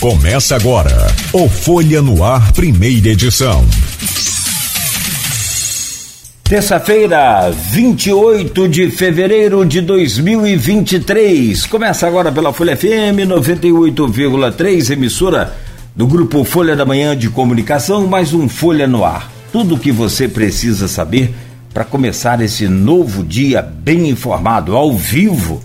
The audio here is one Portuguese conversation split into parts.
Começa agora o Folha no Ar, primeira edição. Terça-feira, 28 de fevereiro de 2023. Começa agora pela Folha FM 98,3, emissora do grupo Folha da Manhã de Comunicação, mais um Folha no Ar. Tudo o que você precisa saber para começar esse novo dia bem informado, ao vivo.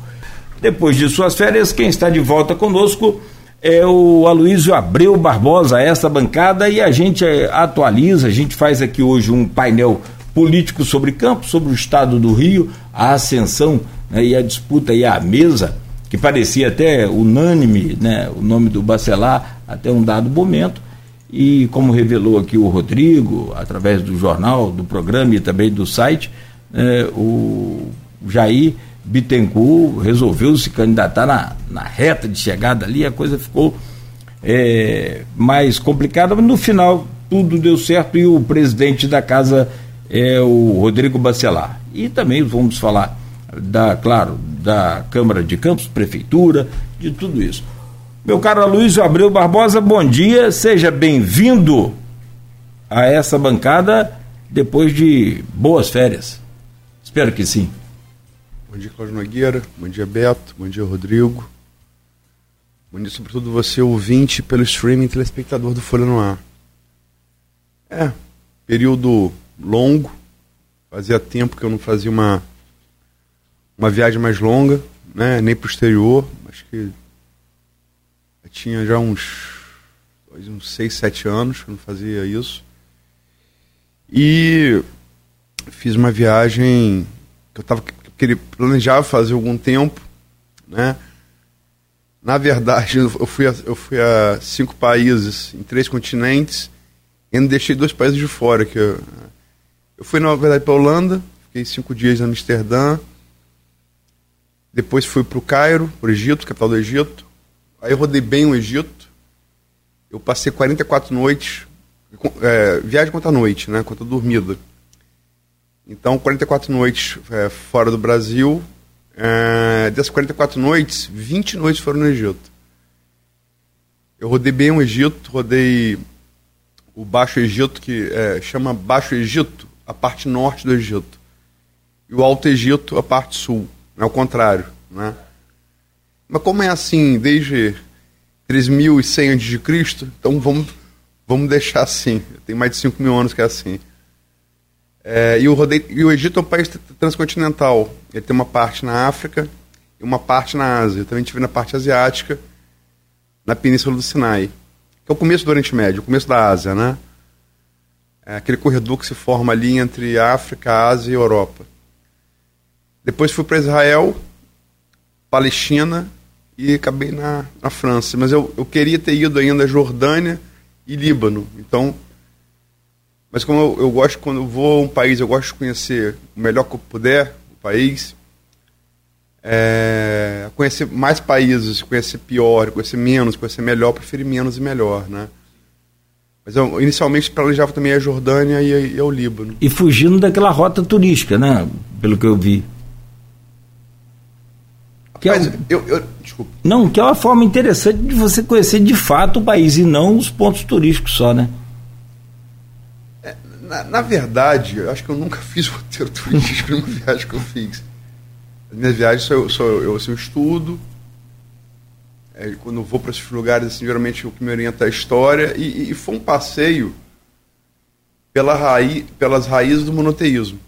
Depois de suas férias, quem está de volta conosco é o Aloysio Abreu Barbosa, essa bancada, e a gente é, atualiza, a gente faz aqui hoje um painel político sobre campo, sobre o estado do Rio, a ascensão né, e a disputa e a mesa, que parecia até unânime, né, o nome do Bacelar, até um dado momento, e como revelou aqui o Rodrigo, através do jornal, do programa e também do site, né, o Jair Bittencourt resolveu se candidatar na, na reta de chegada ali, a coisa ficou é, mais complicada, mas no final tudo deu certo e o presidente da casa é o Rodrigo Bacelar. E também vamos falar da, claro, da Câmara de Campos, Prefeitura, de tudo isso. Meu caro Luiz Abreu Barbosa, bom dia, seja bem-vindo a essa bancada depois de boas férias. Espero que sim. Bom dia, Cláudio Nogueira. Bom dia, Beto. Bom dia, Rodrigo. Bom dia, sobretudo, você, ouvinte pelo streaming, telespectador do Folha no Ar. É, período longo. Fazia tempo que eu não fazia uma, uma viagem mais longa, né? nem para o exterior. Acho que eu tinha já uns, uns 6, 7 anos que eu não fazia isso. E fiz uma viagem que eu estava que ele planejava fazer algum tempo, né? Na verdade, eu fui, a, eu fui a cinco países, em três continentes, e ainda deixei dois países de fora. Que eu, eu fui, na verdade, para a Holanda, fiquei cinco dias em Amsterdã, depois fui para o Cairo, para o Egito, capital do Egito. Aí eu rodei bem o Egito. Eu passei 44 noites, é, viagem contra a noite, né, contra dormida. Então, 44 noites é, fora do Brasil. É, dessas 44 noites, 20 noites foram no Egito. Eu rodei bem o Egito, rodei o Baixo Egito, que é, chama Baixo Egito, a parte norte do Egito. E o Alto Egito, a parte sul. É o contrário. Né? Mas como é assim desde 3.100 a.C., então vamos, vamos deixar assim. Tem mais de 5 mil anos que é assim. É, e, o rodeio, e o Egito é um país transcontinental. Ele tem uma parte na África e uma parte na Ásia. Eu também estive na parte asiática, na Península do Sinai, que é o começo do Oriente Médio, o começo da Ásia, né? É aquele corredor que se forma ali entre África, Ásia e Europa. Depois fui para Israel, Palestina e acabei na, na França. Mas eu, eu queria ter ido ainda a Jordânia e Líbano. Então mas como eu, eu, gosto, quando eu vou a um país, eu gosto de conhecer o melhor que eu puder, o país. É, conhecer mais países, conhecer pior, conhecer menos, conhecer melhor, preferir menos e melhor, né? Mas eu inicialmente planejava também a Jordânia e, e o Líbano. E fugindo daquela rota turística, né? Pelo que eu vi. Que Mas é eu, eu, desculpa. Não, que é uma forma interessante de você conhecer de fato o país e não os pontos turísticos só, né? Na, na, verdade, eu acho que eu nunca fiz roteiro turístico nenhuma viagem que eu fiz. As minhas viagens sou, sou eu, assim, eu estudo. É, quando eu vou para esses lugares, assim, geralmente o que me orienta é a história. E, e foi um passeio pela raiz, pelas raízes do monoteísmo,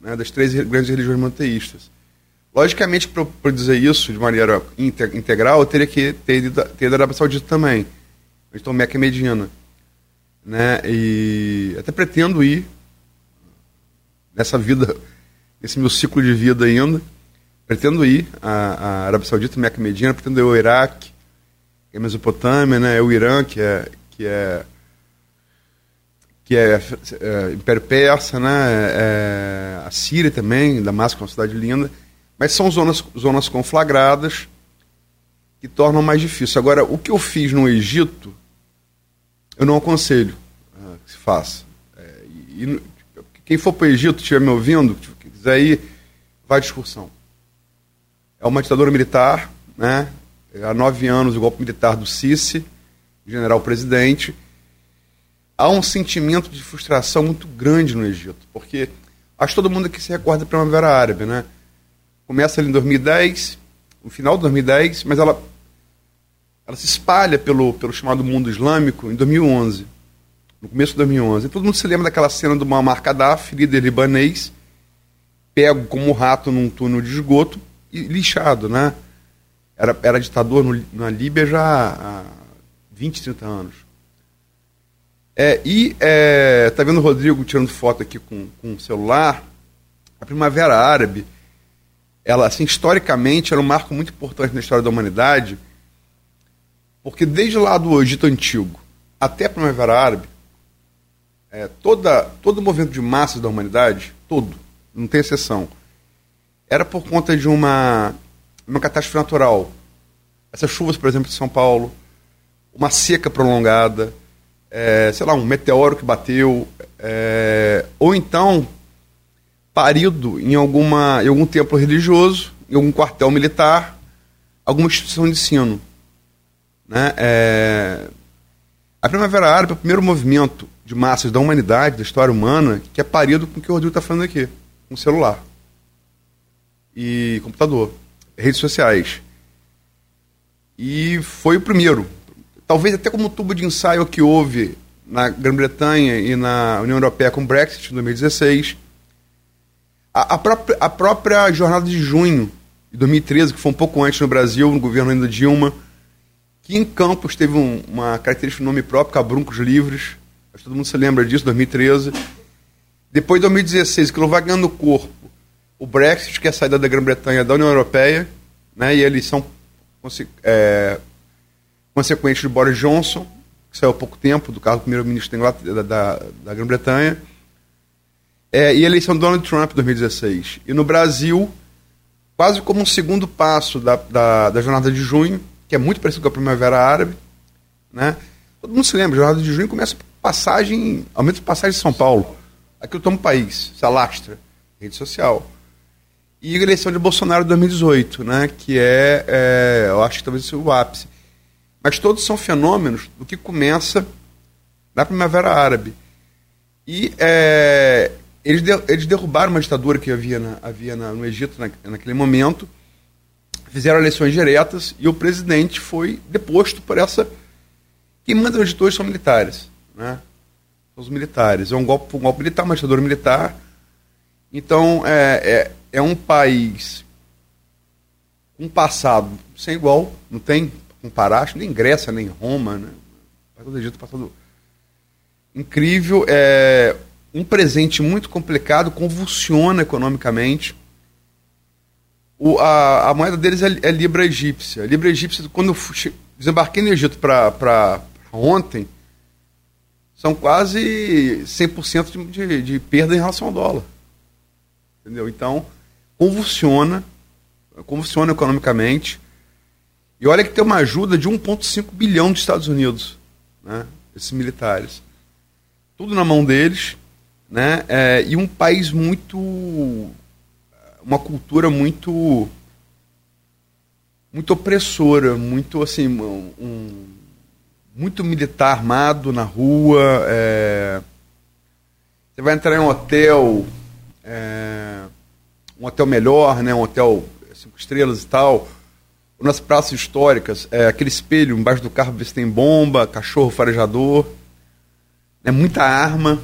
né, das três grandes religiões monoteístas. Logicamente, para dizer isso de maneira integral, eu teria que ter ido, ter ido à Arábia Saudita também. Então, Meca e Medina né? E até pretendo ir nessa vida, nesse meu ciclo de vida ainda. Pretendo ir à, à Arábia Saudita, Meca Medina, pretendo ir ao Iraque, que é a Mesopotâmia, né? O Irã, que é que é que é, é Império Persa, né? É, a Síria também, Damasco é uma cidade linda, mas são zonas zonas conflagradas que tornam mais difícil. Agora, o que eu fiz no Egito eu não aconselho uh, que se faça. É, e, e, quem for para o Egito, estiver me ouvindo, quiser ir, vai de excursão. É uma ditadura militar, né? Há nove anos o golpe militar do Sisi, general presidente, há um sentimento de frustração muito grande no Egito, porque acho que todo mundo aqui se recorda da Primavera Árabe, né? Começa ali em 2010, no final de 2010, mas ela, ela se espalha pelo, pelo chamado mundo islâmico em 2011, no começo de 2011. E todo mundo se lembra daquela cena do Muammar Gaddafi, líder libanês, pego como rato num túnel de esgoto e lixado, né? Era, era ditador no, na Líbia já há 20, 30 anos. É, e é, tá vendo o Rodrigo tirando foto aqui com, com o celular? A Primavera Árabe, ela, assim, historicamente, era um marco muito importante na história da humanidade, porque desde lá do Egito Antigo até a Primavera Árabe, é, toda, todo o movimento de massas da humanidade, todo, não tem exceção, era por conta de uma, uma catástrofe natural. Essas chuvas, por exemplo, de São Paulo, uma seca prolongada, é, sei lá, um meteoro que bateu, é, ou então parido em, alguma, em algum templo religioso, em algum quartel militar, alguma instituição de ensino. Né? É, a Primavera Árabe é o primeiro movimento de massas da humanidade, da história humana, que é parido com o que o Rodrigo está falando aqui, com celular e computador, redes sociais. E foi o primeiro talvez até como tubo de ensaio que houve na Grã-Bretanha e na União Europeia com o Brexit em 2016. A, a, própria, a própria jornada de junho de 2013, que foi um pouco antes no Brasil, no governo ainda Dilma, que em Campos teve um, uma característica de nome próprio, Cabruncos Livres, acho que todo mundo se lembra disso, 2013. Depois de 2016, que vai ganhando corpo o Brexit, que é a saída da Grã-Bretanha da União Europeia, né, e a eleição é, consequente de Boris Johnson, que saiu há pouco tempo do cargo primeiro-ministro da, da, da, Grã-Bretanha, é, e a eleição do Donald Trump em 2016. E no Brasil, quase como um segundo passo da, da, da, jornada de junho, que é muito parecido com a Primavera Árabe, né? Todo mundo se lembra, jornada de junho começa passagem, aumento de passagem de São Paulo. Aqui eu tomo país, se alastra, rede social. E a eleição de Bolsonaro em 2018, né? Que é, é eu acho que talvez seja o ápice. Mas todos são fenômenos do que começa na Primavera Árabe. E é, eles, de, eles derrubaram uma ditadura que havia, na, havia na, no Egito na, naquele momento, fizeram eleições diretas e o presidente foi deposto por essa. Quem manda Egito hoje são militares. Né? São os militares. É um golpe, um golpe militar, uma ditadura militar. Então, é, é, é um país com um passado sem igual, não tem comparar, nem Grécia, nem Roma, né? O Egito passado incrível, é um presente muito complicado, convulsiona economicamente. O, a, a moeda deles é, é libra egípcia. Libra egípcia, quando eu desembarquei no Egito para ontem, são quase 100% de, de, de perda em relação ao dólar. Entendeu? Então, convulsiona, convulsiona economicamente. E olha que tem uma ajuda de 1,5 bilhão dos Estados Unidos, né? esses militares. Tudo na mão deles, né? É, e um país muito. Uma cultura muito. muito opressora, muito assim. Um, muito militar armado na rua. É, você vai entrar em um hotel. É, um hotel melhor, né? um hotel cinco estrelas e tal nas praças históricas, é, aquele espelho embaixo do carro, ver se tem bomba, cachorro farejador, é muita arma.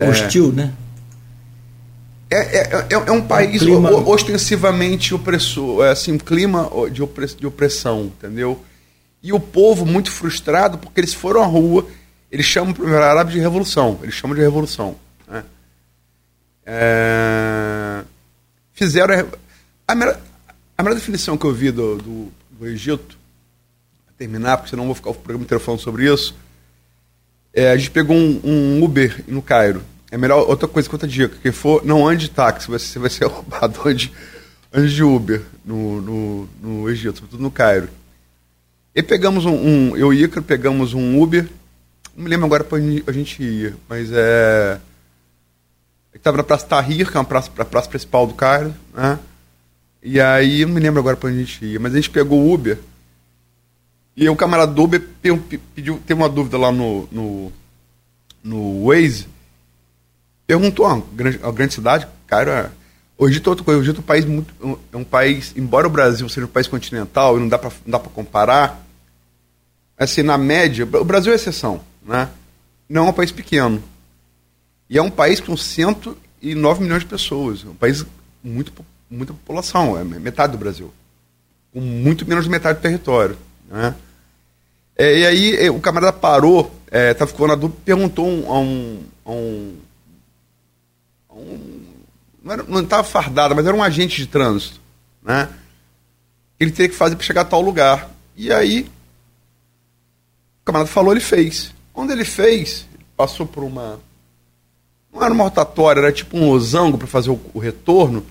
Hostil, é, né? É, é, é, é um país um clima... ostensivamente opressor, é assim, um clima de, opress, de opressão, entendeu? E o povo muito frustrado porque eles foram à rua, eles chamam o primeiro árabe de revolução, eles chamam de revolução. Né? É... Fizeram. A, a, a melhor definição que eu vi do, do, do Egito, para terminar, porque senão eu vou ficar o programa inteiro falando sobre isso, é, a gente pegou um, um, Uber no Cairo. É melhor, outra coisa que outra dica, quem for, não ande de táxi, você vai ser roubado, ande, ande de Uber no, no, no Egito, sobretudo no Cairo. E pegamos um, um eu e Icaro pegamos um Uber, não me lembro agora para onde a gente ia, mas é... Estava na Praça Tahrir, que é uma praça, a praça principal do Cairo, né? E aí, não me lembro agora para onde a gente ia, mas a gente pegou o Uber. E o camarada Uber pediu, teve uma dúvida lá no, no, no Waze, perguntou, uma grande, uma grande cidade, cara, o Egito é outra coisa, Egito é um país muito, é um país, embora o Brasil seja um país continental e não dá para comparar, assim, na média, o Brasil é exceção, né? Não é um país pequeno. E é um país com 109 milhões de pessoas, um país muito muita população, é metade do Brasil, com muito menos de metade do território, né? É, e aí é, o camarada parou, estava é, ficando na dúvida, perguntou a um, a um, a um não estava fardado, mas era um agente de trânsito, né? Ele teria que fazer para chegar a tal lugar. E aí o camarada falou, ele fez. Quando ele fez, passou por uma não era uma rotatória, era tipo um losango para fazer o, o retorno.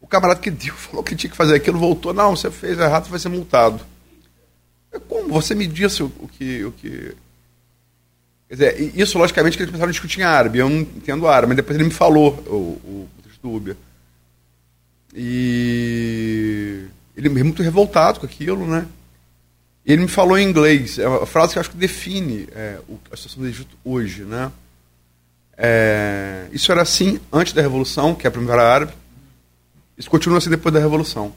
O camarada que deu falou que tinha que fazer aquilo, voltou, não, você fez errado, vai ser multado. Como você me disse o, o que. O que... Quer dizer, isso, logicamente, que eles pensaram em discutir em árabe. Eu não entendo árabe, mas depois ele me falou, o, o, do Uber. E ele é muito revoltado com aquilo, né? Ele me falou em inglês, é uma frase que eu acho que define é, a situação do Egito hoje, né? É, isso era assim antes da Revolução, que é a Primavera Árabe. Isso continua assim depois da Revolução.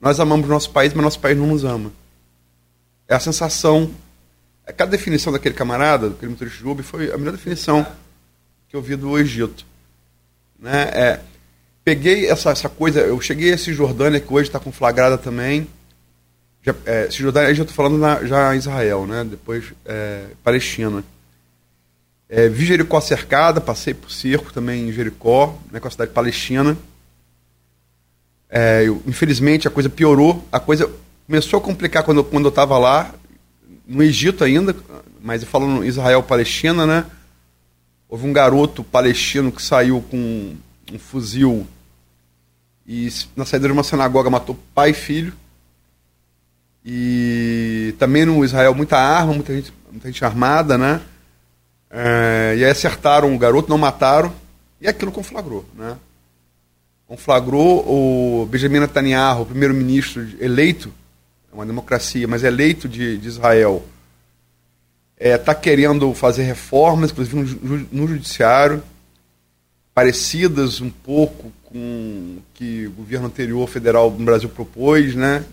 Nós amamos nosso país, mas nosso país não nos ama. É a sensação. Cada definição daquele camarada, daquele motorista de Uber, foi a melhor definição que eu vi do Egito. Né? É, peguei essa, essa coisa, eu cheguei a Cisjordânia, que hoje está conflagrada também. Já, é, Cisjordânia, já estou falando na, já Israel, né? depois é, Palestina. É, vi Jericó cercada, passei por circo também em Jericó, né, com a cidade palestina. É, eu, infelizmente a coisa piorou, a coisa começou a complicar quando, quando eu estava lá, no Egito ainda, mas falando Israel-Palestina, né? Houve um garoto palestino que saiu com um fuzil e na saída de uma sinagoga matou pai e filho. E também no Israel muita arma, muita gente, muita gente armada, né? É, e aí acertaram o garoto, não mataram, e aquilo conflagrou, né? Conflagrou o Benjamin Netanyahu, o primeiro-ministro eleito, é uma democracia, mas eleito de, de Israel, está é, tá querendo fazer reformas, inclusive no, no, judiciário, parecidas um pouco com o que o governo anterior federal no Brasil propôs, né?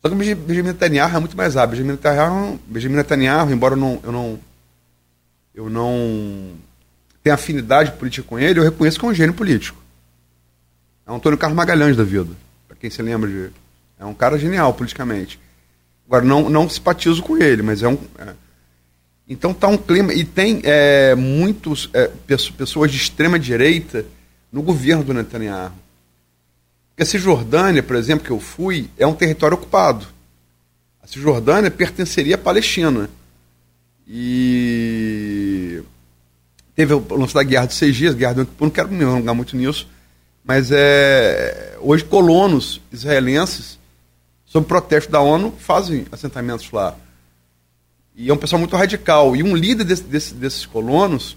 Só que o Benjamin Netanyahu é muito mais hábil. Benjamin Netanyahu, Benjamin Netanyahu embora eu não, eu não, eu não tenha afinidade política com ele, eu reconheço que é um gênio político. É Antônio Carlos Magalhães da vida, para quem se lembra de... É um cara genial politicamente. Agora, não, não simpatizo com ele, mas é um... É, então está um clima. E tem é, muitos é, pessoas de extrema direita no governo do Netanyahu. Porque a Cisjordânia, por exemplo, que eu fui, é um território ocupado. A Cisjordânia pertenceria à Palestina. E teve o lance da guerra de seis dias, guerra do não quero me alongar muito nisso, mas é, hoje colonos israelenses, sob protesto da ONU, fazem assentamentos lá. E é um pessoal muito radical. E um líder desse, desse, desses colonos,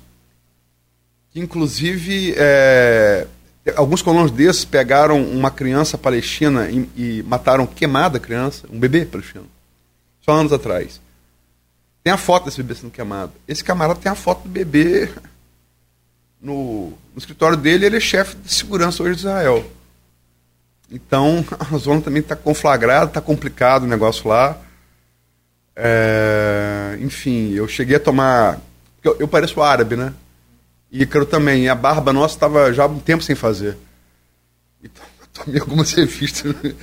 que inclusive é, alguns colonos desses pegaram uma criança palestina e, e, mataram queimada a criança, um bebê palestino, só anos atrás. Tem a foto desse bebê sendo queimado. Esse camarada tem a foto do bebê no, no escritório dele, ele é chefe de segurança hoje de Israel. Então, a zona também está conflagrada, está complicado o negócio lá. É, enfim, eu cheguei a tomar. Eu, eu pareço árabe, né? Ícaro também. E a barba nossa estava já há um tempo sem fazer. Então, tomei algumas revistas no,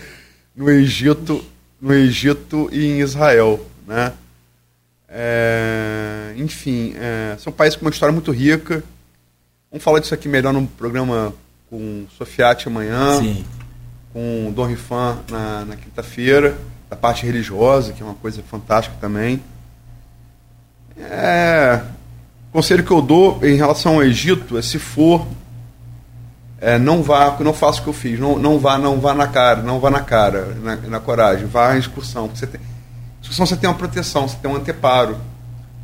no Egito, no Egito e em Israel, né? É, enfim, é, são países com uma história muito rica. Vamos falar disso aqui melhor no programa com Sofiati amanhã, Sim. Com Dom Rifan na, na quinta-feira da parte religiosa, que é uma coisa fantástica também. É, o conselho que eu dou em relação ao Egito é se for, é, não vá, não faça o que eu fiz, não, não vá, não vá na cara, não vá na cara, na, na coragem, vá em excursão. Você tem, excursão você tem uma proteção, você tem um anteparo.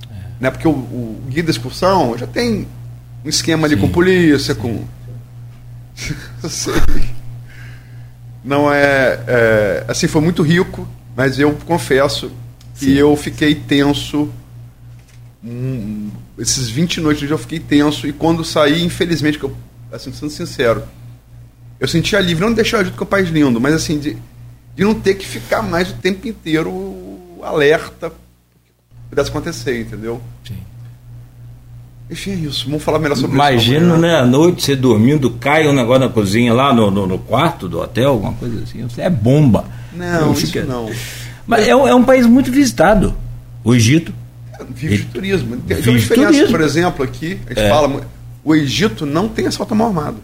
É. Né? Porque o, o guia da excursão já tem um esquema sim, ali com polícia, sim. com. não é, é, Assim, foi muito rico Mas eu confesso que Sim. eu fiquei tenso. Hum, esses 20 noites eu fiquei tenso. E quando saí, infelizmente, que eu, assim, sendo sincero, eu senti alívio, não de deixar junto com o País Lindo, mas assim, de, de não ter que ficar mais o tempo inteiro alerta pudesse acontecer, entendeu? Sim. É isso. Vamos falar melhor sobre Imagina, isso. Imagina, né? À noite você dormindo, cai um negócio na cozinha lá no, no, no quarto do hotel, alguma coisa assim. É bomba. Não, isso fica... não. Mas é, é, um país muito visitado. O Egito. Vive de turismo. Tem, uma diferença, turismo. por exemplo, aqui, a gente é. fala, o Egito não tem assalto armado.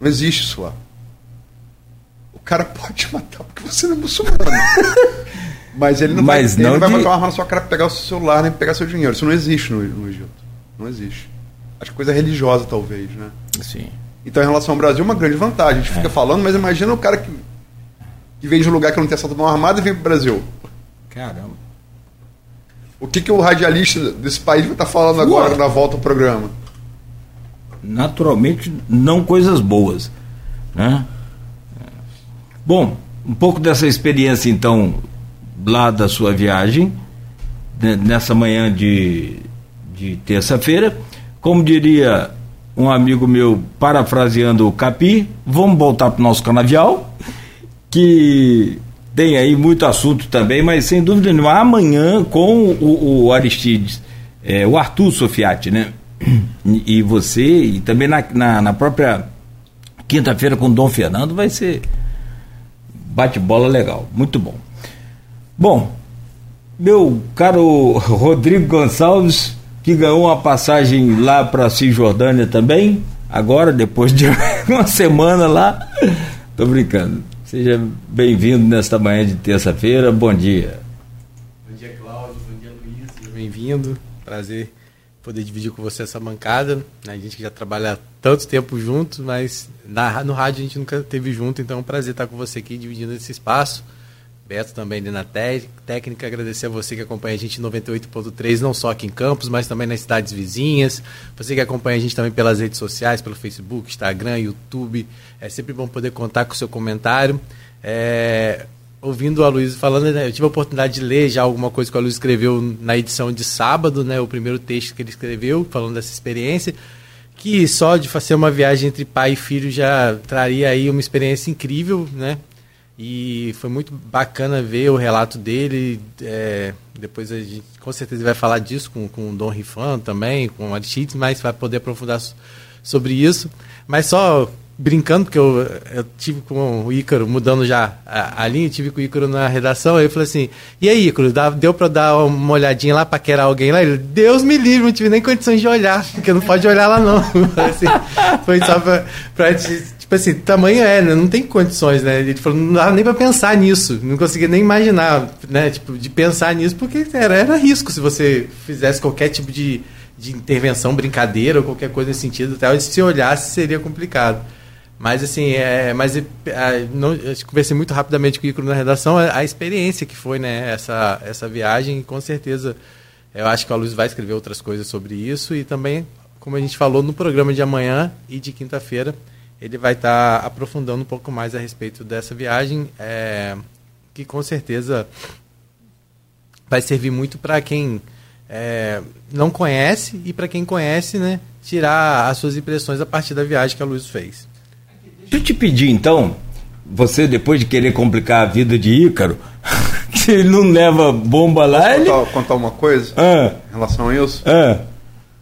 Não existe isso lá. O cara pode te matar porque você não é muçulmano. Mas ele não, Mas vai, não ele vai botar uma arma na sua cara pegar o seu celular nem pegar seu dinheiro. Isso não existe no, no Egito. Não existe. Acho que coisa religiosa, talvez, né? Sim. Então, em relação ao Brasil, é uma grande vantagem. A gente é. fica falando, mas imagina o cara que, que vem de um lugar que não tem assalto mão armada e vem pro Brasil. Caramba. O que, que o radialista desse país vai estar falando agora na volta ao programa? Naturalmente, não coisas boas. Né? Bom, um pouco dessa experiência, então, lá da sua viagem, nessa manhã de, de terça-feira. Como diria um amigo meu, parafraseando o Capi, vamos voltar para o nosso canavial, que tem aí muito assunto também, mas sem dúvida nenhuma, amanhã com o, o Aristides, é, o Arthur Sofiati, né? E você, e também na, na, na própria quinta-feira com o Dom Fernando, vai ser bate-bola legal, muito bom. Bom, meu caro Rodrigo Gonçalves, que ganhou uma passagem lá para Cisjordânia também, agora, depois de uma semana lá. Tô brincando. Seja bem-vindo nesta manhã de terça-feira. Bom dia. Bom dia, Cláudio. Bom dia, Luiz. Seja bem-vindo. Prazer poder dividir com você essa bancada. A gente que já trabalha tanto tempo juntos, mas na, no rádio a gente nunca teve junto, então é um prazer estar com você aqui dividindo esse espaço. Beto também na técnica, agradecer a você que acompanha a gente em 98.3, não só aqui em Campos, mas também nas cidades vizinhas. Você que acompanha a gente também pelas redes sociais, pelo Facebook, Instagram, YouTube. É sempre bom poder contar com o seu comentário. É, ouvindo a Luiz falando, né, eu tive a oportunidade de ler já alguma coisa que a Luiz escreveu na edição de sábado, né, o primeiro texto que ele escreveu, falando dessa experiência que só de fazer uma viagem entre pai e filho já traria aí uma experiência incrível, né? E foi muito bacana ver o relato dele. É, depois a gente com certeza vai falar disso com, com o Dom Rifan também, com o Aristides, mas vai poder aprofundar sobre isso. Mas só brincando, porque eu, eu tive com o Ícaro, mudando já a, a linha, tive com o Ícaro na redação, aí eu falei assim, e aí, Ícaro, dá, deu pra dar uma olhadinha lá, paquerar alguém lá? Ele, Deus me livre, não tive nem condições de olhar, porque não pode olhar lá não. assim, foi só pra tipo assim, tamanho é, né? Não tem condições, né? Ele falou, não dava nem pra pensar nisso, não conseguia nem imaginar, né? Tipo, de pensar nisso, porque era, era risco se você fizesse qualquer tipo de, de intervenção, brincadeira ou qualquer coisa nesse sentido, até se olhasse seria complicado. Mas assim, é, mas é, não, eu conversei muito rapidamente com o Icaro na redação, a, a, experiência que foi né, essa, essa viagem, com certeza eu acho que a Luz vai escrever outras coisas sobre isso e também, como a gente falou no programa de amanhã e de quinta-feira, ele vai estar tá aprofundando um pouco mais a respeito dessa viagem, é, que com certeza vai servir muito para quem é, não conhece e para quem conhece, né, tirar as suas impressões a partir da viagem que a Luz fez. Deixa eu te pedir então, você depois de querer complicar a vida de Ícaro, que ele não leva bomba lá. Posso ele... contar, contar uma coisa ah. em relação a isso? Ah.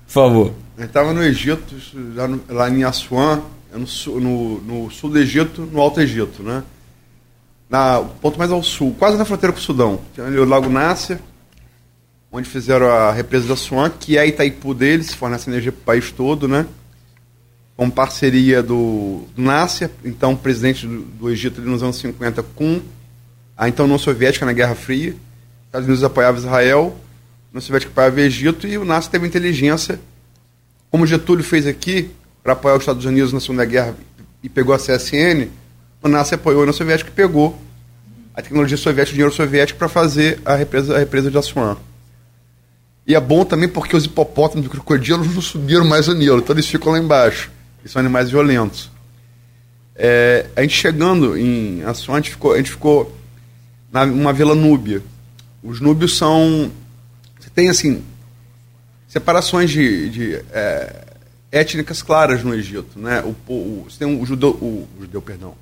Por favor. Ele estava no Egito, lá, no, lá em Assuã, no sul, no, no sul do Egito, no Alto Egito, né? Na, ponto mais ao sul, quase na fronteira com o Sudão. Tem ali o Lago Nácia, onde fizeram a represa da Assuã, que é Itaipu deles, fornece energia para o país todo, né? com parceria do, do Nasser, então presidente do, do Egito nos anos 50, com a então União Soviética na Guerra Fria. Os Estados Unidos apoiava Israel, a União Soviética apoiava o Egito e o Nasser teve inteligência, como Getúlio fez aqui, para apoiar os Estados Unidos na Segunda Guerra e pegou a CSN, o Nasser apoiou a União Soviética e pegou a tecnologia soviética, o dinheiro soviético para fazer a represa, a represa de Assuan. E é bom também porque os hipopótamos e crocodilos não subiram mais o Nilo, então eles ficam lá embaixo que são animais violentos. É, a gente chegando em Assuã, a gente ficou, a gente ficou na, uma vila núbia. Os núbios são. Você tem, assim, separações de, de é, étnicas claras no Egito. Né? O, o, você tem o judeu, o, o judeu, perdão,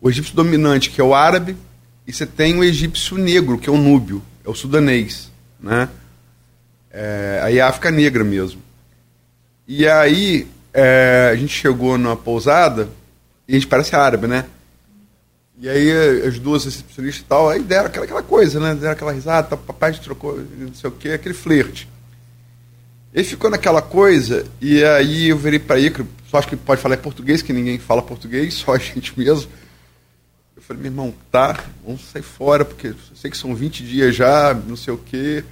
o egípcio dominante, que é o árabe, e você tem o egípcio negro, que é o núbio, é o sudanês. Né? É, aí é a África Negra mesmo. E aí é, a gente chegou na pousada, e a gente parece árabe, né? E aí as duas recepcionistas e tal, aí deram aquela, aquela coisa, né? Deram aquela risada, papai trocou, não sei o quê, aquele flerte. Ele ficou naquela coisa, e aí eu virei para ele, só acho que pode falar português, que ninguém fala português, só a gente mesmo. Eu falei, meu irmão, tá, vamos sair fora, porque eu sei que são 20 dias já, não sei o quê.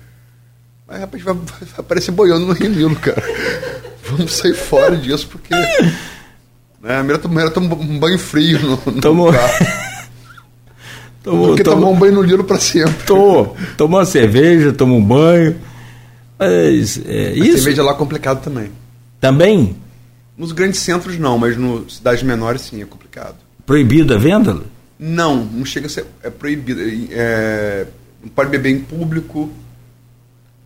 Mas rapaz, vai, vai aparecer boiando no Rio Nilo, cara. vamos sair fora disso, porque. Né, a Mira toma um banho frio no, no Tomou. carro. Tomou, Porque tomou, tomar um banho no Nilo para sempre. tomou, tomou uma cerveja, tomou um banho. Mas, é, A isso cerveja lá é complicado também. também Nos grandes centros não, mas nas cidades menores sim, é complicado. proibida a venda? Não, não chega a ser é proibido. É, não pode beber em público.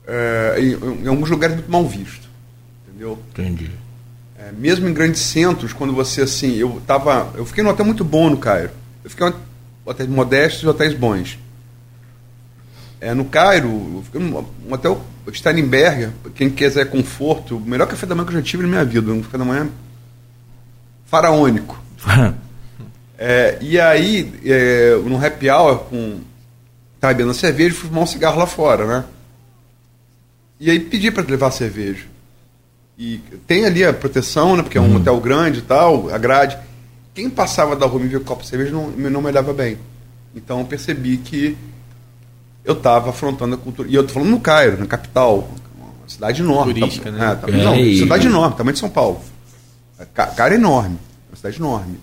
É, em, em alguns lugares é muito mal visto. Entendeu? Entendi. É, mesmo em grandes centros, quando você assim, eu tava, eu fiquei num hotel muito bom no Cairo. Eu fiquei em hotéis modestos e hotéis bons. É, no Cairo, num um hotel Steinberger, quem quiser conforto, o melhor café da manhã que eu já tive na minha vida, um café da manhã faraônico. É, e aí, é, no happy hour, com, tava bebendo cerveja, fui fumar um cigarro lá fora, né? E aí pedi para levar cerveja. E tem ali a proteção, né? Porque é um hotel grande e tal, a grade. Quem passava da rua e via um copo de cerveja não, não me olhava bem. Então eu percebi que eu estava afrontando a cultura. E eu tô falando no Cairo, na capital, uma cidade enorme. Turística, tá, né? É, tá, É, não, e- cidade enorme, tamanho de São Paulo. É, Ca- Cairo é enorme, uma cidade enorme.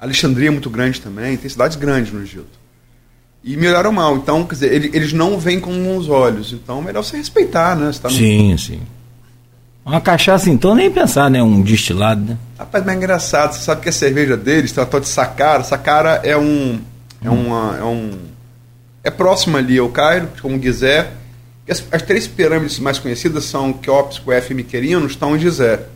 Alexandria é muito grande também, tem cidades grandes no Egito. E me olharam mal. Então, quer dizer, ele- eles não veem com bons olhos. Então, é melhor você respeitar, né? Você tá no- Sim, sim. Uma cachaça, então, nem pensar, né? Um destilado, né? Rapaz, mas é engraçado. Você sabe que a cerveja deles tem uma tal de Sacara. Sacara é um. É uma. É um. É próximo ali ao Cairo, como Gizé. As, as três pirâmides mais conhecidas são Queops, Cuef e Miquerino, estão em Gizé.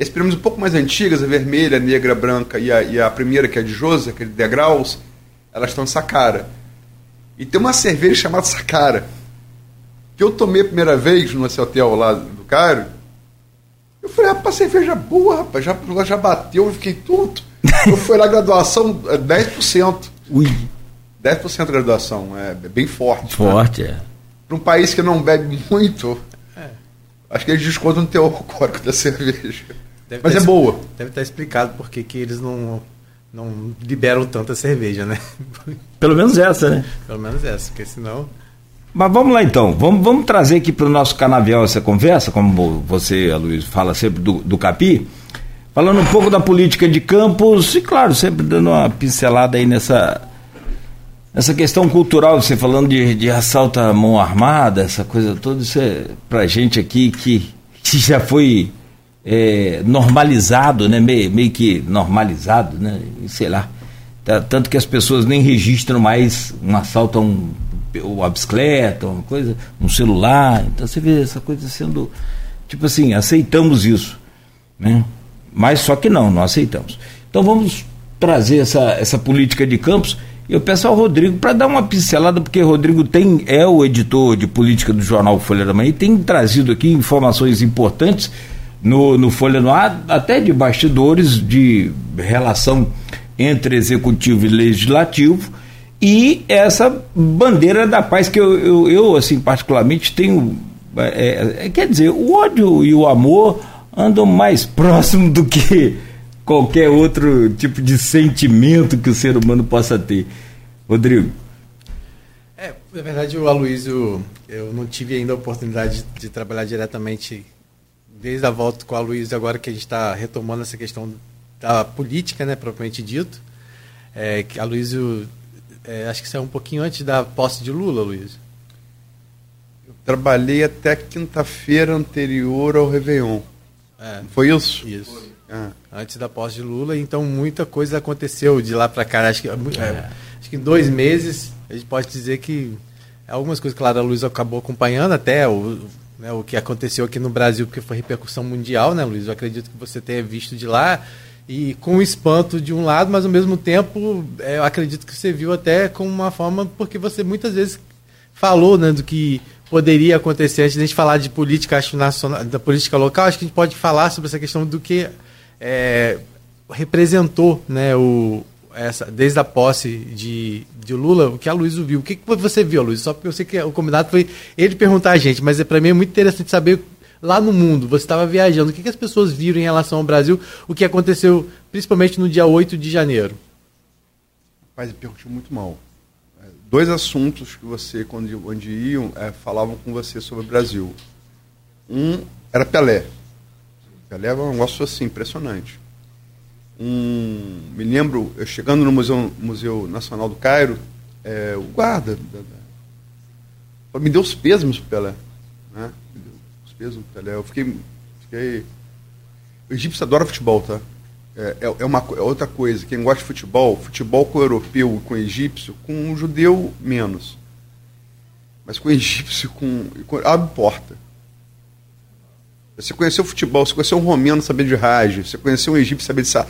As pirâmides um pouco mais antigas, a vermelha, a negra, a branca e a, e a primeira, que é de José, aquele degraus, elas estão em Sacara. E tem uma cerveja chamada Sacara, que eu tomei a primeira vez nesse hotel lá do Cairo. Eu falei, rapaz, cerveja boa, rapaz, já, já bateu, eu fiquei tudo. Eu fui lá, graduação, é 10%. Ui, 10% de graduação, é bem forte. né? forte, é. Para um país que não bebe muito, acho que eles descontam o teor alcoólico da cerveja. Deve Mas é boa. Deve estar explicado por que que eles não, não liberam tanta cerveja, né? Pelo menos essa, né? Pelo menos essa, porque senão. Mas vamos lá então, vamos, vamos trazer aqui para o nosso canavial essa conversa, como você, Luiz, fala sempre do, do Capi, falando um pouco da política de campos e, claro, sempre dando uma pincelada aí nessa, nessa questão cultural, você falando de, de assalto à mão armada, essa coisa toda, isso é pra gente aqui que, que já foi é, normalizado, né? meio, meio que normalizado, né? Sei lá. Tá- Tanto que as pessoas nem registram mais um assalto a um, uma bicicleta, uma coisa, um celular. Então você vê essa coisa sendo. Tipo assim, aceitamos isso. Né? Mas só que não, não aceitamos. Então vamos trazer essa, essa política de campos. Eu peço ao Rodrigo para dar uma pincelada, porque Rodrigo tem, é o editor de política do jornal Folha da Manhã e tem trazido aqui informações importantes no, no Folha no Ar, até de bastidores de relação entre executivo e legislativo e essa bandeira da paz que eu, eu, eu, assim particularmente tenho é, é, quer dizer o ódio e o amor andam mais próximo do que qualquer outro tipo de sentimento que o ser humano possa ter Rodrigo É, na verdade, o Aloysio, eu não tive ainda a oportunidade de, de trabalhar diretamente desde a volta com o Aloysio, agora que a gente está retomando essa questão da política, né, propriamente dito. É, que a Aloysio, é, acho que saiu um pouquinho antes da posse de Lula, Aloysio. Eu trabalhei até quinta-feira anterior ao Réveillon. É, foi isso? isso. Ah. Antes da posse de Lula, então muita coisa aconteceu de lá para cá. Acho que, é, acho que em dois meses a gente pode dizer que algumas coisas, claro, a Luiz acabou acompanhando até o, né, o que aconteceu aqui no Brasil, porque foi repercussão mundial, né, Luiz? Eu acredito que você tenha visto de lá e com espanto de um lado, mas ao mesmo tempo é, eu acredito que você viu até com uma forma, porque você muitas vezes falou né, do que poderia acontecer antes de a gente falar de política acho, nacional, da política local, acho que a gente pode falar sobre essa questão do que é, representou né, o, essa, desde a posse de, de Lula, o que a Luiz viu. O que, que você viu, Luiz? Só porque eu sei que o combinado foi ele perguntar a gente, mas é, para mim é muito interessante saber lá no mundo, você estava viajando, o que, que as pessoas viram em relação ao Brasil, o que aconteceu principalmente no dia 8 de janeiro? Rapaz, perguntou muito mal. É, dois assuntos que você, quando onde iam, é, falavam com você sobre o Brasil. Um era Pelé. Pelé é um negócio assim, impressionante um, me lembro, eu chegando no Museu, Museu Nacional do Cairo, é, o guarda da, da, me deu os pêsames pro Pelé. Né? Me deu os pêsames pro Pelé. Eu fiquei, fiquei. O egípcio adora futebol, tá? É, é, é, uma, é outra coisa. Quem gosta de futebol, futebol com o europeu e com o egípcio, com o judeu menos. Mas com o egípcio, com. com abre porta. Você conheceu o futebol, você conheceu um romeno saber de rádio, você conheceu um egípcio saber de sa...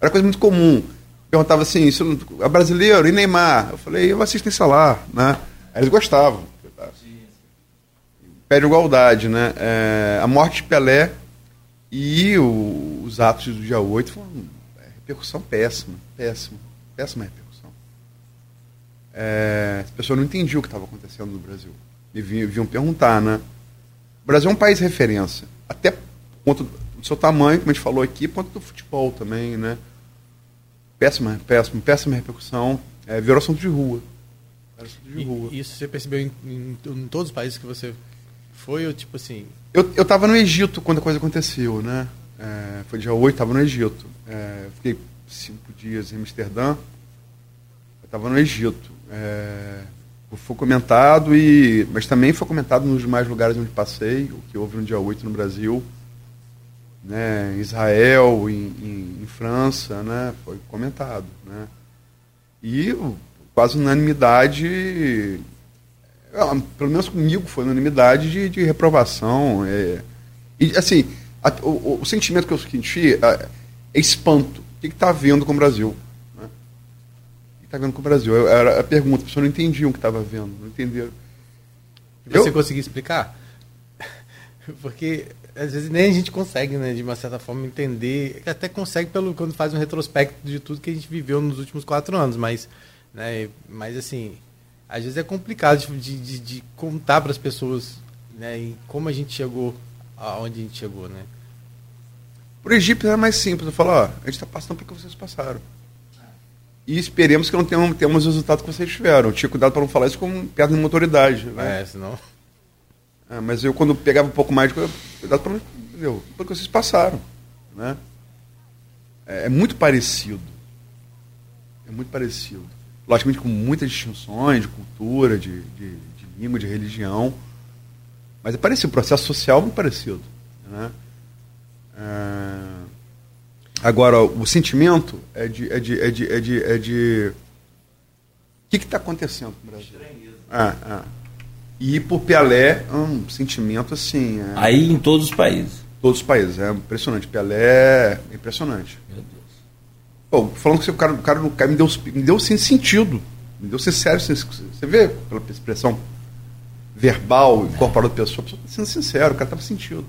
Era coisa muito comum. Perguntava assim, isso é brasileiro, e Neymar? Eu falei, eu assisto em Salar, né? Aí eles gostavam. Pede igualdade, né? É, a morte de Pelé e o, os atos do dia 8 foram é, repercussão péssima, péssima, péssima repercussão. É, as pessoas não entendiam o que estava acontecendo no Brasil. E vinham, vinham perguntar, né? O Brasil é um país referência até por conta do seu tamanho, como a gente falou aqui, por conta do futebol também, né? Péssima, péssima, péssima repercussão. É, virou assunto de rua. De rua. E, isso você percebeu em, em, em, todos os países que você foi, ou tipo assim... Eu, eu tava no Egito quando a coisa aconteceu, né? É, foi dia 8, estava no Egito. É, fiquei cinco dias em Amsterdã. Eu estava no Egito. É, foi comentado, e, mas também foi comentado nos demais lugares onde passei, o que houve no dia 8 no Brasil, né, em Israel, em, em, em França, né, foi comentado. Né. E quase unanimidade, é, pelo menos comigo foi unanimidade de, de reprovação. É, e assim, a, o, o, sentimento que eu senti é, é espanto. O que está havendo com o Brasil? Está vendo com o Brasil? Era a pergunta, as pessoas não entendiam o que estava vendo, não entenderam. E você eu... conseguiu explicar? Porque às vezes nem a gente consegue, né, de uma certa forma, entender. Até consegue pelo quando faz um retrospecto de tudo que a gente viveu nos últimos quatro anos, mas, né, mas assim, às vezes é complicado de, de, de contar para as pessoas né, como a gente chegou aonde a gente chegou, né? Para o Egito era mais simples, eu falo, ó, a gente está passando porque vocês passaram. E esperemos que não tenhamos, tenhamos o resultado que vocês tiveram. Eu tinha cuidado para não falar isso com perda de motoridade. Né? É, senão. É, mas eu, quando pegava um pouco mais de cuidado para não. Porque vocês passaram. Né? É, é, muito parecido. É muito parecido. Logicamente com muitas distinções de cultura, de, de, de língua, de religião. Mas é parecido. O processo social é muito parecido. Né? É Agora, o sentimento é de. É de, é de, é de, é de... O que está acontecendo no Brasil? Ah, ah. E por Pelé, um sentimento assim. É... Aí em todos os países. Todos os países, é impressionante. Pelé é impressionante. Meu Deus. Pô, falando que o cara, o cara, o cara me deu, me deu sem sentido. Me deu sem sério. Sem, você vê pela expressão verbal, incorporada da pessoa, a pessoa tá sendo sincero, o cara estava sentido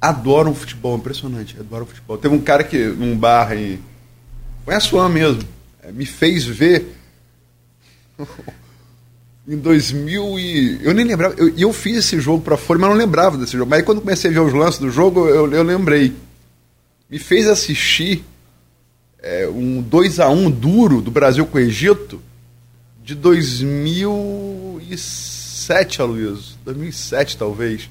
adoram futebol, impressionante, adoram futebol. Teve um cara que, num bar aí, foi a sua mesmo, é, me fez ver em 2000 e... Eu nem lembrava, eu, eu, fiz esse jogo para fora, mas não lembrava desse jogo. Mas aí quando comecei a ver os lances do jogo, eu, eu lembrei. Me fez assistir é, um 2 a 1 duro do Brasil com o Egito de 2007, Aloysio. 2007, talvez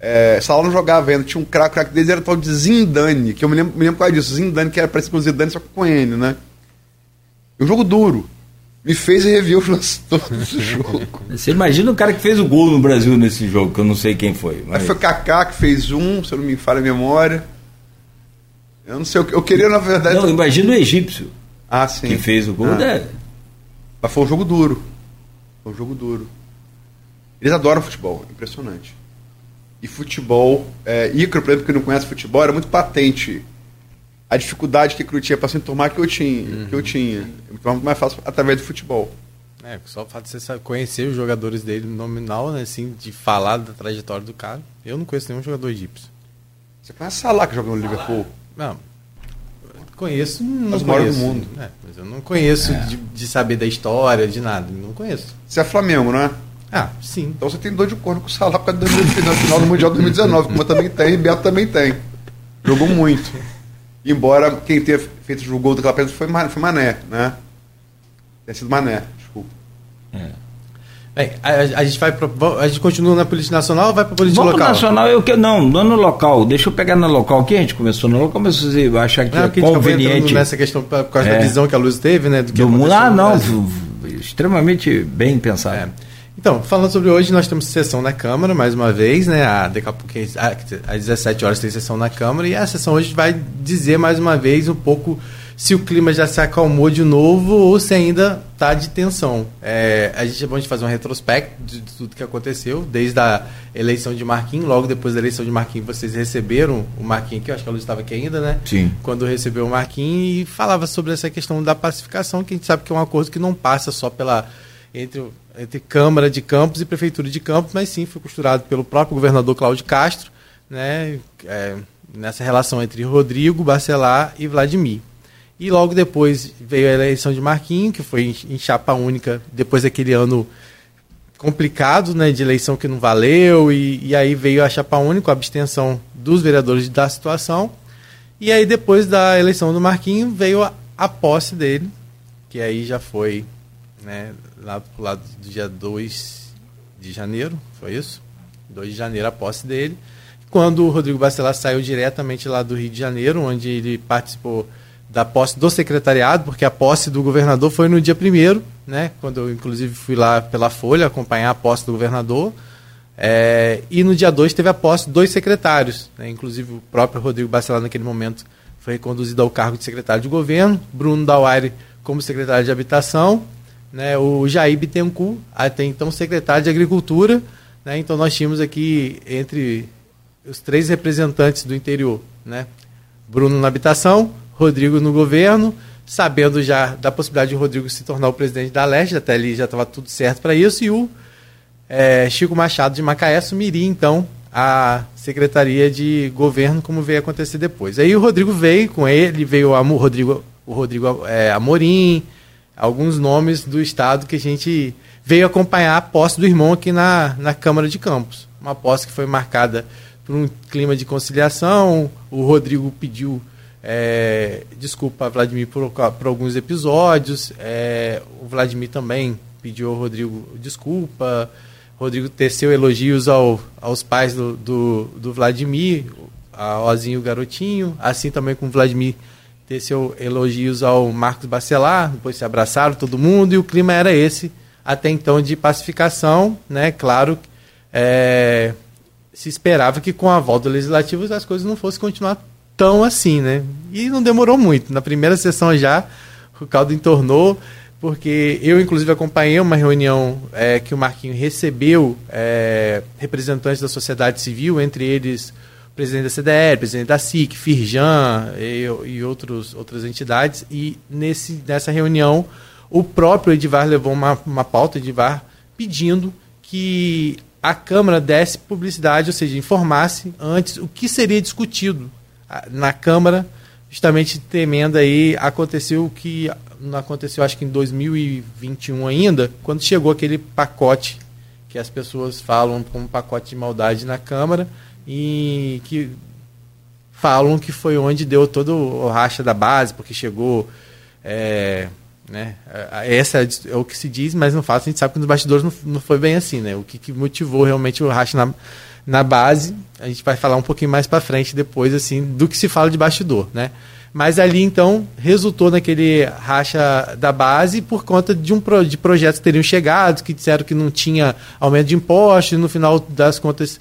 é, Salah não jogava ainda, tinha um craque, o craque deles era tal de Zindane, que eu me lembro, me lembro qual é disso, Zindane, que era parecido com o Zidane, só que com N, né? Um jogo duro. Me fez rever os lances todos do jogo. Você imagina o cara que fez o gol no Brasil nesse jogo, que eu não sei quem foi. Mas... Foi Kaká que fez um, se eu não me falha a memória. Eu não sei, eu queria na verdade. Não, imagina o egípcio. Ah, sim. Que fez o gol. Ah. né? Mas foi um jogo duro. Foi um jogo duro. Eles adoram futebol, impressionante. E futebol, é, Icaro, por exemplo, que não conhece futebol, era muito patente a dificuldade que Icaro tinha para se enturmar que eu tinha. Que eu tinha. Então, muito mais fácil através do futebol. É, só o fato de você conhecer os jogadores dele nominal, né, assim, de falar da trajetória do cara. Eu não conheço nenhum jogador egípcio. Você conhece Salah que joga no Liverpool? Não. Conheço, não Mas o maior do mundo. É, mas eu não conheço de, de saber da história, de nada. Não conheço. Você é Flamengo, não é? Ah, sim. Então você tem dor de corno com o Salah por causa do final, final do Mundial 2019, como eu também tem, e Beto também tem. Jogou muito. Embora quem tenha feito o gol daquela pedra foi, foi Mané, né? Tenha sido Mané, desculpa. Bem, a, a gente vai pro, a gente continua na política nacional ou vai para política Vamos local? nacional, eu que não, não no local. Deixa eu pegar no local aqui, a gente começou no local, mas você vai achar que Não, é acabou conveniente. nessa questão por causa É. da visão que a Luz teve, né? Do que do mundo. Ah, não, extremamente bem pensado. É. Então, falando sobre hoje, nós temos sessão na Câmara, mais uma vez, né? A, daqui a pouco, a- às 17 horas tem sessão na Câmara, e a sessão hoje vai dizer mais uma vez um pouco se o clima já se acalmou de novo ou se ainda está de tensão. É, a gente é bom de fazer um retrospecto de, de tudo que aconteceu, desde a eleição de Marquinhos, logo depois da eleição de Marquinhos, vocês receberam o Marquinhos aqui, eu acho que a Luz estava aqui ainda, né? Sim. quando recebeu o Marquinhos e falava sobre essa questão da pacificação, que a gente sabe que é um acordo que não passa só pela entre, entre Câmara de Campos e Prefeitura de Campos, mas sim foi costurado pelo próprio governador Cláudio Castro, né, é, nessa relação entre Rodrigo, Bacelar e Vladimir. E logo depois veio a eleição de Marquinhos, que foi em, em chapa única, depois daquele ano complicado, né, de eleição que não valeu, e, e aí veio a chapa única, a abstenção dos vereadores da situação. E aí, depois da eleição do Marquinho, veio a, a posse dele, que aí já foi né, lá pro lado do dia 2 de janeiro, foi isso? 2 de janeiro a posse dele. Quando o Rodrigo Bacelar saiu diretamente lá do Rio de Janeiro, onde ele participou da posse do secretariado, porque a posse do governador foi no dia primeiro, né? Quando eu, inclusive, fui lá pela Folha acompanhar a posse do governador. É, e no dia 2 teve a posse de dois secretários, né? inclusive o próprio Rodrigo Bacelar, naquele momento, foi reconduzido ao cargo de secretário de governo, Bruno Dauaire como secretário de habitação, né? o Jair Bittencourt, até então secretário de agricultura. Né? Então nós tínhamos aqui entre os três representantes do interior, né? Bruno na habitação, Rodrigo no governo, sabendo já da possibilidade de Rodrigo se tornar o presidente da Leste, até ali já estava tudo certo para isso, e o é, Chico Machado de Macaé assumiria então a secretaria de governo, como veio acontecer depois. Aí o Rodrigo veio com ele, veio o Rodrigo, o Rodrigo é, Amorim, alguns nomes do estado que a gente veio acompanhar a posse do irmão aqui na, na Câmara de Campos. Uma posse que foi marcada por um clima de conciliação. O Rodrigo pediu é, desculpa a Vladimir por, por alguns episódios. É, o Vladimir também pediu ao Rodrigo desculpa. Rodrigo teceu elogios ao, aos pais do, do, do Vladimir, a Ozinho e o Garotinho, assim também com o Vladimir teceu elogios ao Marcos Bacelar, depois se abraçaram todo mundo e o clima era esse, até então de pacificação, né? Claro, é, se esperava que com a volta do legislativo as coisas não fossem continuar tão assim, né? E não demorou muito. Na primeira sessão já, o caldo entornou, porque eu, inclusive, acompanhei uma reunião é, que o Marquinho recebeu é, representantes da sociedade civil, entre eles presidente da CDL, presidente da SIC, Firjan e, e outros, outras entidades, e nesse, nessa reunião o próprio Edivar levou uma, uma pauta, Edivar, pedindo que a Câmara desse publicidade, ou seja, informasse antes o que seria discutido na Câmara, justamente temendo aí, aconteceu o que não aconteceu acho que em 2021 ainda, quando chegou aquele pacote que as pessoas falam como pacote de maldade na Câmara e que falam que foi onde deu todo o racha da base, porque chegou é, né, essa é o que se diz, mas não fala, a gente sabe que nos bastidores não, não foi bem assim, né? O que, que motivou realmente o racha na, na base, a gente vai falar um pouquinho mais para frente depois, assim, do que se fala de bastidor, né? Mas ali, então, resultou naquele racha da base por conta de, um pro, de projetos que teriam chegado, que disseram que não tinha aumento de impostos, e no final das contas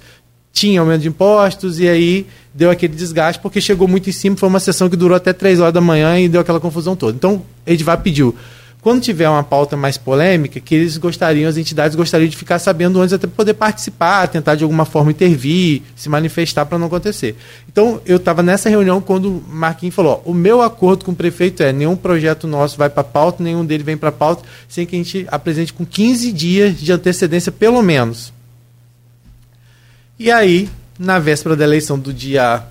tinha aumento de impostos, e aí deu aquele desgaste, porque chegou muito em cima, foi uma sessão que durou até 3 horas da manhã e deu aquela confusão toda. Então, Edivar pediu quando tiver uma pauta mais polêmica, que eles gostariam, as entidades gostariam de ficar sabendo antes até poder participar, tentar de alguma forma intervir, se manifestar para não acontecer. Então, eu estava nessa reunião quando o Marquinhos falou: ó, o meu acordo com o prefeito é nenhum projeto nosso vai para pauta, nenhum dele vem para pauta, sem que a gente apresente com 15 dias de antecedência, pelo menos. E aí, na véspera da eleição do dia.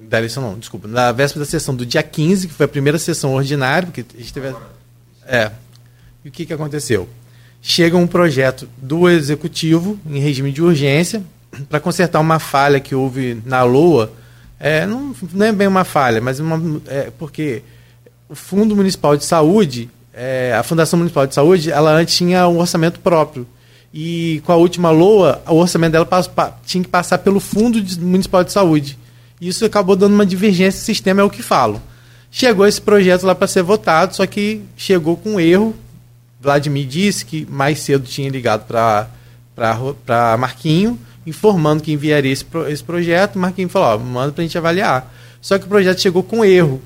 Da eleição não, desculpa. Na véspera da sessão do dia 15, que foi a primeira sessão ordinária, porque a gente teve. É. E o que, que aconteceu? Chega um projeto do executivo em regime de urgência para consertar uma falha que houve na LOA. É, não, não é bem uma falha, mas uma, é, porque o Fundo Municipal de Saúde, é, a Fundação Municipal de Saúde, ela antes tinha um orçamento próprio. E com a última LOA, o orçamento dela tinha que passar pelo Fundo Municipal de Saúde. Isso acabou dando uma divergência, o sistema é o que falo. Chegou esse projeto lá para ser votado, só que chegou com erro. Vladimir disse que mais cedo tinha ligado para Marquinho, informando que enviaria esse, esse projeto. Marquinho falou: ó, manda para a gente avaliar. Só que o projeto chegou com erro.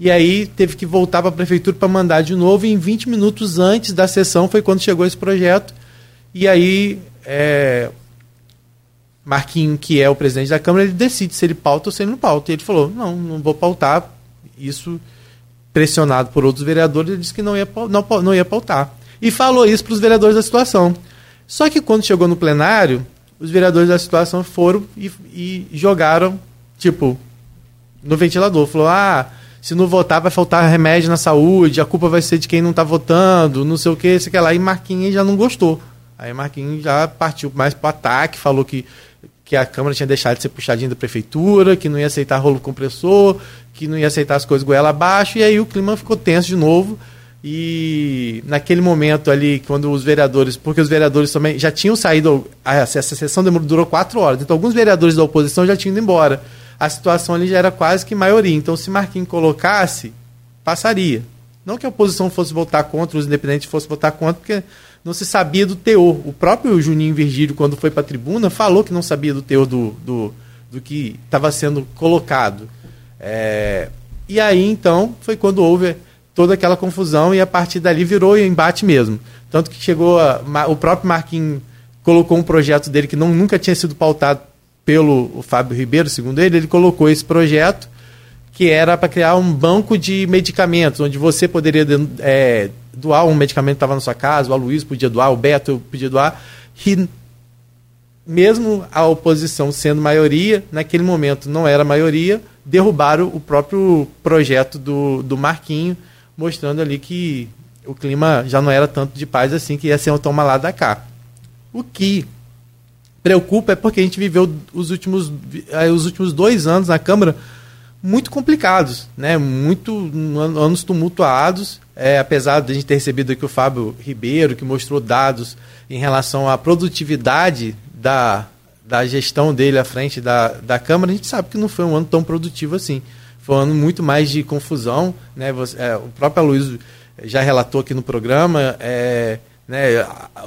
E aí teve que voltar para a prefeitura para mandar de novo. E em 20 minutos antes da sessão foi quando chegou esse projeto. E aí é, Marquinho, que é o presidente da Câmara, ele decide se ele pauta ou se ele não pauta. E ele falou: não, não vou pautar isso pressionado por outros vereadores, ele disse que não ia, não, não ia pautar. E falou isso para os vereadores da situação. Só que quando chegou no plenário, os vereadores da situação foram e, e jogaram, tipo, no ventilador. Falou: ah, se não votar vai faltar remédio na saúde, a culpa vai ser de quem não está votando, não sei o que, sei que lá. E Marquinhos já não gostou. Aí Marquinhos já partiu mais para ataque, falou que que a Câmara tinha deixado de ser puxadinha da prefeitura, que não ia aceitar rolo compressor, que não ia aceitar as coisas goela abaixo, e aí o clima ficou tenso de novo. E naquele momento ali, quando os vereadores, porque os vereadores também já tinham saído, essa sessão durou quatro horas, então alguns vereadores da oposição já tinham ido embora. A situação ali já era quase que maioria. Então, se Marquinhos colocasse, passaria. Não que a oposição fosse votar contra, os independentes fossem votar contra, porque não se sabia do teor. O próprio Juninho Virgílio, quando foi para a tribuna, falou que não sabia do teor do, do, do que estava sendo colocado. É, e aí, então, foi quando houve toda aquela confusão e a partir dali virou embate mesmo. Tanto que chegou a, o próprio Marquinhos colocou um projeto dele que não, nunca tinha sido pautado pelo Fábio Ribeiro, segundo ele, ele colocou esse projeto que era para criar um banco de medicamentos, onde você poderia é, doar um medicamento que estava na sua casa, o Aloysio podia doar, o Beto podia doar, e mesmo a oposição sendo maioria, naquele momento não era maioria, derrubaram o próprio projeto do, do Marquinho, mostrando ali que o clima já não era tanto de paz assim, que ia ser um toma lá da cá. O que preocupa é porque a gente viveu os últimos, eh, os últimos dois anos na Câmara muito complicados, né? Muito anos tumultuados, é, apesar de a gente ter recebido aqui o Fábio Ribeiro, que mostrou dados em relação à produtividade da, da gestão dele à frente da, da Câmara, a gente sabe que não foi um ano tão produtivo assim. Foi um ano muito mais de confusão, né? Você, é, o próprio Luiz já relatou aqui no programa, é, né,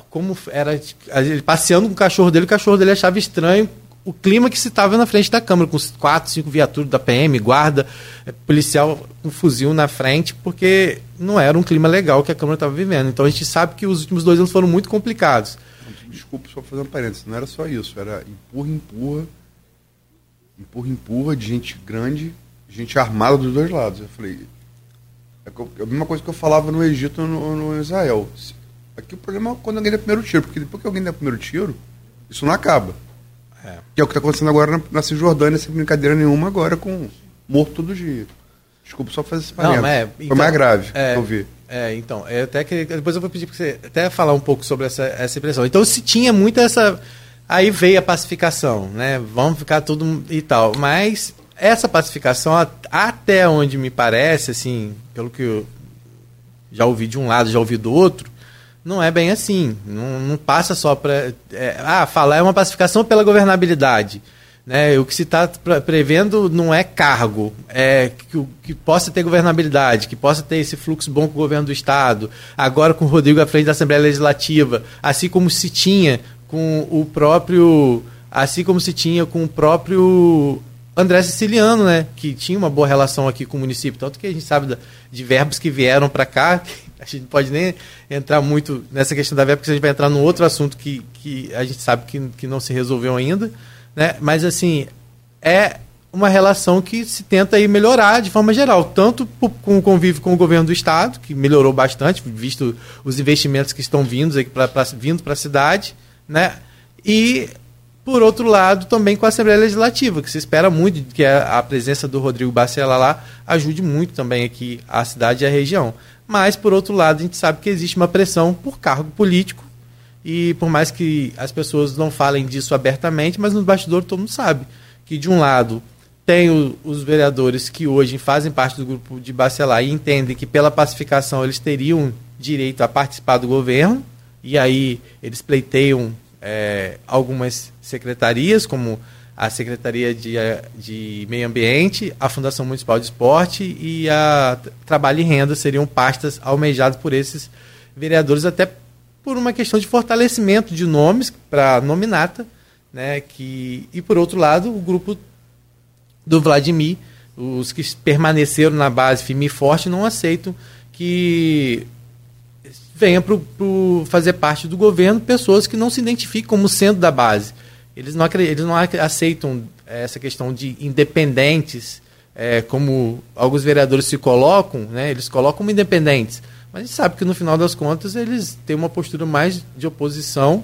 como era ele passeando com o cachorro dele, o cachorro dele achava estranho o clima que se estava na frente da Câmara, com quatro, cinco viaturas da PM, guarda, é, policial com um fuzil na frente, porque não era um clima legal que a Câmara estava vivendo. Então a gente sabe que os últimos dois anos foram muito complicados. Desculpa, só fazendo parênteses, não era só isso, era empurra, empurra, empurra, empurra de gente grande, gente armada dos dois lados. Eu falei, é a mesma coisa que eu falava no Egito no, no Israel. Aqui o problema é quando alguém dá primeiro tiro, porque depois que alguém dá primeiro tiro, isso não acaba. É. Que é o que está acontecendo agora na, na Cisjordânia, sem brincadeira nenhuma, agora com morto todo dia. Desculpa só fazer esse parênteses. É, Foi então, mais grave é, eu vi. É, então, é até que depois eu vou pedir para você até falar um pouco sobre essa, essa impressão. Então, se tinha muito essa. Aí veio a pacificação, né? Vamos ficar tudo e tal. Mas essa pacificação, até onde me parece, assim, pelo que eu já ouvi de um lado, já ouvi do outro, não é bem assim. Não, não passa só para. É, ah, falar é uma pacificação pela governabilidade. Né? O que se está prevendo não é cargo, é que, que, possa ter governabilidade, que possa ter esse fluxo bom com o governo do Estado, agora com o Rodrigo à frente da Assembleia Legislativa, assim como se tinha com o próprio. Assim como se tinha com o próprio André Siciliano, né, que tinha uma boa relação aqui com o município, tanto que a gente sabe de verbos que vieram para cá, a gente não pode nem entrar muito nessa questão da verba, porque a gente vai entrar num outro assunto que, que a gente sabe que, que não se resolveu ainda, né, mas assim, é uma relação que se tenta aí melhorar de forma geral, tanto com o convívio com o governo do estado, que melhorou bastante, visto os investimentos que estão vindo para a cidade, né? E por outro lado, também com a Assembleia Legislativa, que se espera muito que a, presença do Rodrigo Bacela lá ajude muito também aqui a cidade e a região. Mas, por outro lado, a gente sabe que existe uma pressão por cargo político, e por mais que as pessoas não falem disso abertamente, mas no bastidor todo mundo sabe que, de um lado, tem o, os vereadores que hoje fazem parte do grupo de Bacelar e entendem que pela pacificação eles teriam direito a participar do governo, e aí eles pleiteiam é, algumas secretarias, como a Secretaria de, de Meio Ambiente, a Fundação Municipal de Esporte e a Trabalho e Renda seriam pastas almejadas por esses vereadores, até por uma questão de fortalecimento de nomes para nominata, né, que, e por outro lado, o grupo do Vladimir, os que permaneceram na base firme e forte, não aceitam que venha para fazer parte do governo pessoas que não se identificam como sendo da base. Eles não, eles não aceitam essa questão de independentes, é, como alguns vereadores se colocam, né, eles colocam como independentes. Mas a gente sabe que no final das contas eles têm uma postura mais de oposição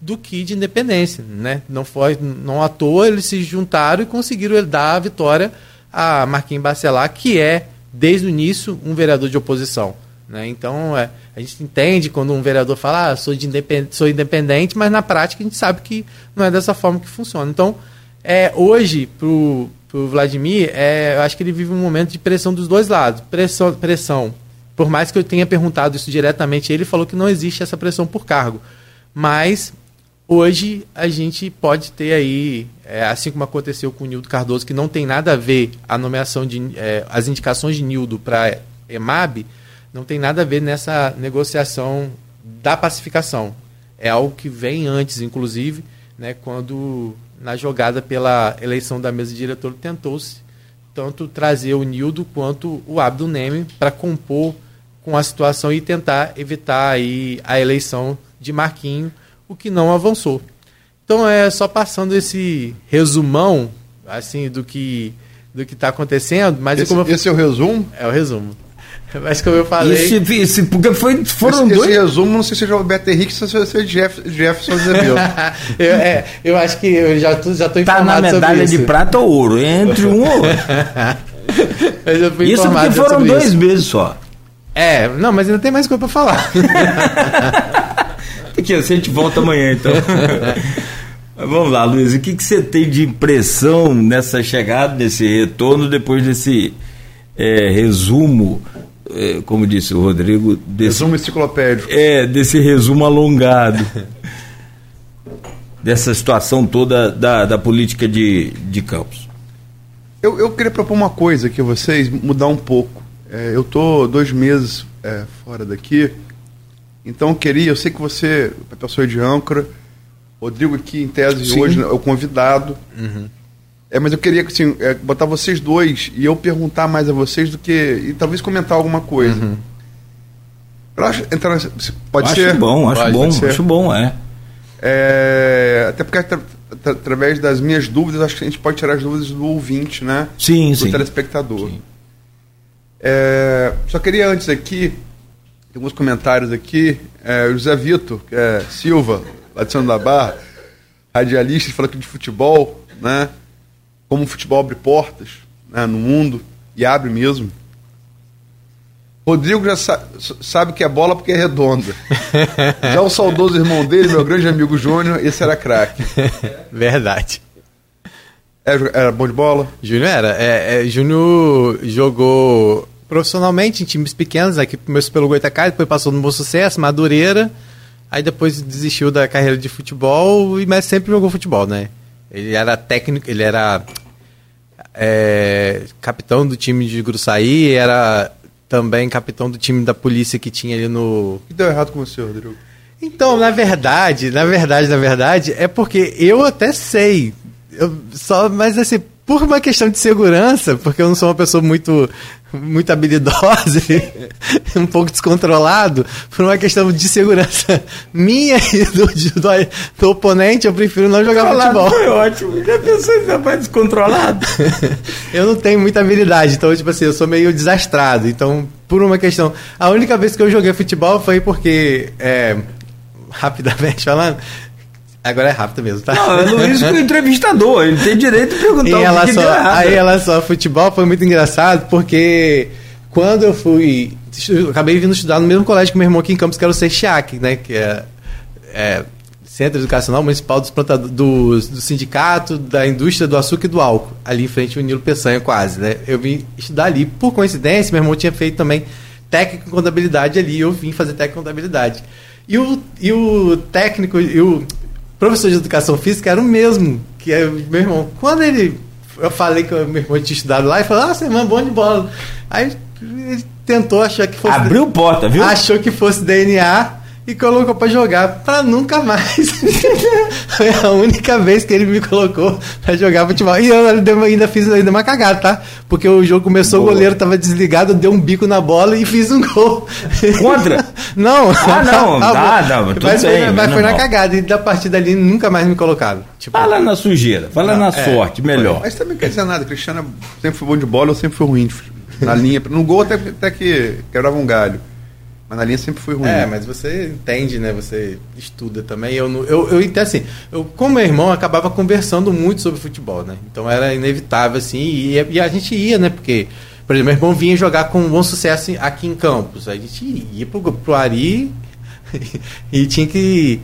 do que de independência. Né? Não, foi, não à toa eles se juntaram e conseguiram dar a vitória a Marquinhos Bacelar, que é, desde o início, um vereador de oposição. Né? Então, é, a gente entende quando um vereador fala, ah, sou, de independente, sou independente, mas na prática a gente sabe que não é dessa forma que funciona. Então, é, hoje, para o Vladimir, é, eu acho que ele vive um momento de pressão dos dois lados. Pressão, pressão, por mais que eu tenha perguntado isso diretamente, ele falou que não existe essa pressão por cargo. Mas hoje a gente pode ter aí, é, assim como aconteceu com o Nildo Cardoso, que não tem nada a ver a nomeação de é, as indicações de Nildo para EMAB, não tem nada a ver nessa negociação da pacificação. É algo que vem antes, inclusive, né, quando na jogada pela eleição da mesa de diretor tentou-se tanto trazer o Nildo quanto o Abdo Neme para compor com a situação e tentar evitar aí a eleição de Marquinho, o que não avançou. Então é só passando esse resumão assim do que do que está acontecendo, mas esse, eu... esse é o resumo? É o resumo. Mas como eu falei. Esse, esse, porque foi, foram esse, dois. Esse resumo, não sei se é o Beto Henrique ou se é Jeff, Jefferson Azevedo. eu, é, eu acho que eu já estou já tô tá informado na medalha de prata ou ouro, entre um ou outro. mas eu fui isso porque foram dois isso. meses só. É, não, mas ainda tem mais coisa para falar. Aqui, a gente volta amanhã então. Vamos lá, Luiz, o que, que você tem de impressão nessa chegada, nesse retorno, depois desse é, resumo como disse o Rodrigo, desse, resumo enciclopédico. É, desse resumo alongado. dessa situação toda da, da política de, de Campos. Eu, eu queria propor uma coisa aqui a vocês, mudar um pouco. É, eu tô dois meses é, fora daqui, então eu queria, eu sei que você é pessoa de âncora, Rodrigo aqui em tese Sim. hoje é o convidado. Uhum. É, mas eu queria assim, é, botar vocês dois e eu perguntar mais a vocês do que. e talvez comentar alguma coisa. Uhum. Pra entrar, pode acho ser? Bom, acho pode, bom, pode acho bom, é. é até porque tra, tra, através das minhas dúvidas, acho que a gente pode tirar as dúvidas do ouvinte, né? Sim, do sim. Do telespectador. Sim. É, só queria antes aqui, alguns comentários aqui. É, José Vitor é, Silva, lá de São da Barra, radialista, fala aqui de futebol, né? Como o futebol abre portas né, no mundo, e abre mesmo. Rodrigo já sa sabe que é bola porque é redonda. já o saudoso irmão dele, meu grande amigo Júnior, esse era craque. Verdade. Era, é, era, bom de bola? Júnior era. É, é, Júnior jogou profissionalmente em times pequenos, aqui começou pelo Goitacá, depois passou no Bom Sucesso, Madureira, aí depois desistiu da carreira de futebol, mas sempre jogou futebol, né? Ele era técnico, ele era é, capitão do time de Gruçaí, era também capitão do time da polícia que tinha ali no. O que deu errado com você, Rodrigo? Então, na verdade, na verdade, na verdade, é porque eu até sei. Eu só, mas assim, por uma questão de segurança, porque eu não sou uma pessoa muito muito habilidosa, um pouco descontrolado, por uma questão de segurança minha e do, do, do oponente, eu prefiro não jogar futebol. Foi ótimo. Já pensou em mais descontrolado? eu não tenho muita habilidade, então, tipo assim, eu sou meio desastrado. Então, por uma questão. A única vez que eu joguei futebol foi porque. É, rapidamente falando, Agora é rápido mesmo, tá? Não, é Luiz o entrevistador, ele tem direito de perguntar em relação, que Aí, em relação ao futebol, foi muito engraçado, porque quando eu fui. Eu acabei vindo estudar no mesmo colégio que meu irmão aqui em Campos, que era o CECHIAC, né? Que é, é Centro Educacional Municipal dos do, do Sindicato da Indústria do Açúcar e do Álcool, ali em frente ao Nilo Peçanha, quase, né? Eu vim estudar ali. Por coincidência, meu irmão tinha feito também técnico em contabilidade ali, eu vim fazer técnico em contabilidade. E o, e o técnico, e o professor de educação física era o mesmo que é meu irmão. Quando ele. Eu falei que o meu irmão tinha estudado lá e falou: Ah, é bom de bola. Aí ele tentou achar que fosse. Abriu porta, viu? Achou que fosse DNA e colocou para jogar para nunca mais. Foi a única vez que ele me colocou para jogar futebol. E eu ainda fiz ainda uma cagada, tá? Porque o jogo começou, Boa. o goleiro tava desligado, deu um bico na bola e fiz um gol. Contra? não. Ah, não. Ah, não, mas, mas bem, foi, mas foi na cagada. E da partida ali nunca mais me colocaram. Tipo, fala na sujeira, fala não, na é, sorte, melhor. Mas também quer dizer nada. Cristiano sempre foi bom de bola, eu sempre fui ruim na linha. No gol até, até que quebrava um galho. Mas na linha sempre foi ruim. É, mas você entende, né? Você estuda também. Eu, eu, eu então, assim, eu, como meu irmão, acabava conversando muito sobre futebol, né? Então era inevitável, assim, e, e a gente ia, né? Porque, por exemplo, meu irmão vinha jogar com um bom sucesso aqui em Campos. A gente ia pro, pro Ari e tinha que.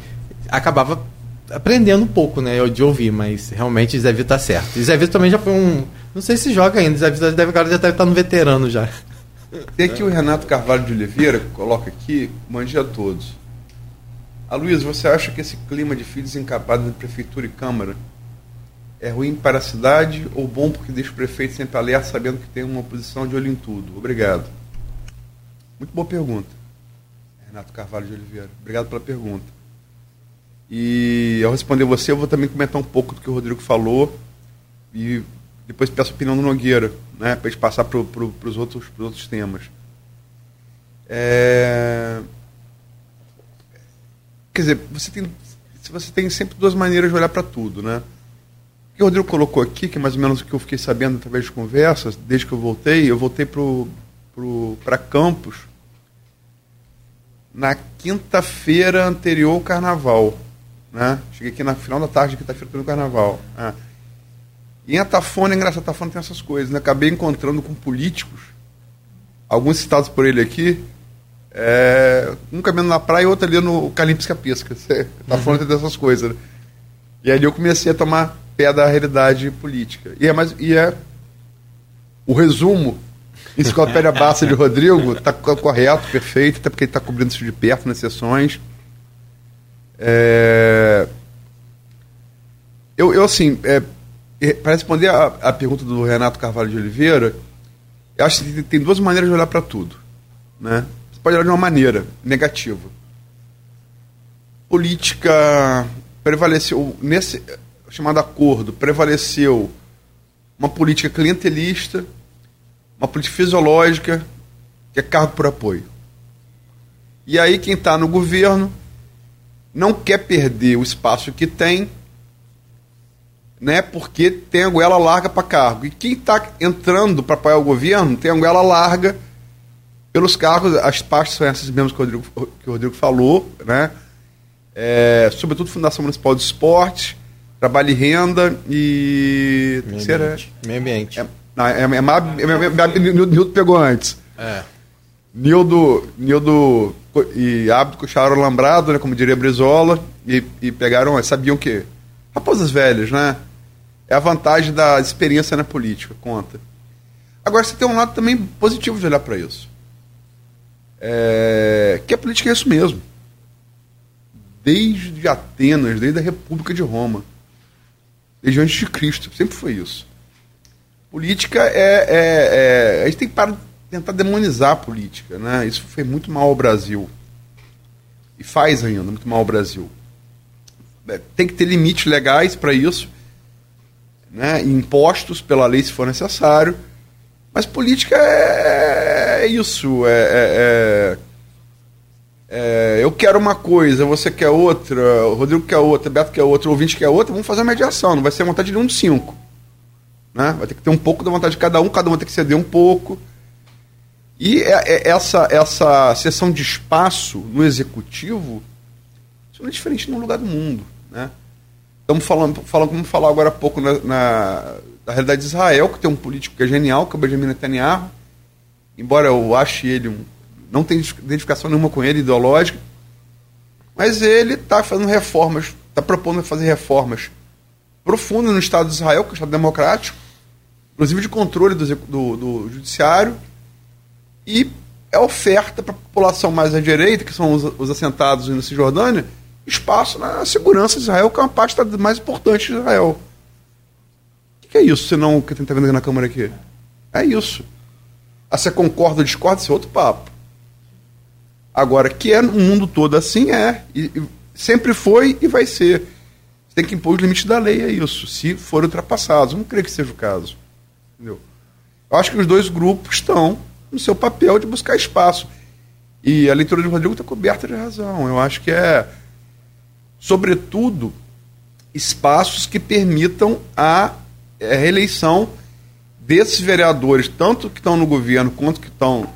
acabava aprendendo um pouco, né? De ouvir, mas realmente Zé Vitor tá certo. E Zé Vitor também já foi um. Não sei se joga ainda, Zé Vitor deve, agora já deve estar no veterano já. Tem aqui o Renato Carvalho de Oliveira, coloca aqui, mande a todos. A Luísa, você acha que esse clima de filhos encapados de prefeitura e câmara é ruim para a cidade ou bom porque deixa o prefeito sempre alerta sabendo que tem uma oposição de olho em tudo? Obrigado. Muito boa pergunta. Renato Carvalho de Oliveira. Obrigado pela pergunta. E ao responder você, eu vou também comentar um pouco do que o Rodrigo falou e depois peço a opinião do Nogueira, né, para a gente passar para pro, os outros, outros temas. É... Quer dizer, você tem, você tem sempre duas maneiras de olhar para tudo, né? O que o Rodrigo colocou aqui, que é mais ou menos o que eu fiquei sabendo através de conversas, desde que eu voltei, eu voltei para Campos na quinta-feira anterior ao carnaval. Né? Cheguei aqui na final da tarde, quinta-feira do carnaval. Ah. E em Atafona, é engraçado, Atafona tem essas coisas. Né? Acabei encontrando com políticos, alguns citados por ele aqui, é, um caminhando na praia e outro ali no Calim Pisca Pisca. Atafona uhum. tem dessas coisas. Né? E ali eu comecei a tomar pé da realidade política. E é, mais, e é o resumo, enciclopédia basta de Rodrigo, está correto, perfeito, até porque ele está cobrindo isso de perto nas sessões. É, eu, eu, assim, é, para responder a, a, pergunta do Renato Carvalho de Oliveira, eu acho que tem duas maneiras de olhar para tudo. Né? Você pode olhar de uma maneira negativa. Política prevaleceu, nesse chamado acordo, prevaleceu uma política clientelista, uma política fisiológica, que é cargo por apoio. E aí quem está no governo não quer perder o espaço que tem né? Porque tem a goela larga para cargo. E quem está entrando para apoiar o governo tem a goela larga pelos cargos, as partes são essas mesmas que o Rodrigo, que o Rodrigo falou, né? É, sobretudo Fundação Municipal de Esporte, Trabalho e Renda e. Meio terceira, ambiente. Meio ambiente. É, não, é, é, é, Nildo pegou antes. É. Nildo, Nildo e Abdo puxaram lambrado, né, como diria Brizola, e, e pegaram, sabiam que raposas velhas, né? É a vantagem da experiência na política, conta. Agora, você tem um lado também positivo de olhar para isso. É... Que a política é isso mesmo. Desde Atenas, desde a República de Roma. Desde antes de Cristo. Sempre foi isso. Política é. é, é... A gente tem que parar de tentar demonizar a política. Né? Isso foi muito mal ao Brasil. E faz ainda muito mal ao Brasil. É, tem que ter limites legais para isso né, impostos pela lei se for necessário. Mas política é, é isso. É, é, é, eu quero uma coisa, você quer outra, o Rodrigo quer outra, Beto quer outra, o ouvinte quer outra, vamos fazer uma mediação. Não vai ser a vontade de um dos cinco. Né? Vai ter que ter um pouco da vontade de cada um, cada um vai ter que ceder um pouco. E essa, essa sessão de espaço no executivo, isso não é diferente no lugar do mundo. Né? Estamos falando, falando, vamos falar agora há pouco na, na, da realidade de Israel, que tem um político que é genial, que é o Benjamin Netanyahu, embora eu ache ele um, não tenho identificação nenhuma com ele ideológica, mas ele está fazendo reformas, está propondo fazer reformas profundas no Estado de Israel, que é um Estado democrático, inclusive de controle do, do, do judiciário, e é oferta para a população mais à direita, que são os, os assentados na Cisjordânia, espaço na segurança de Israel, que é uma parte mais importante de Israel. O que é isso, senão o que a está vendo na Câmara aqui? É isso. Ah, você concorda ou discorda, isso é outro papo. Agora, que é no mundo todo assim, é. E, e sempre foi e vai ser. Você tem que impor os limites da lei, é isso. Se forem ultrapassados. Não creio que seja o caso. Entendeu? Eu acho que os dois grupos estão no seu papel de buscar espaço. E a leitura de Rodrigo está coberta de razão. Eu acho que é, sobretudo, espaços que permitam a, a reeleição desses vereadores, tanto que estão no governo quanto que estão.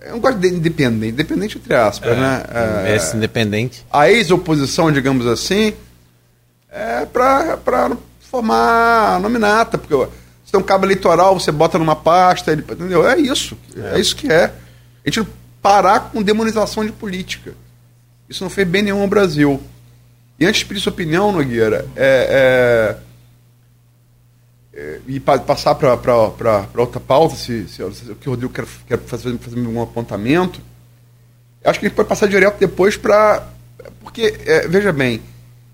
Eu não gosto de independente, independente entre aspas, é, né? É, é, independente. A ex-oposição, digamos assim, é para formar nominata, porque você tem um cabo eleitoral, você bota numa pasta, ele, entendeu? É isso. É. é isso que é. A gente parar com demonização de política. Isso não fez bem nenhum ao Brasil. E antes de pedir sua opinião, Nogueira, é, é, é, e pa, passar para outra pauta, se, se, se, o que o Rodrigo quer, quer fazer, fazer um apontamento, acho que a gente pode passar direto depois para. Porque, é, veja bem,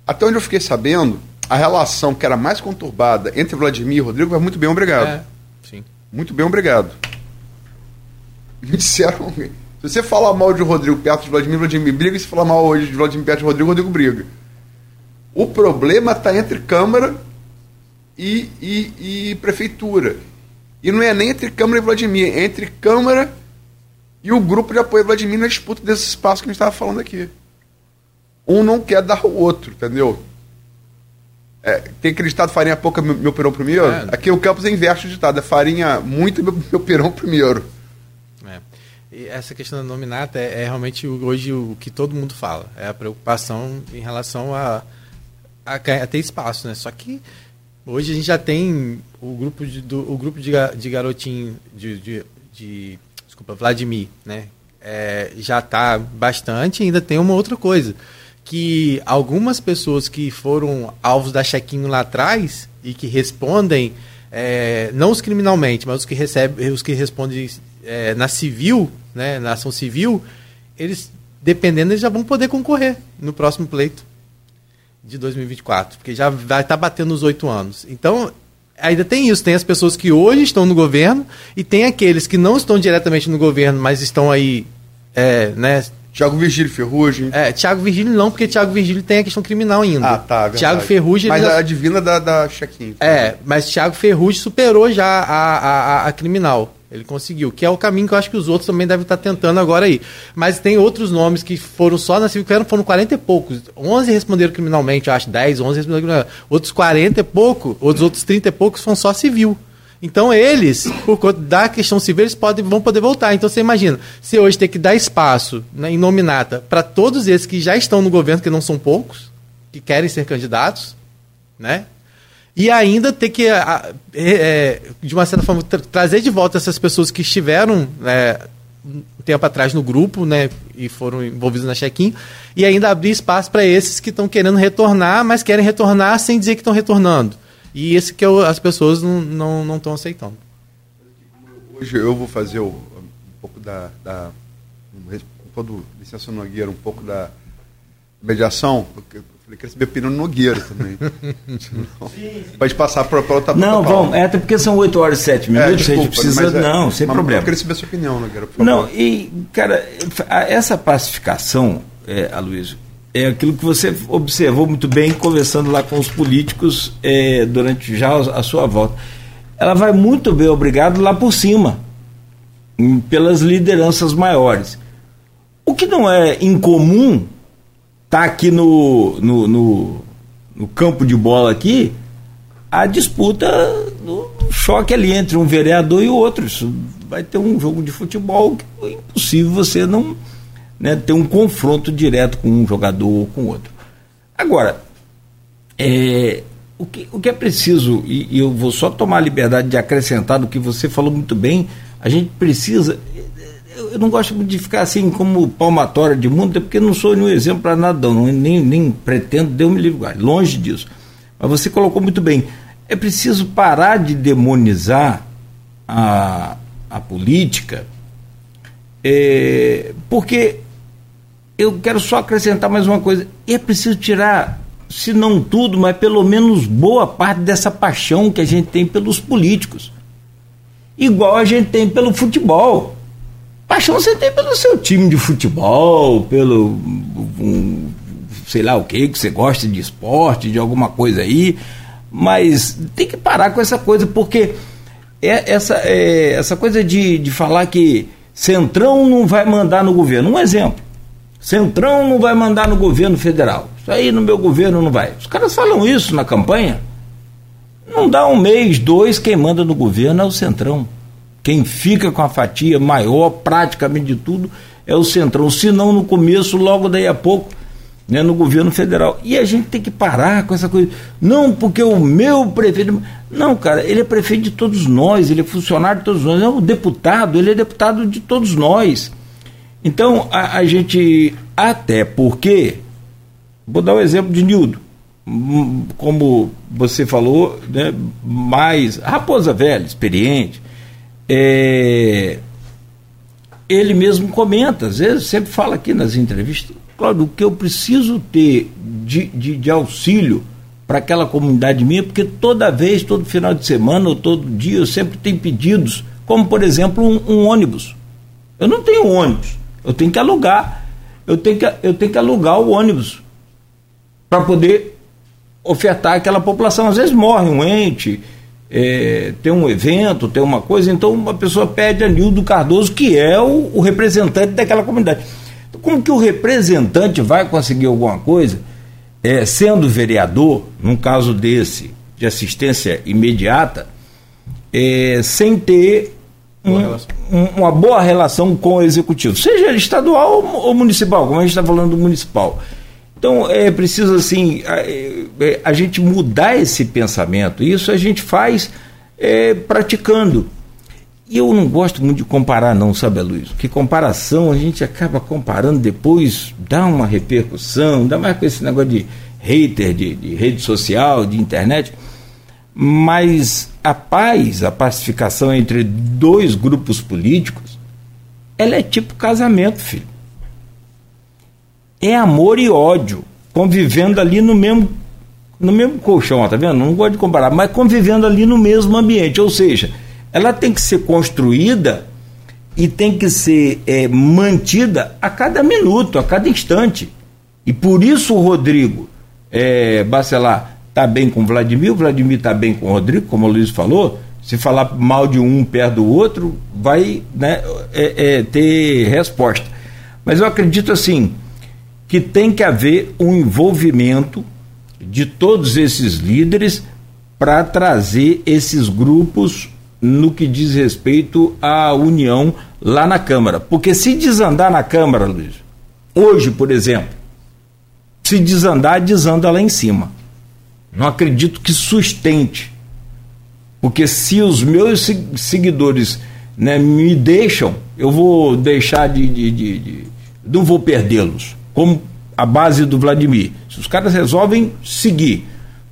até onde eu fiquei sabendo, a relação que era mais conturbada entre Vladimir e Rodrigo vai muito bem, obrigado. É, sim. Muito bem, obrigado. Me disseram. Se você falar mal de Rodrigo perto de Vladimir, Vladimir briga. E se falar mal hoje de Vladimir perto de Rodrigo, Rodrigo briga. O problema está entre Câmara e, e, e, Prefeitura. E não é nem entre Câmara e Vladimir, é entre Câmara e o grupo de apoio a Vladimir na disputa desse espaço que a gente estava falando aqui. Um não quer dar o outro, entendeu? É, tem aquele ditado farinha pouca, meu, meu perão primeiro. É. Aqui o Campos é inverte o ditado, é farinha muito, meu, meu perão primeiro. E essa questão da nominata é, é, realmente hoje o que todo mundo fala. É a preocupação em relação a, a, a ter espaço, né? Só que hoje a gente já tem o grupo de, do, o grupo de, de garotinho de, de, de desculpa, Vladimir, né? É, já está bastante, ainda tem uma outra coisa que algumas pessoas que foram alvos da chequinho lá atrás e que respondem, é, não os criminalmente, mas os que, recebem, os que respondem é, na civil, né, na ação civil, eles, dependendo, eles já vão poder concorrer no próximo pleito de 2024, porque já vai estar tá batendo os oito anos. Então, ainda tem isso, tem as pessoas que hoje estão no governo e tem aqueles que não estão diretamente no governo, mas estão aí, é, né, Tiago Virgílio Ferrugem. É, Tiago Virgílio não, porque Tiago Virgílio tem a questão criminal ainda. Ah, tá. Verdade. Tiago Ferrugem. Mas a divina da, da Chequinho. É, mas Tiago Ferrugem superou já a, a, a, criminal. Ele conseguiu, que é o caminho que eu acho que os outros também devem estar tentando agora aí. Mas tem outros nomes que foram só na civil, que foram 40 e poucos. 11 responderam criminalmente, eu acho, 10, 11 responderam criminalmente. Outros 40 e pouco, outros outros 30 e poucos foram só civil. Então eles, por conta da questão civil, eles podem, vão poder voltar. Então você imagina, se hoje tem que dar espaço né, em nominata para todos esses que já estão no governo, que não são poucos, que querem ser candidatos, né? E ainda ter que, é, de uma certa forma, tra trazer de volta essas pessoas que estiveram é, um tempo atrás no grupo, né, e foram envolvidos na check-in, e ainda abrir espaço para esses que estão querendo retornar, mas querem retornar sem dizer que estão retornando. E esse que eu, as pessoas não estão não, não aceitando. Hoje eu vou fazer o, um pouco da, da com todo licença Nogueira, um pouco da mediação, falei, queria saber a opinião do Nogueira também. Pode passar para outra Não, vamos, é até porque são 8 horas e 7 minutos, é, desculpa, a gente precisa. É, não, sem problema. Eu queria saber a sua opinião, Nogueira, por favor. Não, e, cara, essa pacificação, é, Aloysio, é aquilo que você observou muito bem conversando lá com os políticos é, durante já a sua volta. Ela vai muito bem, obrigado, lá por cima, pelas lideranças maiores. O que não é incomum tá aqui no, no, no, no campo de bola aqui a disputa no choque ali entre um vereador e o outro. Isso vai ter um jogo de futebol que é impossível você não né, ter um confronto direto com um jogador ou com outro. Agora, é, o, que, o que é preciso, e, e eu vou só tomar a liberdade de acrescentar do que você falou muito bem, a gente precisa. Eu não gosto de ficar assim como palmatória de mundo, porque não sou nenhum exemplo para nada, não, nem, nem pretendo, deu me livre, longe disso. Mas você colocou muito bem. É preciso parar de demonizar a, a política, é, porque eu quero só acrescentar mais uma coisa: é preciso tirar, se não tudo, mas pelo menos boa parte dessa paixão que a gente tem pelos políticos, igual a gente tem pelo futebol. Paixão você tem pelo seu time de futebol, pelo. Um, sei lá o que, que você gosta de esporte, de alguma coisa aí, mas tem que parar com essa coisa, porque é essa, é, essa coisa de, de falar que Centrão não vai mandar no governo. Um exemplo. Centrão não vai mandar no governo federal. Isso aí no meu governo não vai. Os caras falam isso na campanha. Não dá um mês, dois, quem manda no governo é o Centrão. Quem fica com a fatia maior, praticamente de tudo, é o Centrão. Se não no começo, logo daí a pouco, né, no governo federal. E a gente tem que parar com essa coisa. Não, porque o meu prefeito. Não, cara, ele é prefeito de todos nós, ele é funcionário de todos nós, é um deputado, ele é deputado de todos nós. Então, a, a gente, até porque, vou dar o um exemplo de Nildo, hum, como você falou, né, mais raposa velha, experiente, é, ele mesmo comenta, às vezes sempre fala aqui nas entrevistas, Cláudio, o que eu preciso ter de, de, de auxílio para aquela comunidade minha, porque toda vez, todo final de semana ou todo dia, eu sempre tenho pedidos, como por exemplo um, um ônibus. Eu não tenho ônibus, eu tenho que alugar. Eu tenho que, eu tenho que alugar o ônibus para poder ofertar aquela população. Às vezes morre um ente, é, tem um evento, tem uma coisa, então uma pessoa pede a Nildo Cardoso, que é o, o representante daquela comunidade. Então, como que o representante vai conseguir alguma coisa? é, sendo vereador, num caso desse, de assistência imediata, é, sem ter um, um, uma boa relação com o executivo, seja estadual ou municipal, como a gente está falando do municipal. Então é preciso assim a, é, a, gente mudar esse pensamento. Isso a gente faz é, praticando. E eu não gosto muito de comparar, não, sabe, Luiz? Porque comparação a gente acaba comparando depois, dá uma repercussão, dá mais com esse negócio de hater de, de rede social, de internet. Mas a paz, a pacificação entre dois grupos políticos, ela é tipo casamento, filho. É amor e ódio, convivendo ali no mesmo no mesmo colchão, tá vendo? Não gosto de comparar, mas convivendo ali no mesmo ambiente. Ou seja, ela tem que ser construída e tem que ser é, mantida a cada minuto, a cada instante. E por isso o Rodrigo é, Bacelar está bem com o Vladimir, o Vladimir está bem com o Rodrigo, como o Luiz falou. Se falar mal de um perto do outro, vai né, é, é, ter resposta. Mas eu acredito assim que tem que haver um envolvimento de todos esses líderes para trazer esses grupos no que diz respeito à união lá na Câmara. Porque se desandar na Câmara, Luiz, hoje, por exemplo, se desandar, desanda lá em cima. Não acredito que sustente. Porque se os meus seguidores né, me deixam, eu vou deixar de. de, de, de não vou perdê-los. Como a base do Vladimir. Se os caras resolvem seguir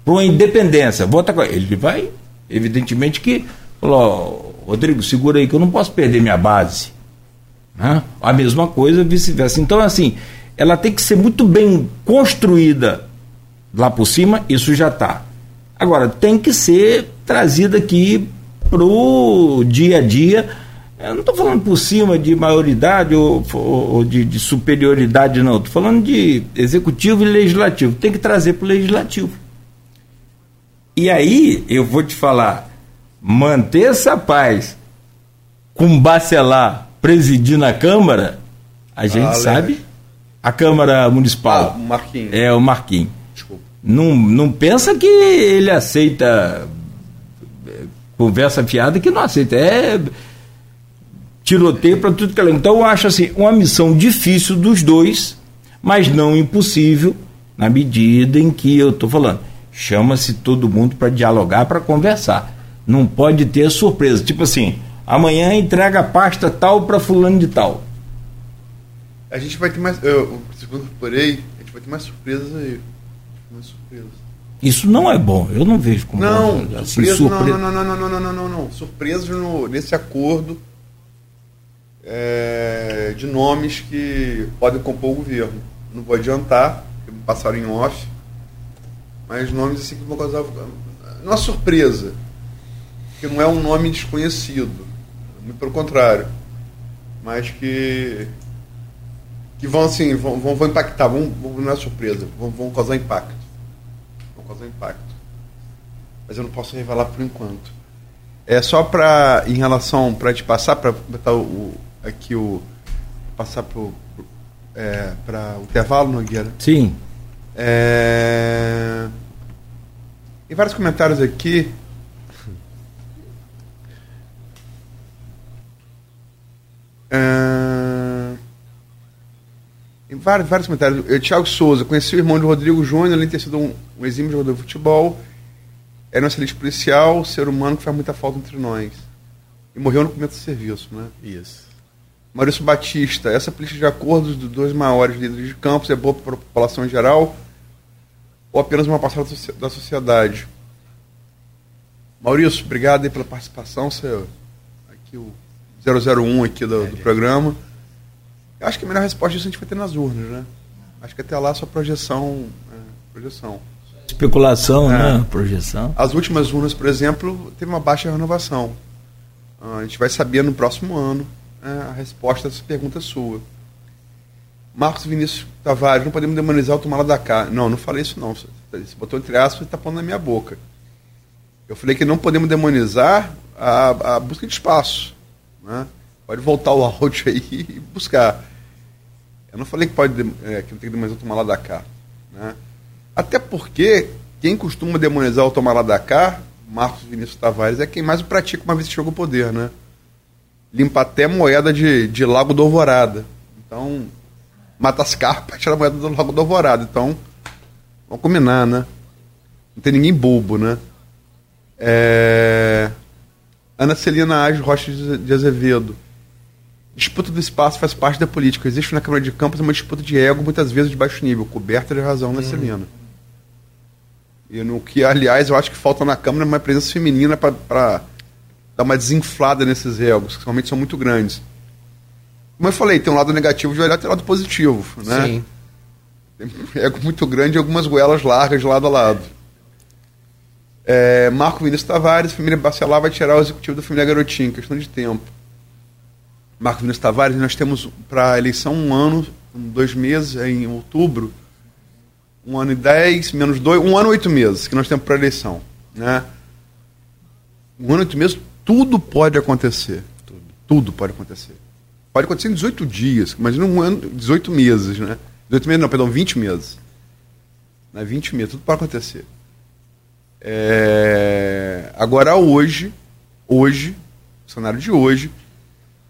para uma independência, vota com ele vai, evidentemente que falou, Rodrigo, segura aí que eu não posso perder minha base. Né? A mesma coisa, vice-versa. Então, assim, ela tem que ser muito bem construída lá por cima, isso já está. Agora, tem que ser trazida aqui para o dia a dia Eu não estou falando por cima de maioridade ou, ou de, de, superioridade, não. Estou falando de executivo e legislativo. Tem que trazer para o legislativo. E aí, eu vou te falar, manter essa paz com Bacelar presidindo a Câmara, a gente ah, sabe. A Câmara Municipal. Ah, o Marquinhos. É, o Marquinhos. Desculpa. Não, não pensa que ele aceita eh, conversa fiada que não aceita. É tiroteio para tudo que é. Então eu acho assim, uma missão difícil dos dois, mas não impossível, na medida em que eu estou falando. Chama-se todo mundo para dialogar, para conversar. Não pode ter surpresa. Tipo assim, amanhã entrega a pasta tal para fulano de tal. A gente vai ter mais. Eu, segundo eu porei, a gente vai ter mais surpresas aí. Mais surpresas. Isso não é bom, eu não vejo como não, assim, surpresa, surpresa. Não, não, não, não, não, não, não, não, Surpresas no, nesse acordo é, de nomes que podem compor o governo. Não vou adiantar, porque passaram em off, mas nomes assim que vão causar. Não é surpresa, que não é um nome desconhecido, muito pelo contrário, mas que que vão assim, vão, vão, impactar, vão, vão, não é surpresa, vão, vão causar impacto. Vão causar impacto. Mas eu não posso revelar por enquanto. É só para em relação para te passar para o, aqui o passar para é, para o intervalo Nogueira. Sim. É, tem vários comentários aqui. É, tem vários, vários comentários. Eu, Thiago Souza, conheci o irmão de Rodrigo Júnior, além de ter sido um, um exímio jogador de futebol. Era um excelente policial, ser humano que faz muita falta entre nós. E morreu no começo do serviço, né? Isso. Maurício Batista, essa política de acordos dos dois maiores líderes de campos é boa para a população em geral ou apenas uma parcela da sociedade? Maurício, obrigado pela participação, seu, aqui o 001 aqui do, do programa. Eu acho que a melhor resposta disso a gente vai ter nas urnas, né? Acho que até lá só projeção, é, projeção. Especulação, é. né? Projeção. As últimas urnas, por exemplo, teve uma baixa renovação. Ah, a gente vai saber no próximo ano é, a resposta a essa pergunta sua. Marcos Vinícius Tavares, não podemos demonizar o tomada da cá. Não, não falei isso não. Você botou entre aspas e está pondo na minha boca. Eu falei que não podemos demonizar a, a busca de espaço. Né? Pode voltar o áudio aí e buscar. Eu não falei que, pode, é, que tem que demonizar o tomar da cá. Né? Até porque quem costuma demonizar o tomar da cá, Marcos Vinícius Tavares, é quem mais o pratica uma vez que chega ao poder, né? Limpa até moeda de, de Lago do Alvorada. Então, mata as carpas, tira a moeda do Lago do Alvorada. Então, vamos combinar, né? Não tem ninguém bobo, né? É... Ana Celina Age Rocha de Azevedo. Disputa do espaço faz parte da política. Existe na Câmara de Campos uma disputa de ego, muitas vezes de baixo nível, coberta de razão, Ana hum. Celina. E no que, aliás, eu acho que falta na Câmara uma presença feminina para dar uma desinflada nesses egos, que realmente são muito grandes. Como eu falei, tem um lado negativo de olhar, tem um lado positivo, né? Sim. Tem ego muito grande e algumas goelas largas de lado a lado. É, Marco Vinícius Tavares, família Bacelar vai tirar o executivo da família Garotinho, questão de tempo. Marco Vinícius Tavares, nós temos para a eleição um ano, dois meses, em outubro, um ano e dez, menos dois, um ano e oito meses que nós temos para a eleição. Né? Um ano e oito meses, tudo pode acontecer. Tudo. Tudo pode acontecer. Pode acontecer em 18 dias, imagina um ano, 18 meses, né? 18 meses, não, perdão, 20 meses. Né? 20 meses, tudo pode acontecer. É... Agora, hoje, hoje, cenário de hoje,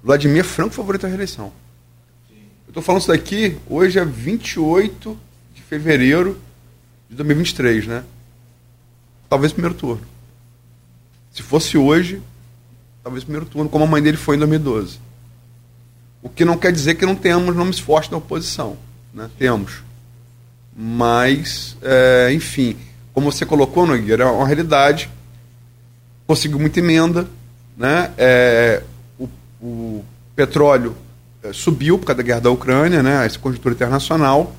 Vladimir franco favorito à reeleição. Eu estou falando isso daqui, hoje é 28 de fevereiro de 2023, né? Talvez primeiro turno. Se fosse hoje, talvez primeiro turno, como a mãe dele foi em 2012. O que não quer dizer que não tenhamos nomes fortes na oposição. Né? Temos. Mas, é, enfim, como você colocou, Nogueira, é uma realidade. Conseguiu muita emenda. Né? É, o, o, petróleo é, subiu por causa da guerra da Ucrânia, né? essa conjuntura internacional.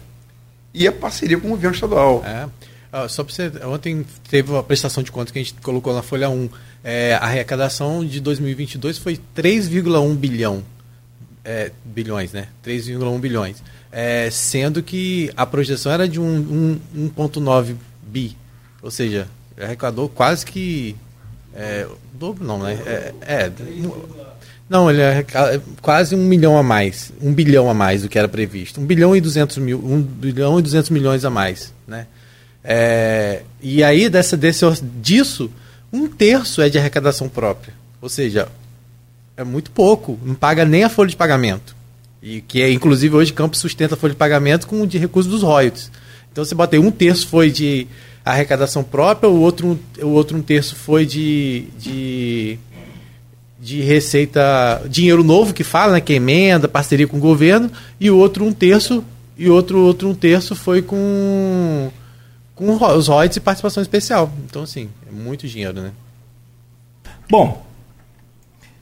E a parceria com o governo estadual. É. Ah, só para você, ontem teve a prestação de contas que a gente colocou na folha 1. É, a arrecadação de 2022 foi 3,1 bilhão. É, bilhões, né? 3,1 bilhões. É, sendo que a projeção era de um, um 1,9 bi. Ou seja, arrecadou quase que. É, dobro não, né? É, é não, ele é quase um milhão a mais, um bilhão a mais do que era previsto, um bilhão e duzentos mil, um bilhão e duzentos milhões a mais, né? É, e aí dessa desse disso um terço é de arrecadação própria, ou seja, é muito pouco, não paga nem a folha de pagamento e que é inclusive hoje Campos sustenta a folha de pagamento com de recursos dos royalties. Então você bota aí um terço foi de arrecadação própria, o outro o outro um terço foi de, de de receita, dinheiro novo que fala, né, que é emenda, parceria com o governo, e o outro um terço, e outro outro um terço foi com com os royalties e participação especial. Então assim, é muito dinheiro, né? Bom,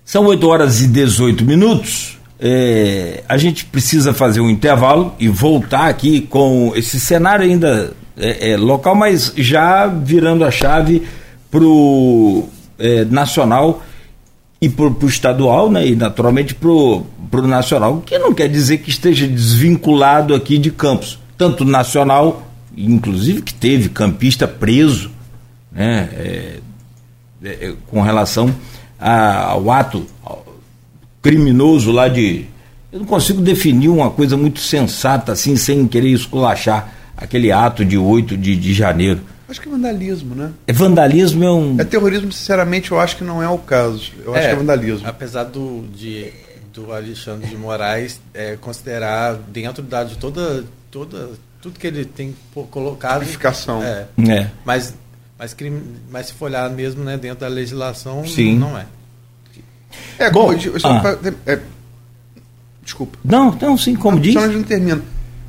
são 8 horas e 18 minutos. É, a gente precisa fazer um intervalo e voltar aqui com esse cenário ainda é, é, local, mas já virando a chave para o é, nacional e para o estadual, né, e naturalmente para o nacional, que não quer dizer que esteja desvinculado aqui de campos, tanto nacional, inclusive que teve campista preso, né, é, é, é com relação a, ao ato criminoso lá de. Eu não consigo definir uma coisa muito sensata assim, sem querer esculachar aquele ato de 8 de, de janeiro. Acho que é vandalismo, né? É vandalismo é um. É terrorismo, sinceramente, eu acho que não é o caso. Eu é, acho que é vandalismo. Apesar do, de, do Alexandre de Moraes é, considerar dentro da, de toda, toda. Tudo que ele tem colocado. Qualificação. É. é. Mas, mas, crime, mas se for olhar mesmo né, dentro da legislação, Sim. não é. É, Bom, como eu, ah. é, desculpa. Não, não, sim, como não, diz. Só não termino.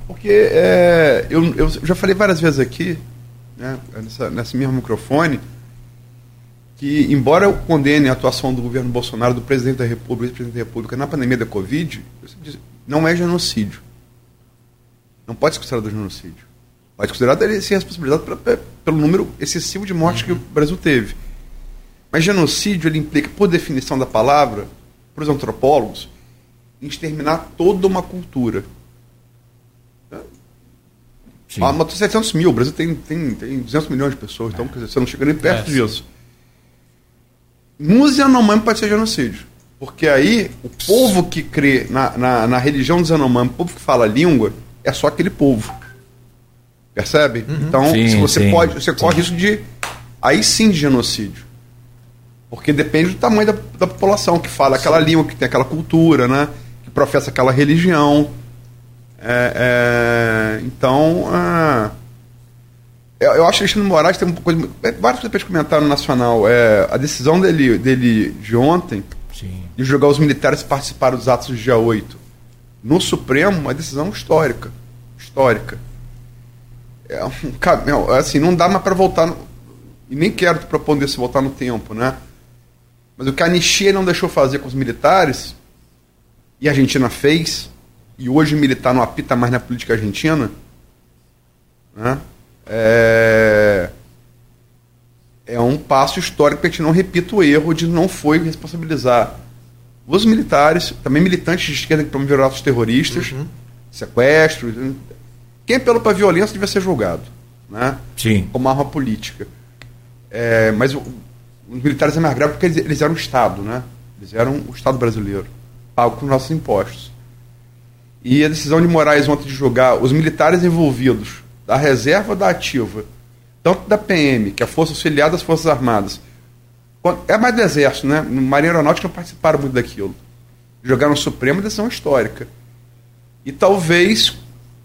Porque é, eu, eu já falei várias vezes aqui né, nessa, nesse mesmo microfone, que, embora eu condene a atuação do governo Bolsonaro, do presidente da República, do presidente da República na pandemia da Covid, não é genocídio. Não pode ser considerado genocídio. Pode ser considerado ele ser responsabilizado pelo número excessivo de mortes uhum. que o Brasil teve. Mas genocídio ele implica, por definição da palavra, para os antropólogos, exterminar toda uma cultura. Sim. Ah, matou 700 mil, o Brasil tem, tem, tem 200 milhões de pessoas, então dizer, você não chega nem perto é, disso. Nos Yanomami pode ser genocídio. Porque aí, o povo que crê na, na, na religião dos Yanomami, o povo que fala língua, é só aquele povo. Percebe? Uhum. Então, sim, se você sim, pode, você sim. corre risco de. Aí sim de genocídio. Porque depende do tamanho da, da população que fala aquela língua, que tem aquela cultura, né? Que professa aquela religião. É, é, então, é, eu, acho que Alexandre Moraes tem uma coisa. É, várias coisas para comentar no Nacional. É, a decisão dele, dele de ontem, Sim. de jogar os militares participar dos atos do dia 8 no Supremo, uma decisão histórica. Histórica. É um caminho. Assim, não dá mais para voltar. No, e nem quero propor se voltar no tempo, né? Mas o que a Anistia não deixou fazer com os militares, e a Argentina fez, e hoje militar não apita mais na política argentina, né? é, é um passo histórico que a gente não repita o erro de não foi responsabilizar os militares, também militantes de esquerda que promoveram atos terroristas, uhum. sequestros. Quem apelou para violência devia ser julgado, né? Sim. Como arma política. É, mas o, os militares é mais grave porque eles, eles eram o Estado, né? Eles eram o Estado brasileiro, pago com nossos impostos. E a decisão de Moraes ontem de julgar os militares envolvidos, da reserva da ativa, tanto da PM, que é a Força Auxiliar das Forças Armadas, é mais do Exército, né? Marinha Aeronáutica não participaram muito daquilo. Jogaram no Supremo decisão histórica. E talvez,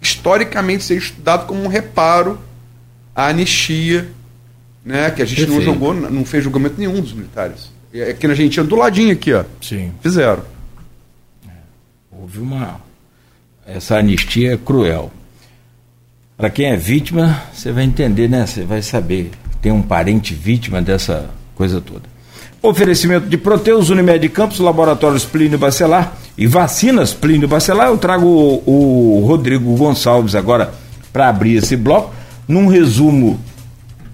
historicamente, seja estudado como um reparo à anistia, né? Que a gente Perfeito. não jogou, não fez julgamento nenhum dos militares. É aqui na Argentina, do ladinho aqui, ó. Sim. Fizeram. É. Houve uma essa anistia é cruel. Para quem é vítima, você vai entender, né? Você vai saber. Tem um parente vítima dessa coisa toda. Oferecimento de Proteus, Unimed Campos, Laboratórios Plínio Bacelar e Vacinas Plínio Bacelar. Eu trago o, o Rodrigo Gonçalves agora para abrir esse bloco, num resumo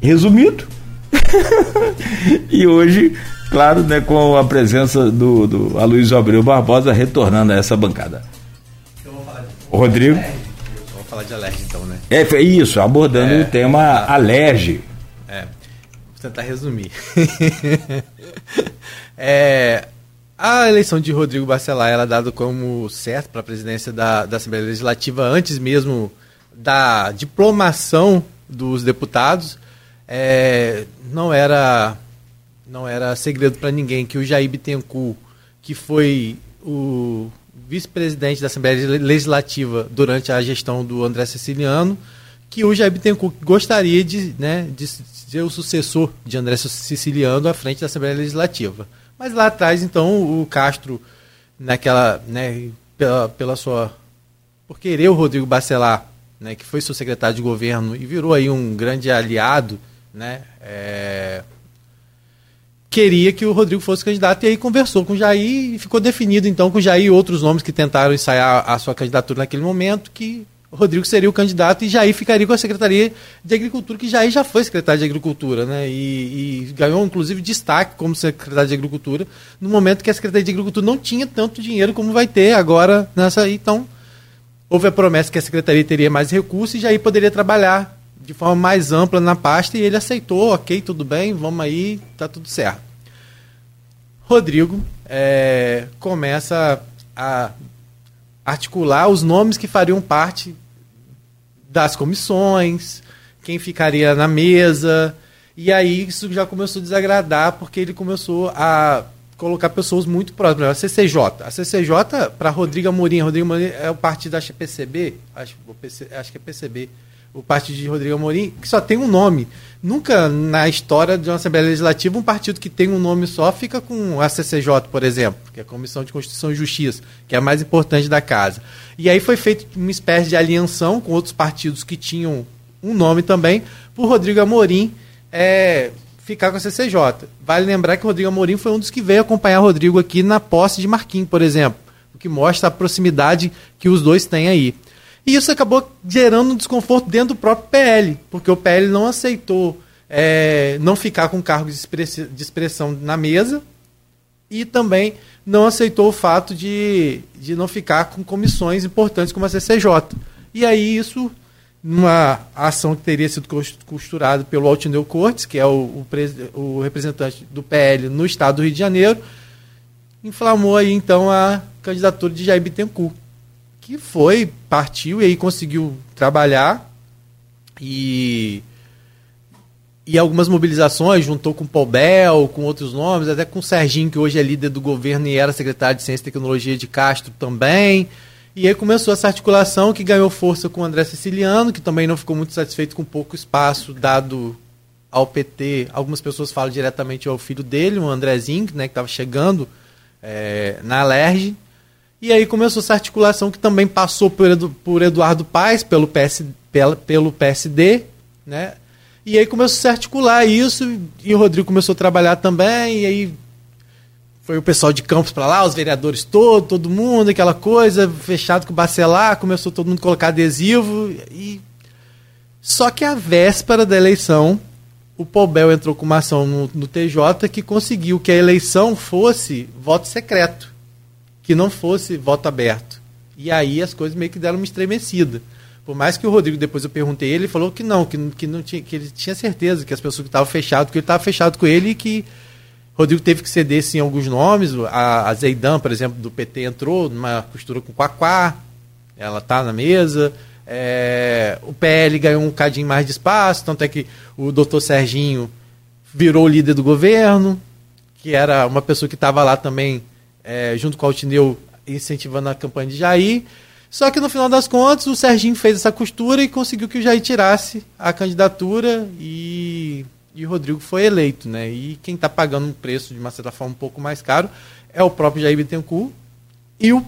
resumido. e hoje, claro, né, com a presença do, do Aloysio Abreu Barbosa retornando a essa bancada. O Rodrigo. Falar de alergia então, né? É, foi isso, abordando É. o tema alerge. É, tentar resumir. É, a eleição de Rodrigo Bacelar era dada como certo para a presidência da, da Assembleia Legislativa antes mesmo da diplomação dos deputados. É, não era não era segredo para ninguém que o Jair Bittencourt, que foi o vice-presidente da Assembleia Legislativa durante a gestão do André Siciliano, que o Jair Bittencourt gostaria de, né, de ser o sucessor de André Siciliano à frente da Assembleia Legislativa. Mas lá atrás, então, o Castro, naquela, né, pela, pela sua por querer o Rodrigo Bacelar, né, que foi seu secretário de governo e virou aí um grande aliado, né, é, queria que o Rodrigo fosse candidato e aí conversou com o Jair e ficou definido então com o Jair e outros nomes que tentaram ensaiar a sua candidatura naquele momento que Rodrigo seria o candidato e Jair ficaria com a Secretaria de Agricultura, que Jair já foi secretário de Agricultura, né? E, e ganhou, inclusive, destaque como secretário de Agricultura, no momento que a Secretaria de Agricultura não tinha tanto dinheiro como vai ter agora nessa. Então, houve a promessa que a Secretaria teria mais recursos e Jair poderia trabalhar de forma mais ampla na pasta e ele aceitou, ok, tudo bem, vamos aí, tá tudo certo. Rodrigo é, começa a articular os nomes que fariam parte das comissões, quem ficaria na mesa, e aí isso já começou a desagradar porque ele começou a colocar pessoas muito próximas. A CCJ. A CCJ, para Rodrigo Amorim, Rodrigo Amorim é o partido, é PCB, acho, acho que é PCB, o partido de Rodrigo Amorim, que só tem um nome. Nunca na história de uma Assembleia Legislativa um partido que tem um nome só fica com a CCJ, por exemplo, que é a Comissão de Constituição e Justiça, que é a mais importante da casa. E aí foi feita uma espécie de alianção com outros partidos que tinham um nome também, por Rodrigo Amorim é, ficar com a CCJ. Vale lembrar que o Rodrigo Amorim foi um dos que veio acompanhar o Rodrigo aqui na posse de Marquinhos, por exemplo, o que mostra a proximidade que os dois têm aí. E isso acabou gerando um desconforto dentro do próprio PL, porque o PL não aceitou é, não ficar com cargo de, express, de expressão na mesa e também não aceitou o fato de, de não ficar com comissões importantes como a CCJ. E aí isso, numa ação que teria sido costurada pelo Altineu Cortes, que é o, o, o representante do PL no estado do Rio de Janeiro, inflamou aí então a candidatura de Jair Bittencourt que foi, partiu e aí conseguiu trabalhar e e algumas mobilizações, juntou com o com outros nomes, até com o Serginho, que hoje é líder do governo e era secretário de Ciência e Tecnologia de Castro também. E aí começou essa articulação que ganhou força com o André Siciliano, que também não ficou muito satisfeito com pouco espaço dado ao PT. Algumas pessoas falam diretamente ao filho dele, o Andrezinho, né, que estava chegando é, na Alerj. E aí começou essa articulação que também passou por, Edu, por Eduardo Paes, pelo, PS, pela, pelo PSD, né? E aí começou a se articular isso, e o Rodrigo começou a trabalhar também, e aí foi o pessoal de Campos para lá, os vereadores todos, todo mundo, aquela coisa, fechado com o Bacelar, começou todo mundo a colocar adesivo, e... Só que a véspera da eleição, o Pobel entrou com uma ação no, no TJ que conseguiu que a eleição fosse voto secreto que não fosse voto aberto. E aí as coisas meio que deram uma estremecida. Por mais que o Rodrigo, depois eu perguntei ele, falou que não, que, que, não tinha, que ele tinha certeza que as pessoas que estavam fechadas, que ele estava fechado com ele e que Rodrigo teve que ceder sim alguns nomes. A, a Zeidan, por exemplo, do PT entrou numa costura com o Quaquá, ela está na mesa. É, o PL ganhou um cadinho mais de espaço, tanto é que o doutor Serginho virou líder do governo, que era uma pessoa que estava lá também é, junto com o Altineu, incentivando a campanha de Jair. Só que no final das contas, o Serginho fez essa costura e conseguiu que o Jair tirasse a candidatura e, e o Rodrigo foi eleito. Né? E quem está pagando um preço, de uma certa forma, um pouco mais caro é o próprio Jair Bittencourt e o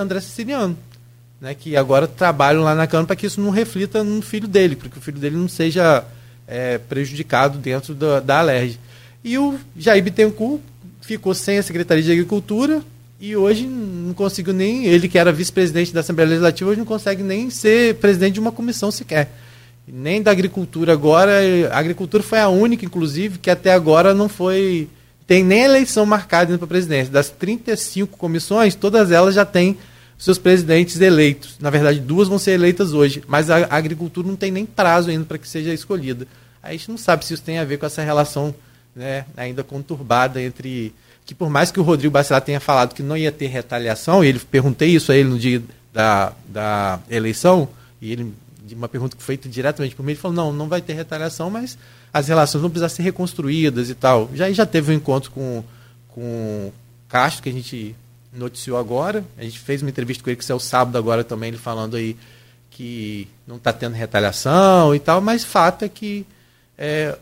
André Siciliano. Né, que agora trabalham lá na Câmara para que isso não reflita no filho dele, para que o filho dele não seja é, prejudicado dentro da, da Alerj. E o Jair Bittencourt ficou sem a Secretaria de Agricultura e hoje não conseguiu nem, ele que era vice-presidente da Assembleia Legislativa, hoje não consegue nem ser presidente de uma comissão sequer. nem da agricultura agora. A agricultura foi a única, inclusive, que até agora não foi. Tem nem eleição marcada para presidência. Das 35 comissões, todas elas já têm seus presidentes eleitos. Na verdade, duas vão ser eleitas hoje, mas a agricultura não tem nem prazo ainda para que seja escolhida. A gente não sabe se isso tem a ver com essa relação né, ainda conturbada entre. Que por mais que o Rodrigo Bacelar tenha falado que não ia ter retaliação, ele perguntei isso a ele no dia da, da eleição, e ele, uma pergunta que foi feita diretamente por mim, ele falou: não, não vai ter retaliação, mas as relações vão precisar ser reconstruídas e tal. Já, já teve um encontro com, com Castro, que a gente noticiou agora. A gente fez uma entrevista com ele, que é o sábado agora também, ele falando aí que não está tendo retaliação e tal, mas fato é que é,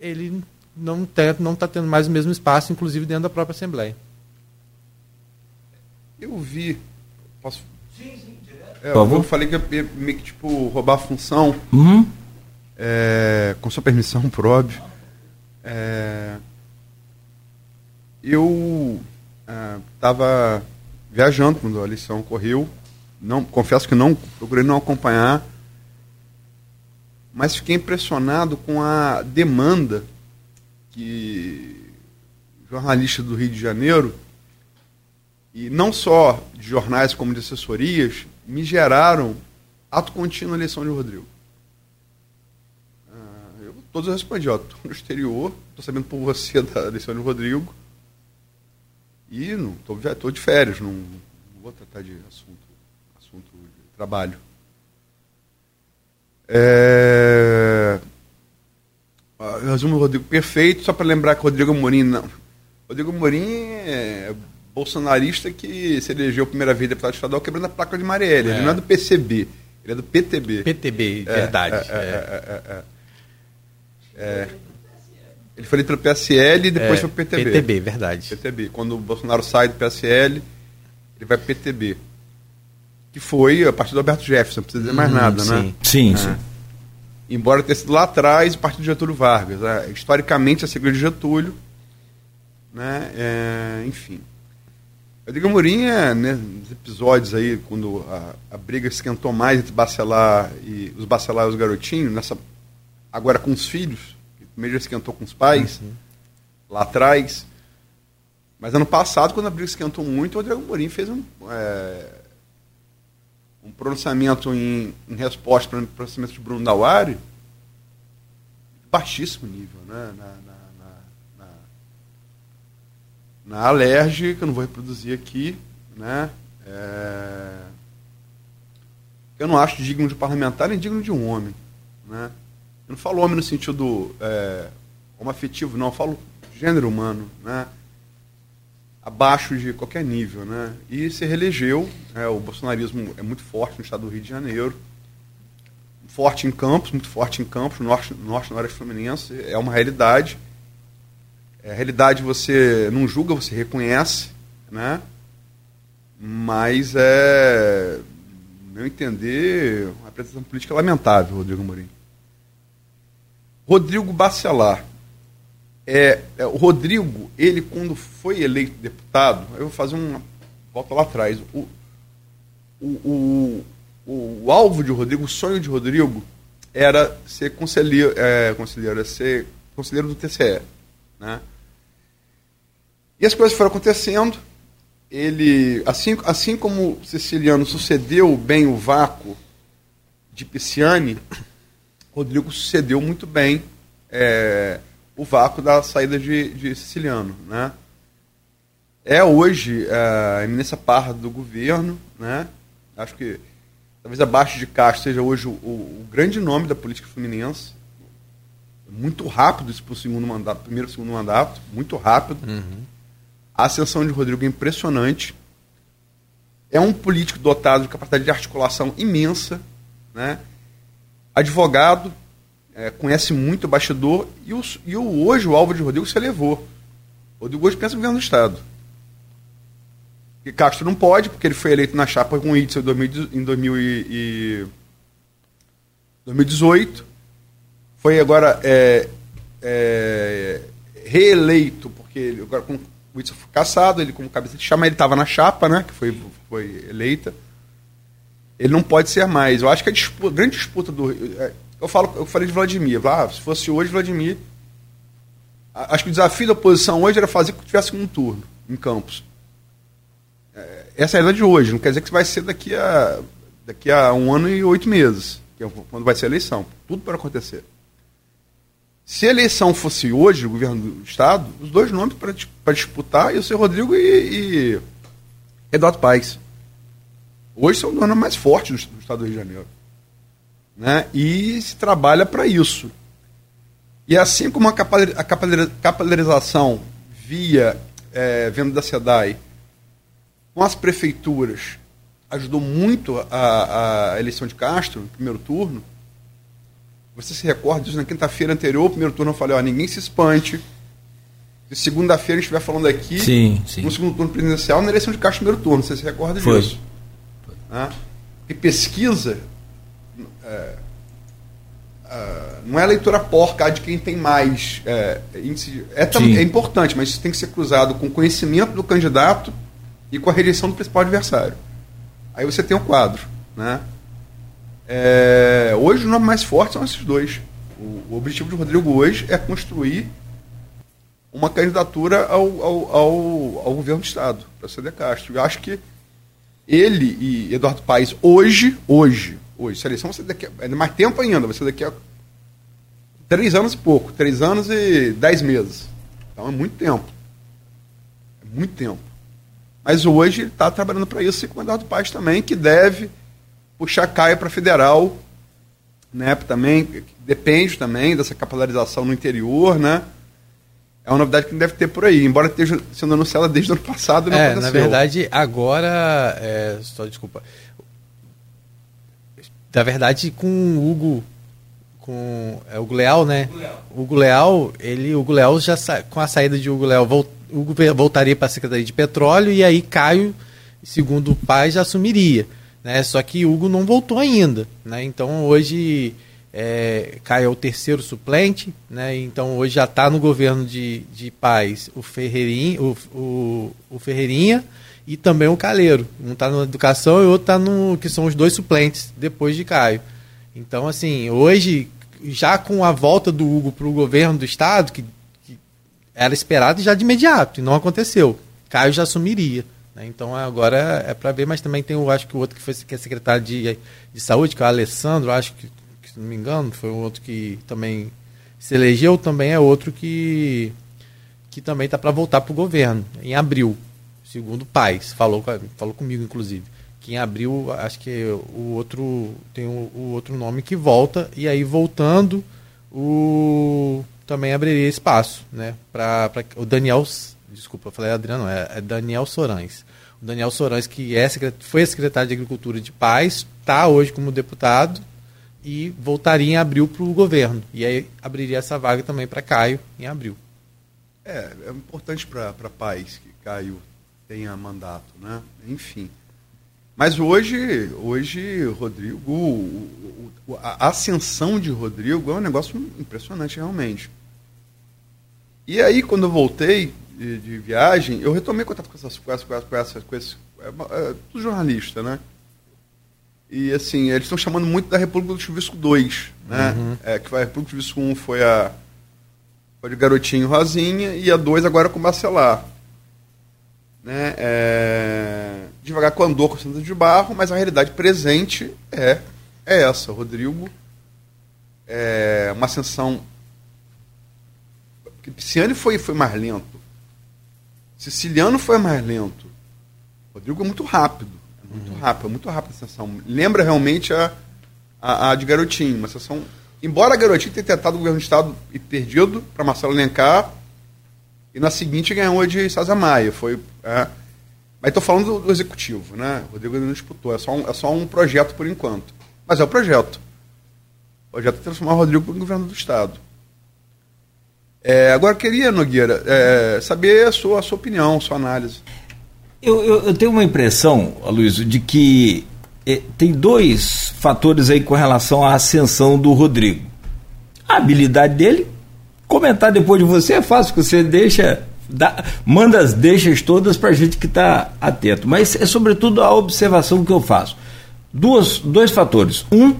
ele não está não tá tendo mais o mesmo espaço, inclusive dentro da própria Assembleia. Eu vi. Posso. Sim, sim, direto. É, eu falei que ia meio que tipo roubar a função. Uhum. É, com sua permissão, por óbvio. É, eu estava viajando quando a eleição ocorreu. Não, confesso que não procurei não acompanhar, mas fiquei impressionado com a demanda que jornalistas do Rio de Janeiro e não só de jornais como de assessorias me geraram ato contínuo na eleição de Rodrigo. eu todos respondi, ó, estou no exterior, estou sabendo por você da eleição de Rodrigo e não tô, estou de férias, não, não, vou tratar de assunto, assunto de trabalho. É... Resumo Rodrigo perfeito, só para lembrar que Rodrigo Morim não. Rodrigo Morim é bolsonarista que se elegeu a primeira vez deputado estadual quebrando a placa de Marielle. É. Ele não é do PCB, ele é do PTB. PTB, é, verdade. É, é, é ele foi pelo PSL e depois foi para o PTB. PTB, verdade. PTB. Quando o Bolsonaro sai do PSL, ele vai para o PTB. Que foi a partir do Alberto Jefferson, não precisa dizer mais hum, nada, sim. né? Sim, sim. Embora tenha sido lá atrás, o partido de Getúlio Vargas. Né? Historicamente, a sigla de Getúlio. Né? É, enfim. Rodrigo Amorim, é, né, nos episódios aí, quando a, a briga esquentou mais entre Bacelar e os Bacelar e os garotinhos, nessa, agora com os filhos, Primeiro já esquentou com os pais, uhum. lá atrás. Mas ano passado, quando a briga esquentou muito, o Rodrigo Morim fez um, é, um pronunciamento em, em resposta para o pronunciamento de Bruno Dauari, baixíssimo nível, né? Na, na, na, na, na que eu não vou reproduzir aqui, né? É, eu não acho digno de parlamentar nem digno de um homem, né? Eu não falo homem no sentido é, homoafetivo, não. Eu falo gênero humano, né? Abaixo de qualquer nível, né? E se reelegeu. É, o bolsonarismo é muito forte no estado do Rio de Janeiro. Forte em Campos, muito forte em Campos, no norte, norte fluminense. É uma realidade. É, a realidade você não julga, você reconhece, né? Mas é, meu entender, uma apresentação política lamentável, Rodrigo Mourinho. Rodrigo Bacelar. É, é, o Rodrigo, ele quando foi eleito deputado, eu vou fazer uma volta lá atrás. O, o, o, o, o alvo de Rodrigo, o sonho de Rodrigo, era ser conselheiro, é, conselheiro, era ser conselheiro do TCE. Né? E as coisas foram acontecendo. Ele, assim, assim como Siciliano sucedeu bem o vácuo de Pisciani, Rodrigo cedeu muito bem é, o vácuo da saída de, de Siciliano. Né? É hoje é, a eminência parra do governo, né? acho que talvez abaixo de Castro seja hoje o, o, o grande nome da política fluminense. Muito rápido isso para o segundo mandato, primeiro segundo mandato, muito rápido. Uhum. A ascensão de Rodrigo é impressionante. É um político dotado de capacidade de articulação imensa, né? advogado, é, conhece muito o bastidor, e, o, e o, hoje o alvo de Rodrigo se elevou. Rodrigo hoje pensa no governo do Estado. E Castro não pode, porque ele foi eleito na chapa com o Itzel em 2018. Foi agora é, é, reeleito, porque ele, agora com o Itzel foi caçado, ele como cabeça de chama, ele estava na chapa, né, que foi, foi eleita ele não pode ser mais. Eu acho que a, disputa, a grande disputa do. Eu, falo, eu falei de Vladimir. Ah, se fosse hoje, Vladimir. Acho que o desafio da oposição hoje era fazer que tivesse um turno em Campos. É, essa é a realidade de hoje. Não quer dizer que vai ser daqui a, daqui a um ano e oito meses, que é quando vai ser a eleição. Tudo para acontecer. Se a eleição fosse hoje, o governo do Estado, os dois nomes para disputar iam ser Rodrigo e, e Eduardo Paes. Hoje são os nomes mais fortes do, do Estado do Rio de Janeiro. Né? E se trabalha para isso. E assim como a capilarização via é, venda da SEDAI com as prefeituras ajudou muito a, a eleição de Castro, no primeiro turno, você se recorda disso na quinta-feira anterior, primeiro turno, eu falei, ó, ninguém se espante. Se segunda-feira a gente estiver falando aqui, sim, sim. no segundo turno presidencial, na eleição de Castro primeiro turno. Você se recorda Foi. disso? Né? E pesquisa é, é, não é a leitura porca de quem tem mais é, índice. É, é importante, mas isso tem que ser cruzado com o conhecimento do candidato e com a rejeição do principal adversário. Aí você tem um quadro. Né? É, hoje os nomes mais fortes são esses dois. O, o, objetivo de Rodrigo hoje é construir uma candidatura ao, ao, ao, ao governo do Estado, para ser de Castro. Eu acho que ele e Eduardo Paes, hoje, hoje, hoje, se a eleição vai ser daqui a, é mais tempo ainda, vai ser daqui a três anos e pouco, três anos e dez meses. Então é muito tempo. É muito tempo. Mas hoje ele está trabalhando para isso, e com o Eduardo Paes também, que deve puxar Caio para federal, né? Também depende também dessa capilarização no interior, né? É uma novidade que não deve ter por aí, embora esteja sendo anunciada desde o ano passado. Não é, aconteceu. na verdade, agora. É, só desculpa. Na verdade, com o Hugo. Com é, o Hugo Leal, né? Hugo Leal. O Hugo Leal, ele, Hugo Leal já sa... com a saída de Hugo Leal, volt... Hugo voltaria para a Secretaria de Petróleo e aí Caio, segundo o pai, já assumiria. Né? Só que Hugo não voltou ainda. Né? Então hoje é, Caio é o terceiro suplente, né? então hoje já está no governo de, de paz o Ferreirinha, o, o, o Ferreirinha e também o Caleiro. Um está na educação e o outro está no. que são os dois suplentes depois de Caio. Então, assim, hoje, já com a volta do Hugo para o governo do Estado, que, que era esperado já de imediato, e não aconteceu. Caio já assumiria. Né? Então agora é para ver, mas também tem o acho que o outro que foi que é secretário de, de saúde, que é o Alessandro, acho que, que, se não me engano, foi um outro que também se elegeu, também é outro que que também está para voltar para o governo em abril, segundo Paz, falou falou comigo inclusive. Que em abril, acho que o outro tem o, o outro nome que volta e aí voltando o também abriria espaço, né, para o Daniel desculpa, eu falei Adriano, é, é Daniel Sorães. O Daniel Sorães, que é, foi secretário de Agricultura de Paz, está hoje como deputado e voltaria em abril para o governo. E aí abriria essa vaga também para Caio em abril. É, é importante para Paz que Caio tenha mandato, né? Enfim. Mas hoje, hoje Rodrigo, o, o, a ascensão de Rodrigo é um negócio impressionante realmente. E aí, quando eu voltei, de, de, viagem, eu retomei contato com essas, com essas, com essas, com esses, é, é, tudo jornalista, né? E assim, eles estão chamando muito da República do Chuvisco 2, né? Uhum. É, que a República do Chuvisco 1 foi a foi de Garotinho Rosinha e a 2 agora com Bacelar. Né? É, devagar com andor com Santa de Barro, mas a realidade presente é, é essa. Rodrigo é uma ascensão. Pisciani foi, foi mais lento. Siciliano foi mais lento. Rodrigo é muito rápido. É muito uhum. rápido, é muito rápido a sessão. Lembra realmente a, a, a, de Garotinho. Uma sessão. Embora Garotinho tenha tentado o governo do Estado e perdido para Marcelo Lencar, e na seguinte ganhou de César Maia. Foi, é, mas estou falando do, do, executivo, né? O Rodrigo não disputou. É só, um, é só um projeto por enquanto. Mas é o projeto. O projeto é transformar o Rodrigo em governo do Estado. É, agora, queria, Nogueira, é, saber a sua, a sua opinião, a sua análise. Eu, eu, eu tenho uma impressão, Aloysio, de que é, tem dois fatores aí com relação à ascensão do Rodrigo. A habilidade dele, comentar depois de você é fácil, você deixa, dá, manda as deixas todas para gente que está atento. Mas é sobretudo a observação que eu faço. Duas, dois fatores. Um,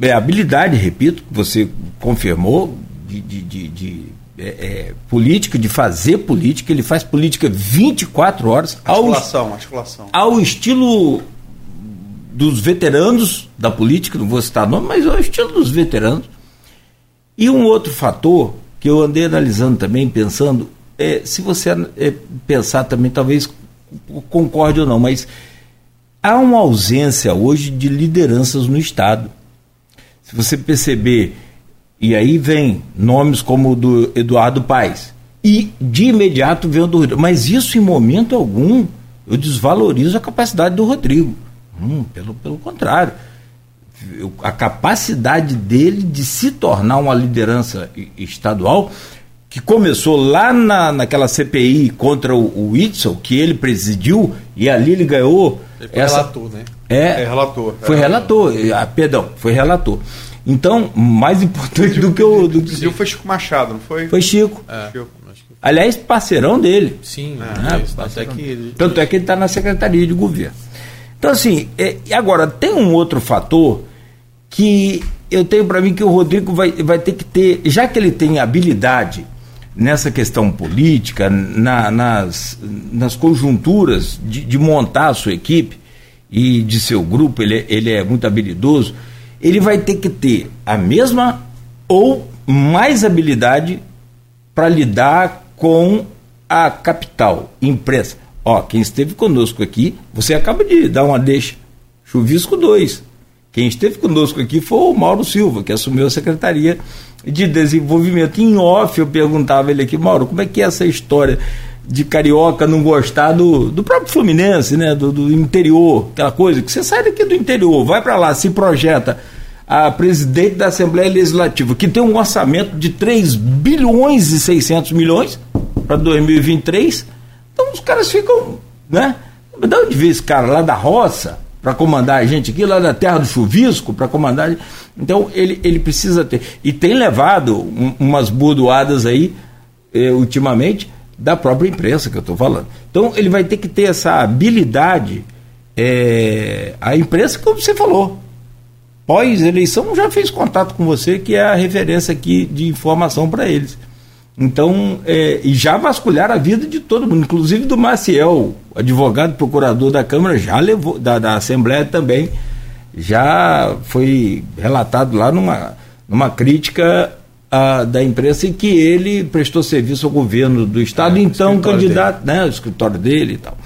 é, habilidade, repito, que você confirmou, de, de, de, de é, é, política, de fazer política, ele faz política 24 horas. Articulação, ao, articulação. Ao estilo dos veteranos da política, não vou citar nome, mas ao estilo dos veteranos. E um outro fator que eu andei analisando também, pensando, é, se você é, pensar também, talvez concorde ou não, mas há uma ausência hoje de lideranças no Estado. Se você perceber, e aí vem nomes como o do Eduardo Paes, e de imediato vem o do Rodrigo. Mas isso, em momento algum, eu desvalorizo a capacidade do Rodrigo. Hum, pelo, pelo contrário. A capacidade dele de se tornar uma liderança estadual, que começou lá na, naquela CPI contra o, o que ele presidiu, e ali ele ganhou. Ele foi essa, relator, né? É, é relator. Foi é. relator, ah, perdão, foi relator. Então, mais importante do que o. Do que... foi Chico Machado, não foi? Foi Chico. É. Chico. Aliás, parceirão dele. Sim, é, é, tanto, é que ele... tanto é que ele está na Secretaria de Governo. Então, assim, é, agora, tem um outro fator que eu tenho para mim que o Rodrigo vai, vai ter que ter, já que ele tem habilidade nessa questão política, na, nas, nas conjunturas de, de, montar a sua equipe e de seu grupo, ele, ele é muito habilidoso, ele vai ter que ter a mesma ou mais habilidade para lidar com a capital, imprensa. Ó, quem esteve conosco aqui, você acaba de dar uma deixa. Chuvisco 2. Quem esteve conosco aqui foi o Mauro Silva, que assumiu a Secretaria de Desenvolvimento. Em off, eu perguntava ele aqui, Mauro, como é que é essa história de carioca não gostar do, do próprio Fluminense, né? Do, do interior, aquela coisa, que você sai daqui do interior, vai para lá, se projeta a presidente da Assembleia Legislativa, que tem um orçamento de 3 bilhões e 600 milhões para 2023 então os caras ficam, né? De onde veio esse cara lá da roça para comandar a gente aqui, lá da terra do chuvisco para comandar? Então ele, ele precisa ter. E tem levado um, umas bordoadas aí, eh, ultimamente, da própria imprensa que eu estou falando. Então ele vai ter que ter essa habilidade. Eh, a imprensa, como você falou, pós-eleição já fez contato com você, que é a referência aqui de informação para eles. Então, é, e já vasculhar a vida de todo mundo, inclusive do Maciel, advogado procurador da Câmara, já levou, da, da Assembleia também, já foi relatado lá numa, numa crítica a, da imprensa em que ele prestou serviço ao governo do Estado, é, então candidato, dele. né, o escritório dele e tal.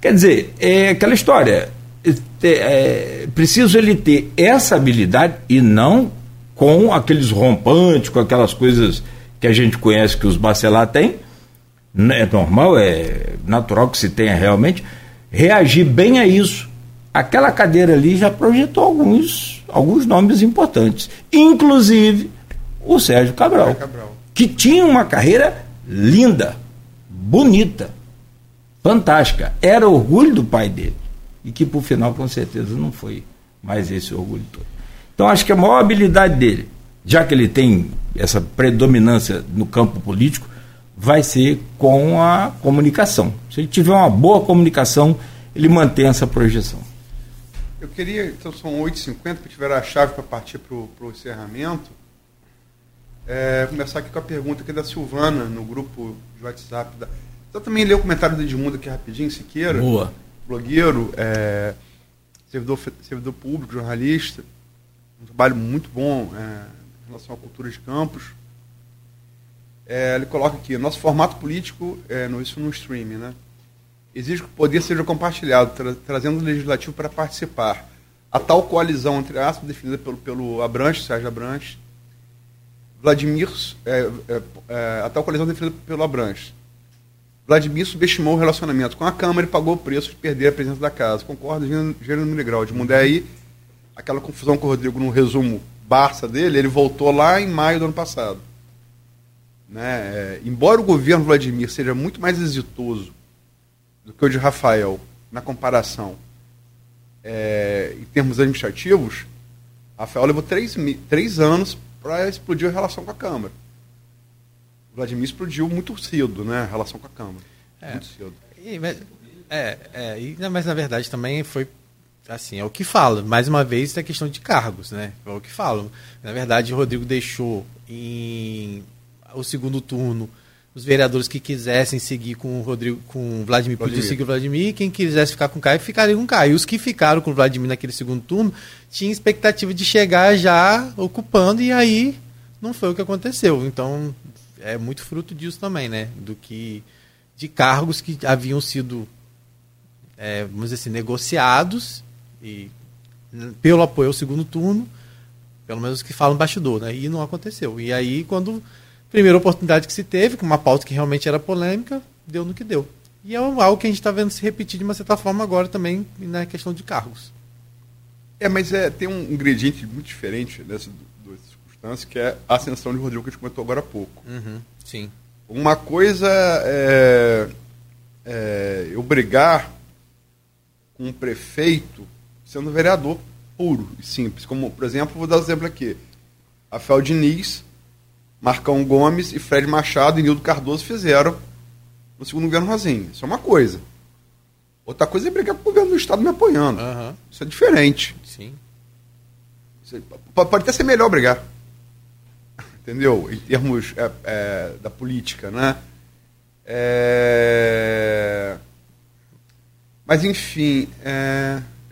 Quer dizer, é aquela história, é, é, preciso ele ter essa habilidade e não com aqueles rompantes, com aquelas coisas que a gente conhece que os bacelar têm, né, é normal, é natural que se tenha realmente, reagir bem a isso. Aquela cadeira ali já projetou alguns, alguns nomes importantes, inclusive o Sérgio Cabral, Cabral, que tinha uma carreira linda, bonita, fantástica, era orgulho do pai dele, e que por final com certeza não foi mais esse orgulho todo. Então acho que a maior habilidade dele já que ele tem essa predominância no campo político, vai ser com a comunicação. Se ele tiver uma boa comunicação, ele mantém essa projeção. Eu queria, então são 8h50, que tiver a chave para partir para o encerramento. É, começar aqui com a pergunta aqui da Silvana, no grupo de WhatsApp. Da... Então também ler o comentário do Edmundo aqui rapidinho, Siqueira. Boa. Blogueiro, é, servidor, servidor público, jornalista. Um trabalho muito bom. É, relação à cultura de campos. É, ele coloca aqui, nosso formato político, é, no, isso no streaming, né? Exige que o poder seja compartilhado, tra trazendo o legislativo para participar. A tal coalizão, entre aspas, definida pelo, pelo Abranches, Sérgio Abranches, Vladimir, é, é, é, a tal coalizão definida pelo Abranches. Vladimir subestimou o relacionamento com a Câmara e pagou o preço de perder a presença da casa. Concordo, gênero miligrau. De mundo é aí aquela confusão com o Rodrigo no resumo Barça dele, ele voltou lá em maio do ano passado. Né? É, embora o governo Vladimir seja muito mais exitoso do que o de Rafael na comparação é, em termos administrativos, Rafael levou três, três anos para explodir a relação com a Câmara. O Vladimir explodiu muito cedo né, a relação com a Câmara. É, muito cedo. E, mas, é, é, e, mas na verdade também foi assim, é o que fala. Mais uma vez, é questão de cargos, né? É o que falam. Na verdade, o Rodrigo deixou em o segundo turno os vereadores que quisessem seguir com o Rodrigo, com o Vladimir, Vladimir. podiam seguir o Vladimir, quem quisesse ficar com o Caio, ficaria com o Caio. E os que ficaram com o Vladimir naquele segundo turno tinham expectativa de chegar já ocupando, e aí não foi o que aconteceu. Então, é muito fruto disso também, né? Do que de cargos que haviam sido, é, vamos dizer assim, negociados e pelo apoio ao segundo turno, pelo menos que falam bastidor, né? E não aconteceu. E aí, quando primeira oportunidade que se teve, com uma pauta que realmente era polêmica, deu no que deu. E é algo que a gente está vendo se repetir de uma certa forma agora também na questão de cargos. É, mas é, tem um ingrediente muito diferente nessa duas circunstâncias, que é a ascensão de Rodrigo que a gente comentou agora há pouco. Uhum, sim. Uma coisa é, é eu brigar com um prefeito sendo vereador puro e simples. Como, por exemplo, vou dar um exemplo aqui. Rafael Diniz Marcão Gomes e Fred Machado e Nildo Cardoso fizeram no segundo governo Rosinha. Isso é uma coisa. Outra coisa é brigar com o governo do Estado me apoiando. Uhum. Isso é diferente. Sim. É, pode, até ser melhor brigar. Entendeu? Em termos é, é, da política, né? É... Mas, enfim,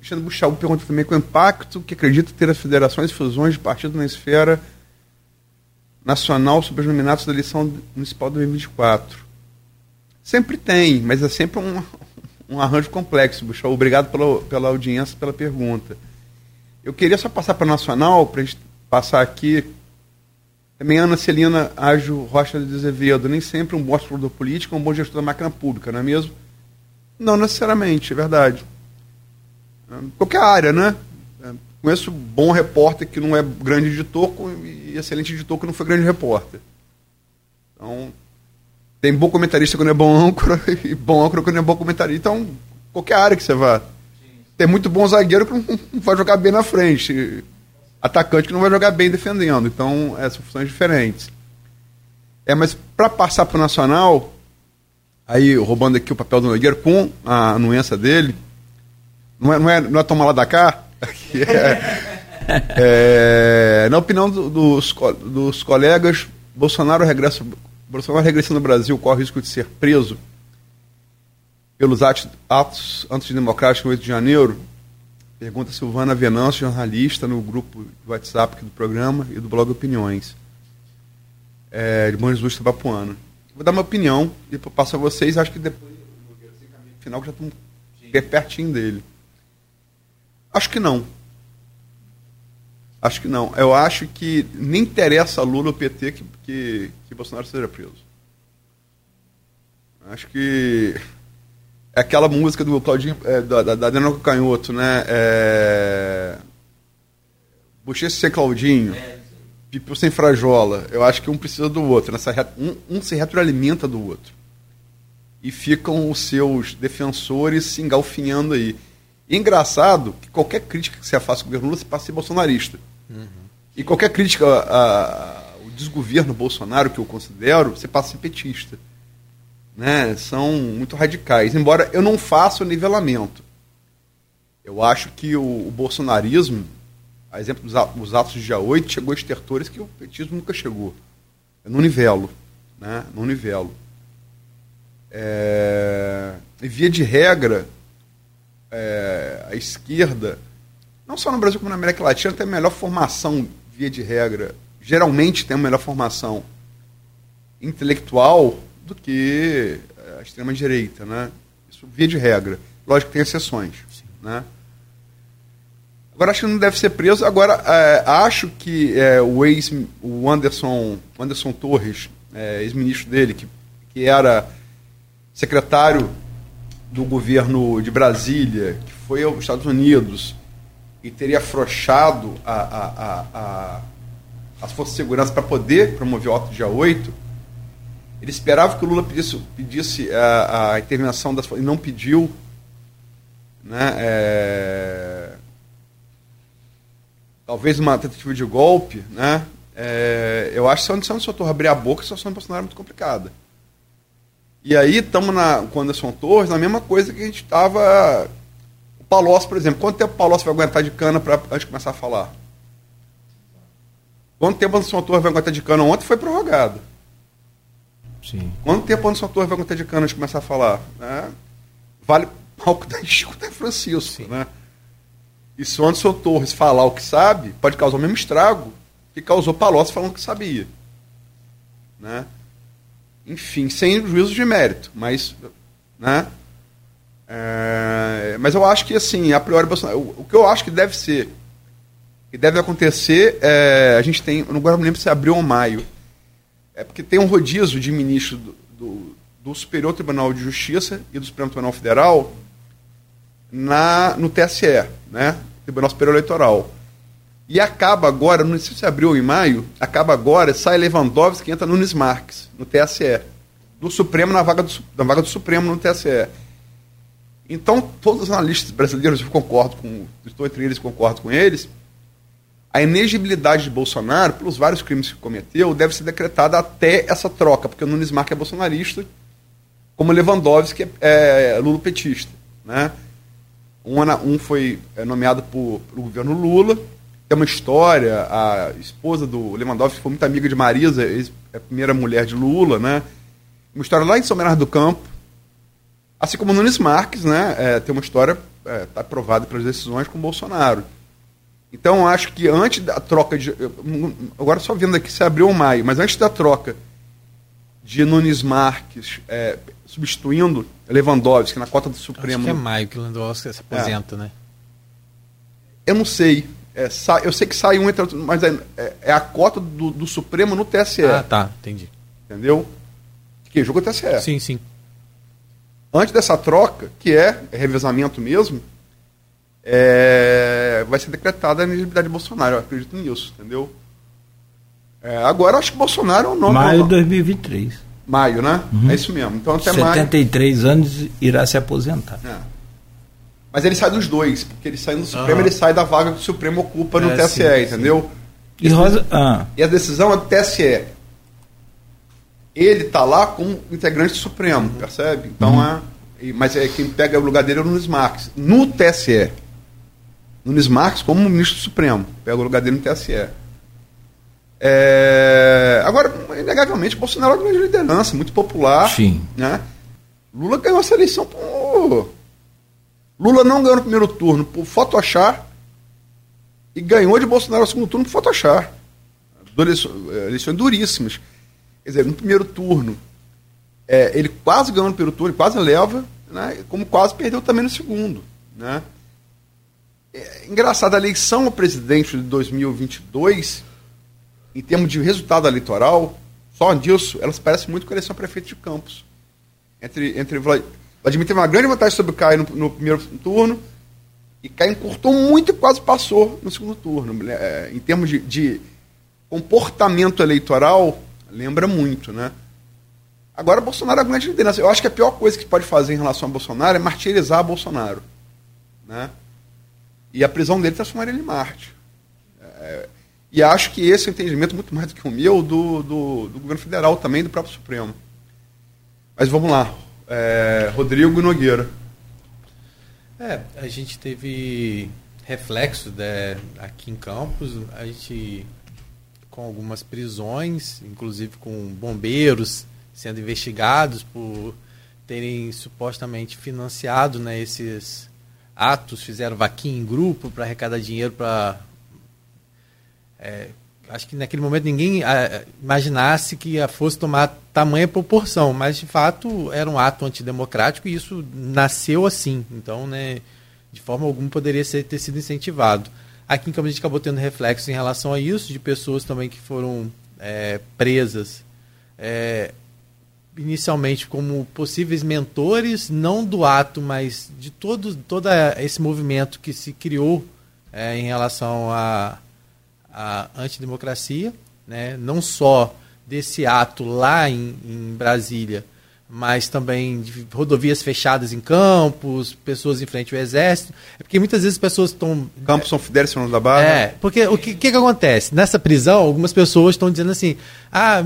Alexandre Buchaú pergunta também com o impacto que acredita ter as federações e fusões de partido na esfera nacional sobre os nominados da eleição municipal de 2024. Sempre tem, mas é sempre um, um arranjo complexo, Buxão. Obrigado pela, pela audiência, pela pergunta. Eu queria só passar para a Nacional, para a gente passar aqui. Também Ana Celina Ágio Rocha de Azevedo. Nem sempre um bom explorador político é um bom gestor da máquina pública, não é mesmo? Não necessariamente, é verdade. Qualquer área, né? Conheço bom repórter que não é grande editor e excelente editor que não foi grande repórter. Então, tem bom comentarista que não é bom âncora e bom âncora que não é bom comentarista. Então, qualquer área que você vá. Tem muito bom zagueiro que não vai jogar bem na frente. Atacante que não vai jogar bem defendendo. Então, essas funções diferentes. É, mas para passar para o Nacional, aí roubando aqui o papel do Nogueira com a anuência dele, não é, não é, não é tomar lá da cá, é, é, na opinião do, dos, dos colegas, Bolsonaro regressa, Bolsonaro regressa no Brasil corre o risco de ser preso pelos atos, atos antidemocráticos no 8 de janeiro? Pergunta Silvana Venâncio, jornalista no grupo do WhatsApp do programa e do blog Opiniões, é, de Bom Jesus Tabapuana. Vou dar uma opinião e passo a vocês, acho que depois, no final, que já estamos pertinho dele. Acho que não. Acho que não. Eu acho que nem interessa a Lula ou PT que, que, que Bolsonaro seja preso. Acho que é aquela música do Claudinho, é, da, da, da Daniel Canhoto, né? É... Bochecha sem Claudinho, é, Pipo sem Frajola. Eu acho que um precisa do outro. Nessa, um, um se retroalimenta do outro. E ficam os seus defensores se engalfinhando aí. Engraçado que qualquer crítica que você faça ao governo Lula, você passa a ser bolsonarista. Uhum. E qualquer crítica ao desgoverno Bolsonaro, que eu considero, você passa a ser petista. Né? São muito radicais. Embora eu não faça o nivelamento. Eu acho que o, o bolsonarismo, a exemplo dos atos de dia 8, chegou a estertores que o petismo nunca chegou. É no nivelo. Né? No nivelo. É... E via de regra, é, a esquerda, não só no Brasil como na América Latina, tem a melhor formação, via de regra, geralmente tem a melhor formação intelectual do que a extrema-direita, né? Isso via de regra. Lógico que tem exceções, né? Agora acho que não deve ser preso. Agora é, acho que é, o ex, o Anderson, Anderson Torres, é, ex-ministro dele, que, que era secretário do governo de Brasília, que foi aos Estados Unidos e teria afrouxado a, a, a, as forças de segurança para poder promover o ato dia 8, ele esperava que o Lula pedisse, pedisse a, a intervenção das forças, e não pediu. Né, é, talvez uma tentativa de golpe, né? É, eu acho que se o Sotorra abrir a boca, a situação do Bolsonaro é muito complicada. E aí estamos com o Anderson Torres na mesma coisa que a gente estava. O Palocci, por exemplo, quanto tempo o Palocci vai aguentar de cana pra, antes de começar a falar? Quanto tempo o Anderson Torres vai aguentar de cana? Ontem foi prorrogado. Sim. Quanto tempo o Anderson Torres vai aguentar de cana antes de começar a falar? É, vale palco da Chico da Francisco, né? E se o Anderson Torres falar o que sabe, pode causar o mesmo estrago que causou Palocci falando que sabia. Né? Enfim, sem juízo de mérito, mas, né? É, mas eu acho que, assim, a priori, Bolsonaro, o, o que eu acho que deve ser, que deve acontecer, é, a gente tem, não agora me lembro se abriu ou maio, é porque tem um rodízio de ministro do, do, do Superior Tribunal de Justiça e do Supremo Tribunal Federal na, no TSE, né? Tribunal Superior Eleitoral. E acaba agora, não sei se abriu em maio, acaba agora, sai Lewandowski e entra Nunes Marques, no TSE. Do Supremo na vaga do, na vaga do Supremo no TSE. Então, todos os analistas brasileiros, eu concordo com, estou entre eles, concordo com eles, a inegibilidade de Bolsonaro, pelos vários crimes que cometeu, deve ser decretada até essa troca, porque o Nunes Marques é bolsonarista, como Lewandowski é, é Lula-petista. Né? Um, um foi é, nomeado por, pelo governo Lula, tem uma história, a esposa do Lewandowski foi muito amiga de Marisa, é a primeira mulher de Lula, né? Uma história lá em São Bernardo do Campo. Assim como Nunes Marques, né? É, tem uma história, está é, tá aprovada pelas decisões com Bolsonaro. Então, acho que antes da troca de. Agora só vendo aqui se abriu o maio, mas antes da troca de Nunes Marques é, substituindo Lewandowski na cota do Supremo. Acho que é maio que Lewandowski se aposenta, é. né? Eu não sei. É, eu sei que sai um, mas é, é, é a cota do, do, Supremo no TSE. Ah, tá, entendi. Entendeu? Que jogo é TSE. Sim, sim. Antes dessa troca, que é, é revezamento mesmo, é, vai ser decretada a elegibilidade de Bolsonaro. Eu acredito nisso, entendeu? É, agora acho que Bolsonaro é o nome. Maio de 2023. Maio, né? Uhum. É isso mesmo. Então até 73 maio... anos irá se aposentar. É. Mas ele sai dos dois, porque ele sai do Supremo, uhum. ele sai da vaga que o Supremo ocupa no é, TSE, sim, entendeu? E, Rosa... ah. e a decisão é do TSE. Ele está lá como integrante do Supremo, uhum. percebe? Então uhum. é. Mas é, quem pega o lugar dele é o Nunes Marques. No TSE. Nunes Marques como ministro do Supremo. Pega o lugar dele no TSE. É... Agora, inegavelmente, Bolsonaro é uma grande liderança, muito popular. Sim. Né? Lula ganhou essa eleição por Lula não ganhou no primeiro turno por fotoachar e ganhou de Bolsonaro no segundo turno por fotoachar. É, eleições duríssimas. Quer dizer, no primeiro turno, é, ele quase ganhou no primeiro turno, quase leva, né, como quase perdeu também no segundo. Né? É, engraçado, a eleição ao presidente de 2022, em termos de resultado eleitoral, só disso, elas parecem muito com a eleição a prefeito de Campos. Entre, entre Vladimir teve uma grande vantagem sobre o Caio no, no primeiro turno, e Caio encurtou muito e quase passou no segundo turno. É, em termos de, de, comportamento eleitoral, lembra muito, né? Agora, Bolsonaro é a grande liderança. Eu acho que a pior coisa que pode fazer em relação a Bolsonaro é martirizar Bolsonaro. Né? E a prisão dele transformaria ele em Marte. É, e acho que esse é o entendimento, muito mais do que o meu, do, do, do governo federal também, do próprio Supremo. Mas vamos lá é, Rodrigo Nogueira. É, a gente teve reflexo né, aqui em Campos, a gente com algumas prisões, inclusive com bombeiros sendo investigados por terem supostamente financiado né, esses atos, fizeram vaquinha em grupo para arrecadar dinheiro para é, acho que naquele momento ninguém ah, imaginasse que fosse tomar tamanha proporção, mas de fato era um ato antidemocrático e isso nasceu assim. Então, né, de forma alguma poderia ser, ter sido incentivado. Aqui em Câmara a gente acabou tendo reflexos em relação a isso, de pessoas também que foram é, presas é, inicialmente como possíveis mentores, não do ato, mas de todo, todo esse movimento que se criou é, em relação a a antidemocracia, né? não só desse ato lá em, em Brasília, mas também de rodovias fechadas em campos, pessoas em frente ao exército. É porque muitas vezes as pessoas estão. Campos São Fidélis, São da Barra. É, porque o que, que, que, acontece? Nessa prisão, algumas pessoas estão dizendo assim: ah,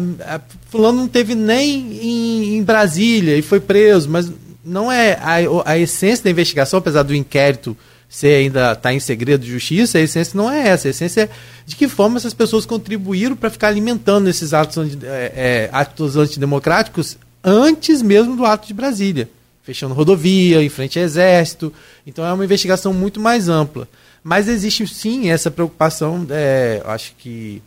Fulano não teve nem em, em Brasília e foi preso, mas não é a, a essência da investigação, apesar do inquérito se ainda está em segredo de justiça, a essência não é essa. A essência é de que forma essas pessoas contribuíram para ficar alimentando esses atos, é, é, atos antidemocráticos antes mesmo do ato de Brasília. Fechando rodovia, em frente ao exército. Então é uma investigação muito mais ampla. Mas existe sim essa preocupação, é, acho que,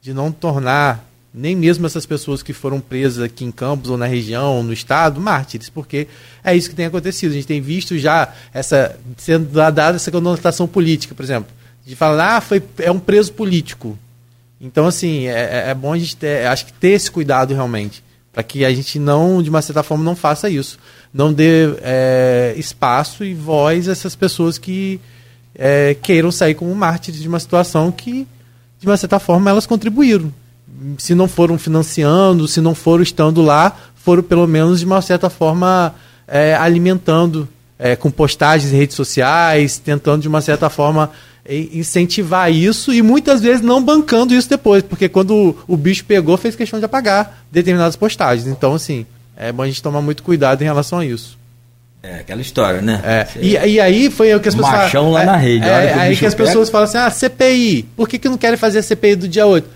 de não tornar nem mesmo essas pessoas que foram presas aqui em Campos ou na região, no estado, mártires, porque é isso que tem acontecido. A gente tem visto já essa sendo dada essa conotação política, por exemplo, de falar, ah, foi, é um preso político. Então, assim, é, é, é bom a gente ter, acho que ter esse cuidado realmente, para que a gente não, de uma certa forma, não faça isso. Não dê é, espaço e voz a essas pessoas que é, queiram sair como mártires de uma situação que, de uma certa forma, elas contribuíram se não foram financiando, se não foram estando lá, foram pelo menos de uma certa forma é, alimentando é, com postagens em redes sociais, tentando de uma certa forma incentivar isso e muitas vezes não bancando isso depois, porque quando o, o bicho pegou, fez questão de apagar determinadas postagens. Então, assim, é bom a gente tomar muito cuidado em relação a isso. É aquela história, né? É. E, e, aí foi o que as pessoas Machão falam, lá é, na rede. É, aí que as pega... pessoas falam assim: ah, CPI, por que, que não querem fazer a CPI do dia 8?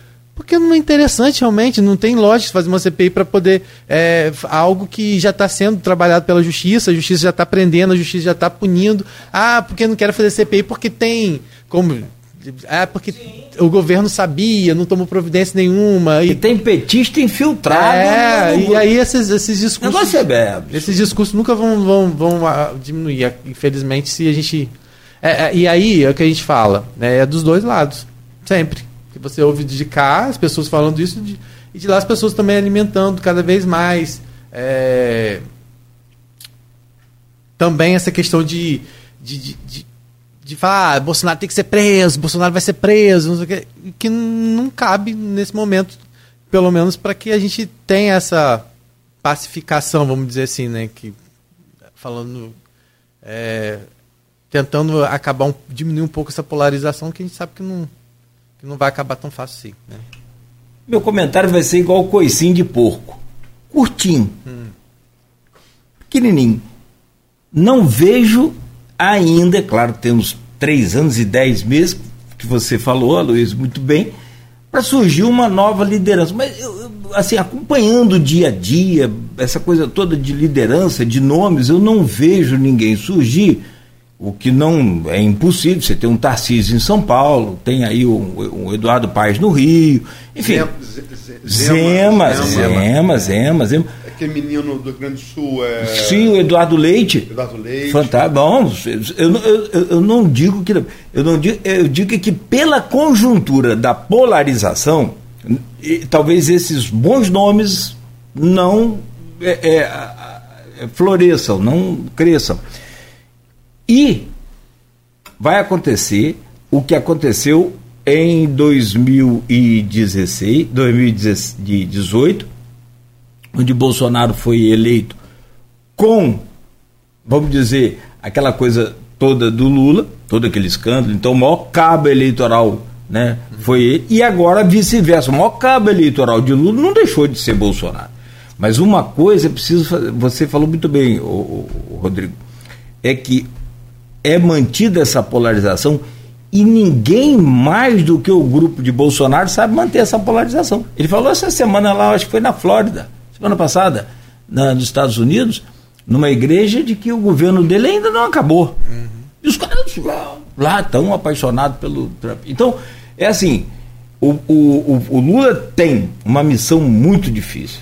Porque não é interessante realmente, não tem lógica fazer uma CPI para poder. É, algo que já está sendo trabalhado pela justiça, a justiça já está prendendo, a justiça já está punindo. Ah, porque não quero fazer CPI porque tem. Como. É porque Sim. o governo sabia, não tomou providência nenhuma. E, e tem petista infiltrado. É, no... e aí esses, esses discursos. Negócio é bebe. Esses discursos nunca vão, vão, vão ah, diminuir, infelizmente, se a gente. É, é, e aí é o que a gente fala, né, é dos dois lados, sempre que você ouve de cá as pessoas falando isso de, e de lá as pessoas também alimentando cada vez mais. É, também essa questão de, de, de, de, de falar ah, Bolsonaro tem que ser preso, Bolsonaro vai ser preso, não sei o que, que não cabe nesse momento, pelo menos para que a gente tenha essa pacificação, vamos dizer assim, né? Que, falando. É, tentando acabar um, diminuir um pouco essa polarização que a gente sabe que não, que não vai acabar tão fácil assim. Né? Meu comentário vai ser igual coicinho de porco. Curtinho. Hum. Pequenininho. Não vejo ainda, é claro, temos três anos e dez meses, que você falou, Luiz, muito bem, para surgir uma nova liderança. Mas, eu, assim, acompanhando o dia a dia, essa coisa toda de liderança, de nomes, eu não vejo ninguém surgir o que não é impossível, você tem um Tarcísio em São Paulo, tem aí o, o Eduardo Paes no Rio, enfim. Zema, Zema, Zema, Zema, Zema. Aquele menino do Rio Grande do Sul é. Sim, o Eduardo Leite. Eduardo Leite. Fantástico. Bom, eu, eu, eu não digo que. Eu não digo, eu digo que pela conjuntura da polarização, talvez esses bons nomes não é, é, floresçam, não cresçam. E vai acontecer o que aconteceu em 2016, 2018, onde Bolsonaro foi eleito com, vamos dizer, aquela coisa toda do Lula, todo aquele escândalo, então o maior cabo eleitoral né, foi ele, e agora vice-versa, o maior cabo eleitoral de Lula não deixou de ser Bolsonaro. Mas uma coisa é preciso você falou muito bem, o Rodrigo, é que é mantida essa polarização e ninguém mais do que o grupo de Bolsonaro sabe manter essa polarização. Ele falou essa semana lá, acho que foi na Flórida, semana passada, na, nos Estados Unidos, numa igreja, de que o governo dele ainda não acabou. Uhum. E os caras lá estão apaixonados pelo Trump. Então, é assim: o, o, o Lula tem uma missão muito difícil,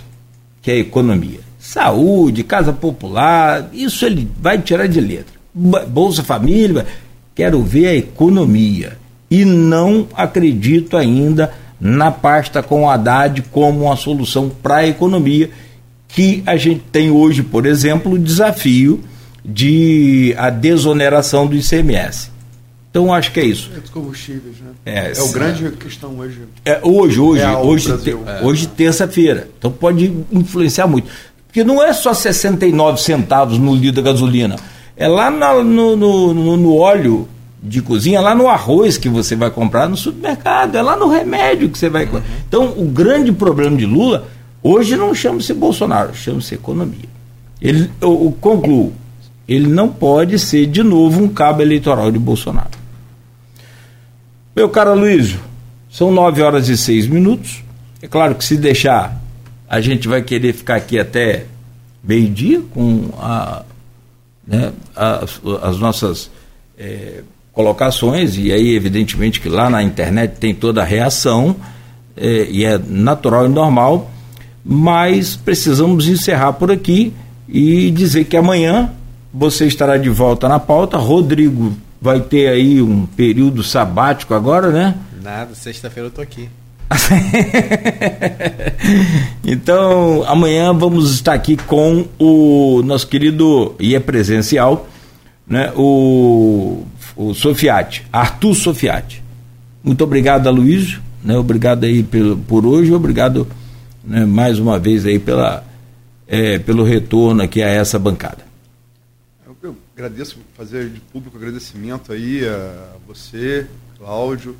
que é a economia. Saúde, casa popular, isso ele vai tirar de letra. Bolsa Família, quero ver a economia. E não acredito ainda na pasta com o Haddad como uma solução para a economia, que a gente tem hoje, por exemplo, o desafio de a desoneração do ICMS. Então acho que é isso. É dos combustíveis, né? É, é o grande é, questão hoje. É, hoje, hoje, é hoje, te, é. hoje terça-feira. Então pode influenciar muito. Porque não é só 69 centavos no litro da gasolina é lá no, no, no, no óleo de cozinha, lá no arroz que você vai comprar no supermercado, é lá no remédio que você vai. Uhum. Então, o grande problema de Lula hoje não chama-se Bolsonaro, chama-se economia. Ele, eu, eu concluo, Ele não pode ser de novo um cabo eleitoral de Bolsonaro. Meu caro Luísio, são nove horas e seis minutos. É claro que se deixar, a gente vai querer ficar aqui até meio-dia com a, né, as, as, nossas é, colocações, e aí, evidentemente, que lá na internet tem toda a reação, é, e é natural e normal, mas precisamos encerrar por aqui e dizer que amanhã você estará de volta na pauta. Rodrigo vai ter aí um período sabático agora, né? Nada, sexta-feira eu tô aqui. então, amanhã vamos estar aqui com o nosso querido, e é presencial, né, o, o Sofiati, Arthur Sofiati. Muito obrigado, Aloysio, né, obrigado aí pelo, por hoje, obrigado né, mais uma vez aí pela, é, pelo retorno aqui a essa bancada. Eu agradeço, fazer de público agradecimento aí a você, Cláudio,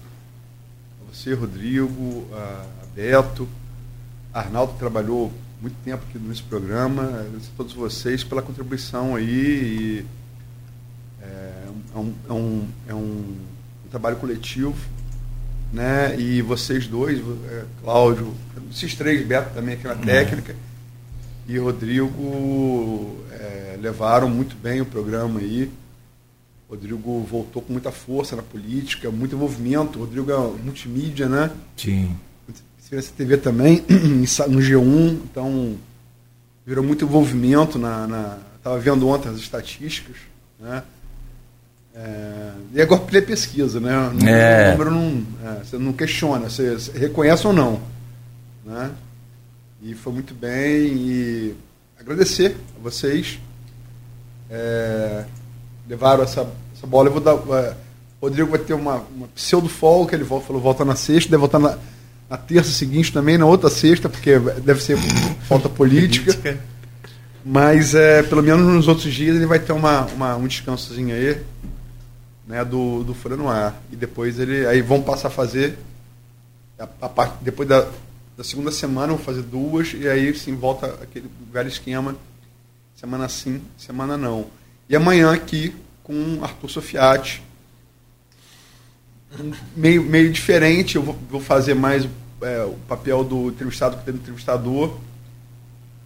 você, Rodrigo, a Beto, Arnaldo que trabalhou muito tempo aqui nesse programa, agradeço a todos vocês pela contribuição aí. E, é, é, um, é, um, é um, um trabalho coletivo, né? E vocês dois, é, Cláudio, esses três, Beto também aqui na uhum. técnica, e Rodrigo é, levaram muito bem o programa aí. Rodrigo voltou com muita força na política, muito envolvimento. Rodrigo é multimídia, né? Sim. Experiência TV também, no G1, então virou muito envolvimento na. na estava vendo ontem as estatísticas, né? É, e agora é pesquisa, né? é. O número não, é, você não questiona, você, você reconhece ou não. Né? E foi muito bem e agradecer a vocês. É, levaram essa, essa bola. Eu vou dar. O Rodrigo vai ter uma, uma pseudo-folga, que ele falou volta na sexta, deve voltar na, na terça seguinte também, na outra sexta, porque deve ser falta política. Mas é, pelo menos nos outros dias ele vai ter uma, uma, um descansozinho aí né, do, do Fura no Ar. E depois ele. Aí vão passar a fazer. A, a depois da, da segunda semana, vou fazer duas, e aí sim volta aquele velho esquema. Semana sim, semana não. E amanhã aqui com Arthur Sofiati. Meio, meio diferente, eu vou, vou fazer mais é, o papel do entrevistado que tem entrevistador.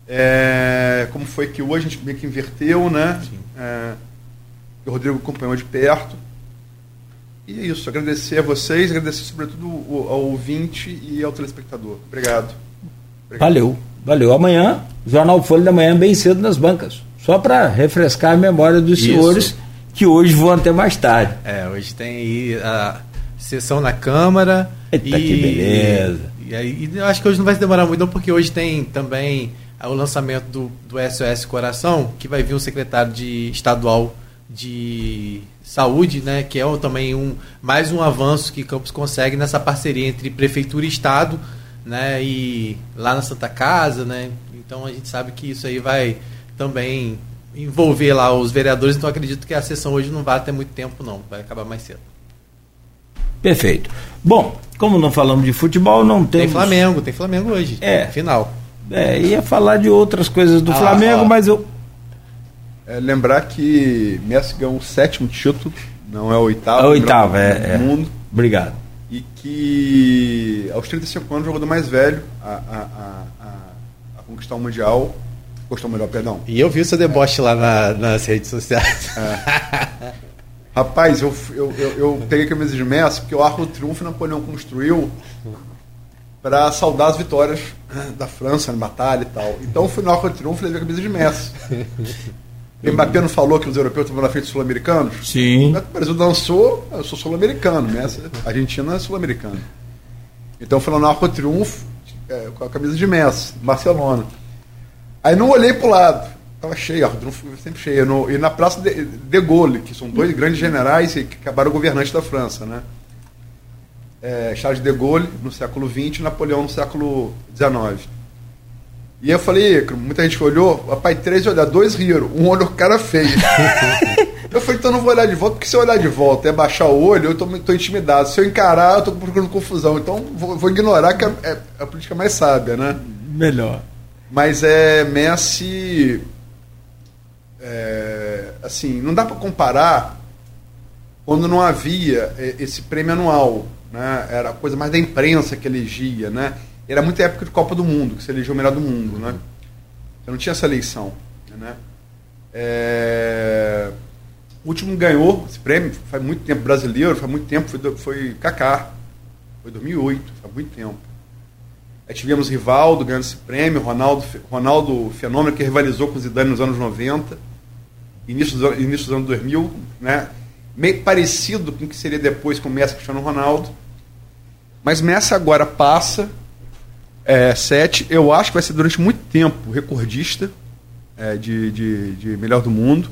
É, como foi que hoje a gente meio que inverteu, né? É, o Rodrigo acompanhou de perto. E é isso, agradecer a vocês, agradecer sobretudo ao ouvinte e ao telespectador. Obrigado. Obrigado. Valeu, valeu. Amanhã, Jornal Folha da Manhã, bem cedo nas bancas. Só para refrescar a memória dos isso. senhores que hoje vão até mais tarde. É, hoje tem aí a sessão na Câmara. Eita, e, que beleza. E, aí, eu acho que hoje não vai se demorar muito, não, porque hoje tem também o lançamento do, do SOS Coração, que vai vir o secretário de estadual de saúde, né, que é também um mais um avanço que Campos consegue nessa parceria entre prefeitura e estado, né, e lá na Santa Casa, né. Então a gente sabe que isso aí vai também envolver lá os vereadores. Então acredito que a sessão hoje não vai ter muito tempo não, vai acabar mais cedo. Perfeito. Bom, como não falamos de futebol, não temos. Tem Flamengo, tem Flamengo hoje. É. Final. É, ia falar de outras coisas do ah, Flamengo, mas eu é, lembrar que Messi ganhou o sétimo título, não é o oitavo. É o oitavo, é, é. mundo. Obrigado. E que aos 35 anos, o jogador mais velho a, a, a, a conquistar o Mundial. Gostou melhor, perdão. E eu vi o seu deboche é. lá na, nas redes sociais. É. Rapaz, eu, eu, eu, eu, peguei a camisa de Messi porque o Arco do Triunfo Napoleão construiu para saudar as vitórias né, da França na batalha e tal. Então eu fui no Arco do Triunfo e levei a camisa de Messi. O Mbappé não falou que os europeus estavam na frente dos sul-americanos? Sim. O Brasil dançou, eu sou sul-americano, né? A Argentina é sul-americana. Então foi lá no Arco Triunfo, é, com a camisa de Messi, Barcelona. Aí não olhei pro lado. Tava cheio, sempre cheio. No, e na Praça de, de Gaulle, que são dois grandes generais que acabaram governantes da França, né? É, Charles de Gaulle no século XX e Napoleão no século XIX. E eu falei, muita gente olhou, rapaz, três olhar, dois riram, um olho o cara feio. eu falei, então não vou olhar de volta, porque se eu olhar de volta é baixar o olho, eu tô, tô intimidado. Se eu encarar, eu tô procurando confusão. Então vou, vou ignorar que é, é, a política mais sábia, né? Melhor. Mas é Messi. é, assim, não dá para comparar quando não havia esse prêmio anual, né? Era coisa mais da imprensa que elegia, né? Era muita época de Copa do Mundo, que se elegeu o melhor do mundo, né? Então não tinha essa eleição, né? É... O último ganhou esse prêmio, faz muito tempo brasileiro, faz muito tempo, foi, foi Kaká. Foi 2008, faz muito tempo. Aí tivemos Rivaldo ganhando esse prêmio, Ronaldo, Ronaldo Fenômeno, que rivalizou com o Zidane nos anos 90, início dos, início dos anos 2000, né? meio parecido com o que seria depois com Messi Cristiano Ronaldo. Mas Messi agora passa é, sete. Eu acho que vai ser durante muito tempo recordista é, de, de, de, melhor do mundo.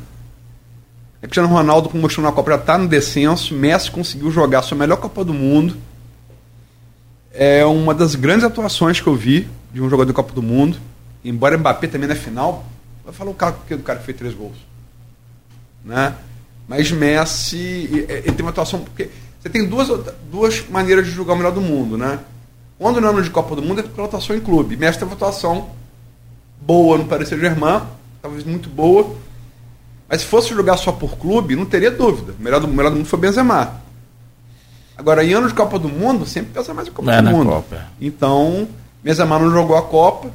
Cristiano Ronaldo, como mostrou na Copa, já está no descenso. Messi conseguiu jogar sua melhor Copa do Mundo é uma das grandes atuações que eu vi de um jogador de Copa do Mundo. Embora Mbappé também na final, vai falar o cara do cara que fez três gols. Né? Mas Messi, ele tem uma atuação. Porque você tem duas, duas maneiras de jogar o melhor do mundo, né? Quando no ano de Copa do Mundo é pela atuação em clube. Messi teve uma atuação boa no Paris Saint-Germain, talvez muito boa. Mas se fosse jogar só por clube, não teria dúvida. O melhor do, melhor do mundo foi Benzema. Agora, em anos de Copa do Mundo, sempre pensa mais em Copa é do Mundo. Copa. É. Então, Benzema não jogou a Copa.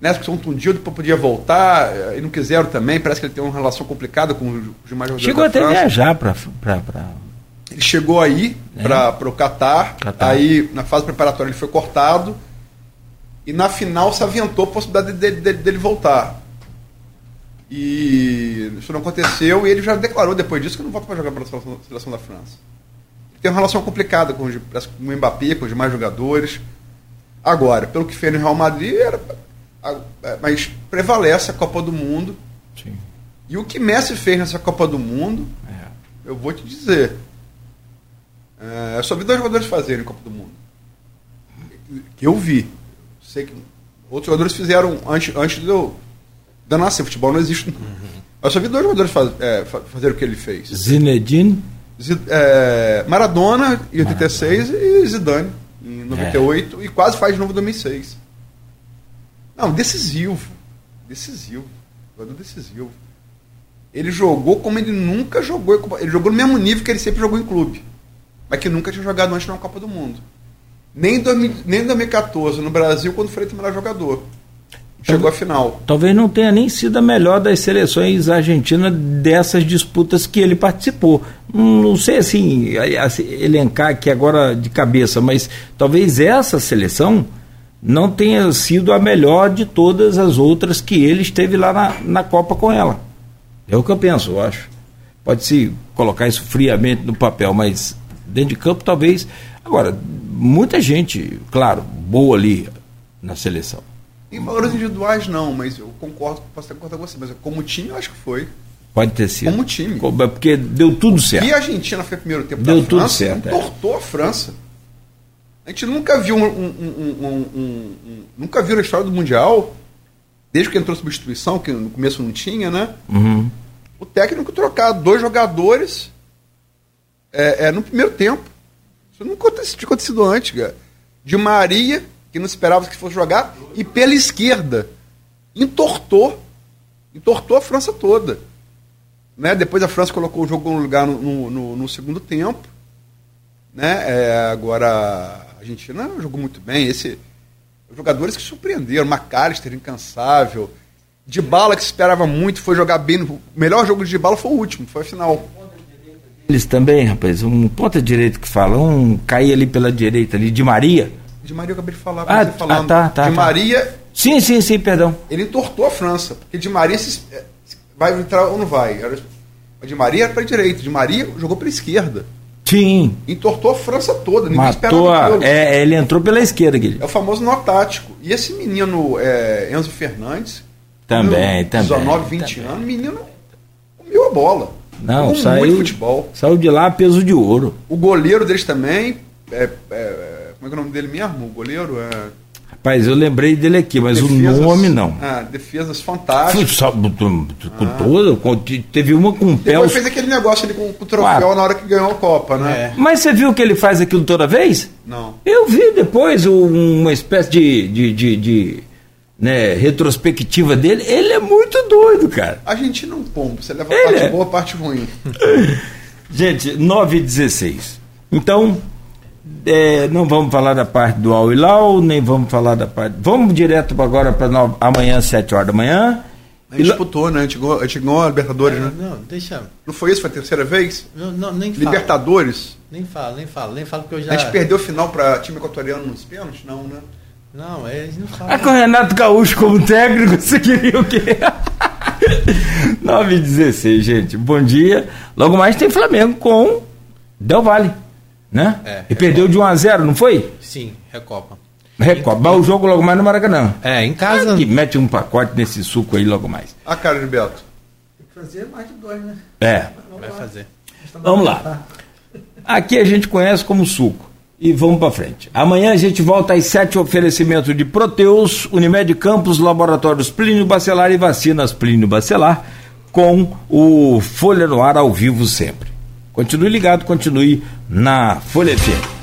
Nessa questão tundido, podia voltar, e não quiseram também. Parece que ele tem uma relação complicada com os demais jogadores Chegou até viajar para. Ele chegou aí é. para o Catar, aí na fase preparatória ele foi cortado, e na final se aventou a possibilidade dele, dele, dele voltar. E isso não aconteceu, e ele já declarou depois disso que não volta para jogar pela seleção da França tem uma relação complicada com, os, com o Mbappé, com os demais jogadores. Agora, pelo que fez no Real Madrid, era, é, mas prevalece a Copa do Mundo. Sim. E o que Messi fez nessa Copa do Mundo, é. eu vou te dizer. É, eu só vi dois jogadores fazerem Copa do Mundo. Que eu vi. Sei que outros jogadores fizeram antes, antes de eu, eu nascer. Futebol não existe. Uhum. Eu só vi dois jogadores faz, é, fazer o que ele fez. Zinedine é, Maradona em 86 Maradona. e Zidane em 98 é. e quase faz de novo em 2006. Não, decisivo. Decisivo. Jogador decisivo. Ele jogou como ele nunca jogou. Ele jogou no mesmo nível que ele sempre jogou em clube. Mas que nunca tinha jogado antes na Copa do Mundo. Nem em, 2000, nem em 2014, no Brasil, quando foi o melhor jogador. Chegou à final. Talvez não tenha nem sido a melhor das seleções argentinas dessas disputas que ele participou. Não sei assim, elencar aqui agora de cabeça, mas talvez essa seleção não tenha sido a melhor de todas as outras que ele esteve lá na, na Copa com ela. É o que eu penso, eu acho. Pode-se colocar isso friamente no papel, mas dentro de campo talvez. Agora, muita gente, claro, boa ali na seleção. Em valores individuais, não, mas eu concordo, posso até concordar com você, mas como time, eu acho que foi. Pode ter sido. Como time. É porque deu tudo certo. E a Argentina foi o primeiro tempo deu da tudo França, certo, entortou é. a França. A gente nunca viu um, um, um, nunca viu na história do Mundial, desde que entrou substituição, que no começo não tinha, né? Uhum. O técnico trocar dois jogadores é, é, no primeiro tempo. Isso nunca tinha acontecido antes, cara. De Maria que não esperava que fosse jogar, e pela esquerda. Entortou. Entortou a França toda. Né? Depois a França colocou o jogo no lugar no, no, no segundo tempo. Né? É, agora a Argentina jogou muito bem. Esse, jogadores que surpreenderam. McAllister, incansável. De bala que se esperava muito, foi jogar bem. O melhor jogo de bala foi o último, foi a final. Eles também, rapaz, um ponta direito que fala, um cair ali pela direita ali, de Maria de Maria eu acabei de falar, ah, você falando. Ah, tá, tá, de tá. Maria. Sim, sim, sim, perdão. Ele entortou a França, porque de Maria se, é, vai entrar ou não vai. De Maria era para direita, de Maria jogou para esquerda. Sim. Entortou a França toda. Ninguém Matou a, é, ele entrou pela esquerda, Guilherme. É o famoso nó tático. E esse menino, é, Enzo Fernandes, também, também. 19, 20 também. anos, menino comeu a bola. Não, saiu, futebol. saiu de lá peso de ouro. O goleiro deles também, é, é, como é que é o nome dele mesmo? O goleiro? É... Rapaz, eu lembrei dele aqui, mas defesas, o nome não. Ah, defesas fantásticas. Com ah. todo, teve uma com o pé. Depois fez aquele negócio ali com, com o troféu na hora que ganhou a Copa, né? É. Mas você viu que ele faz aquilo toda vez? Não. Eu vi depois uma espécie de, de, de, de né, retrospectiva dele, ele é muito doido, cara. A gente não pompa, você leva a Ele parte é. boa, a parte ruim. Gente, 9 e 16. Então, é, não vamos falar da parte do Al Hilal, nem vamos falar da parte. Vamos direto agora para amanhã, 7 horas da manhã. A gente disputou, né? A gente ganhou a, gente ganhou a Libertadores, né? Não, deixa. Não foi isso? Foi a terceira vez? Não, não, nem fala. Libertadores? Nem fala, nem fala, nem fala porque eu já. A gente perdeu o final para time equatoriano nos pênaltis? Não, né? Não, é, eles não Ah, falam. com o Renato Gaúcho como técnico, você queria o quê? 9 e 16, gente. Bom dia. Logo mais tem Flamengo com Del Valle, né? É, e perdeu de 1 a 0 não foi? Sim, Recopa. Recopa. Mas o jogo logo mais no Maracanã. É, em casa. Que mete um pacote nesse suco aí logo mais. A cara de Beto. Fazer mais de dois, né? É. Vai fazer. Vamos lá. Aqui a gente conhece como suco. E vamos para frente. Amanhã a gente volta às sete oferecimento de Proteus, Unimed Campos, Laboratórios Plínio Bacelar e Vacinas Plínio Bacelar, com o Folha no Ar ao vivo sempre. Continue ligado, continue na Folha FM.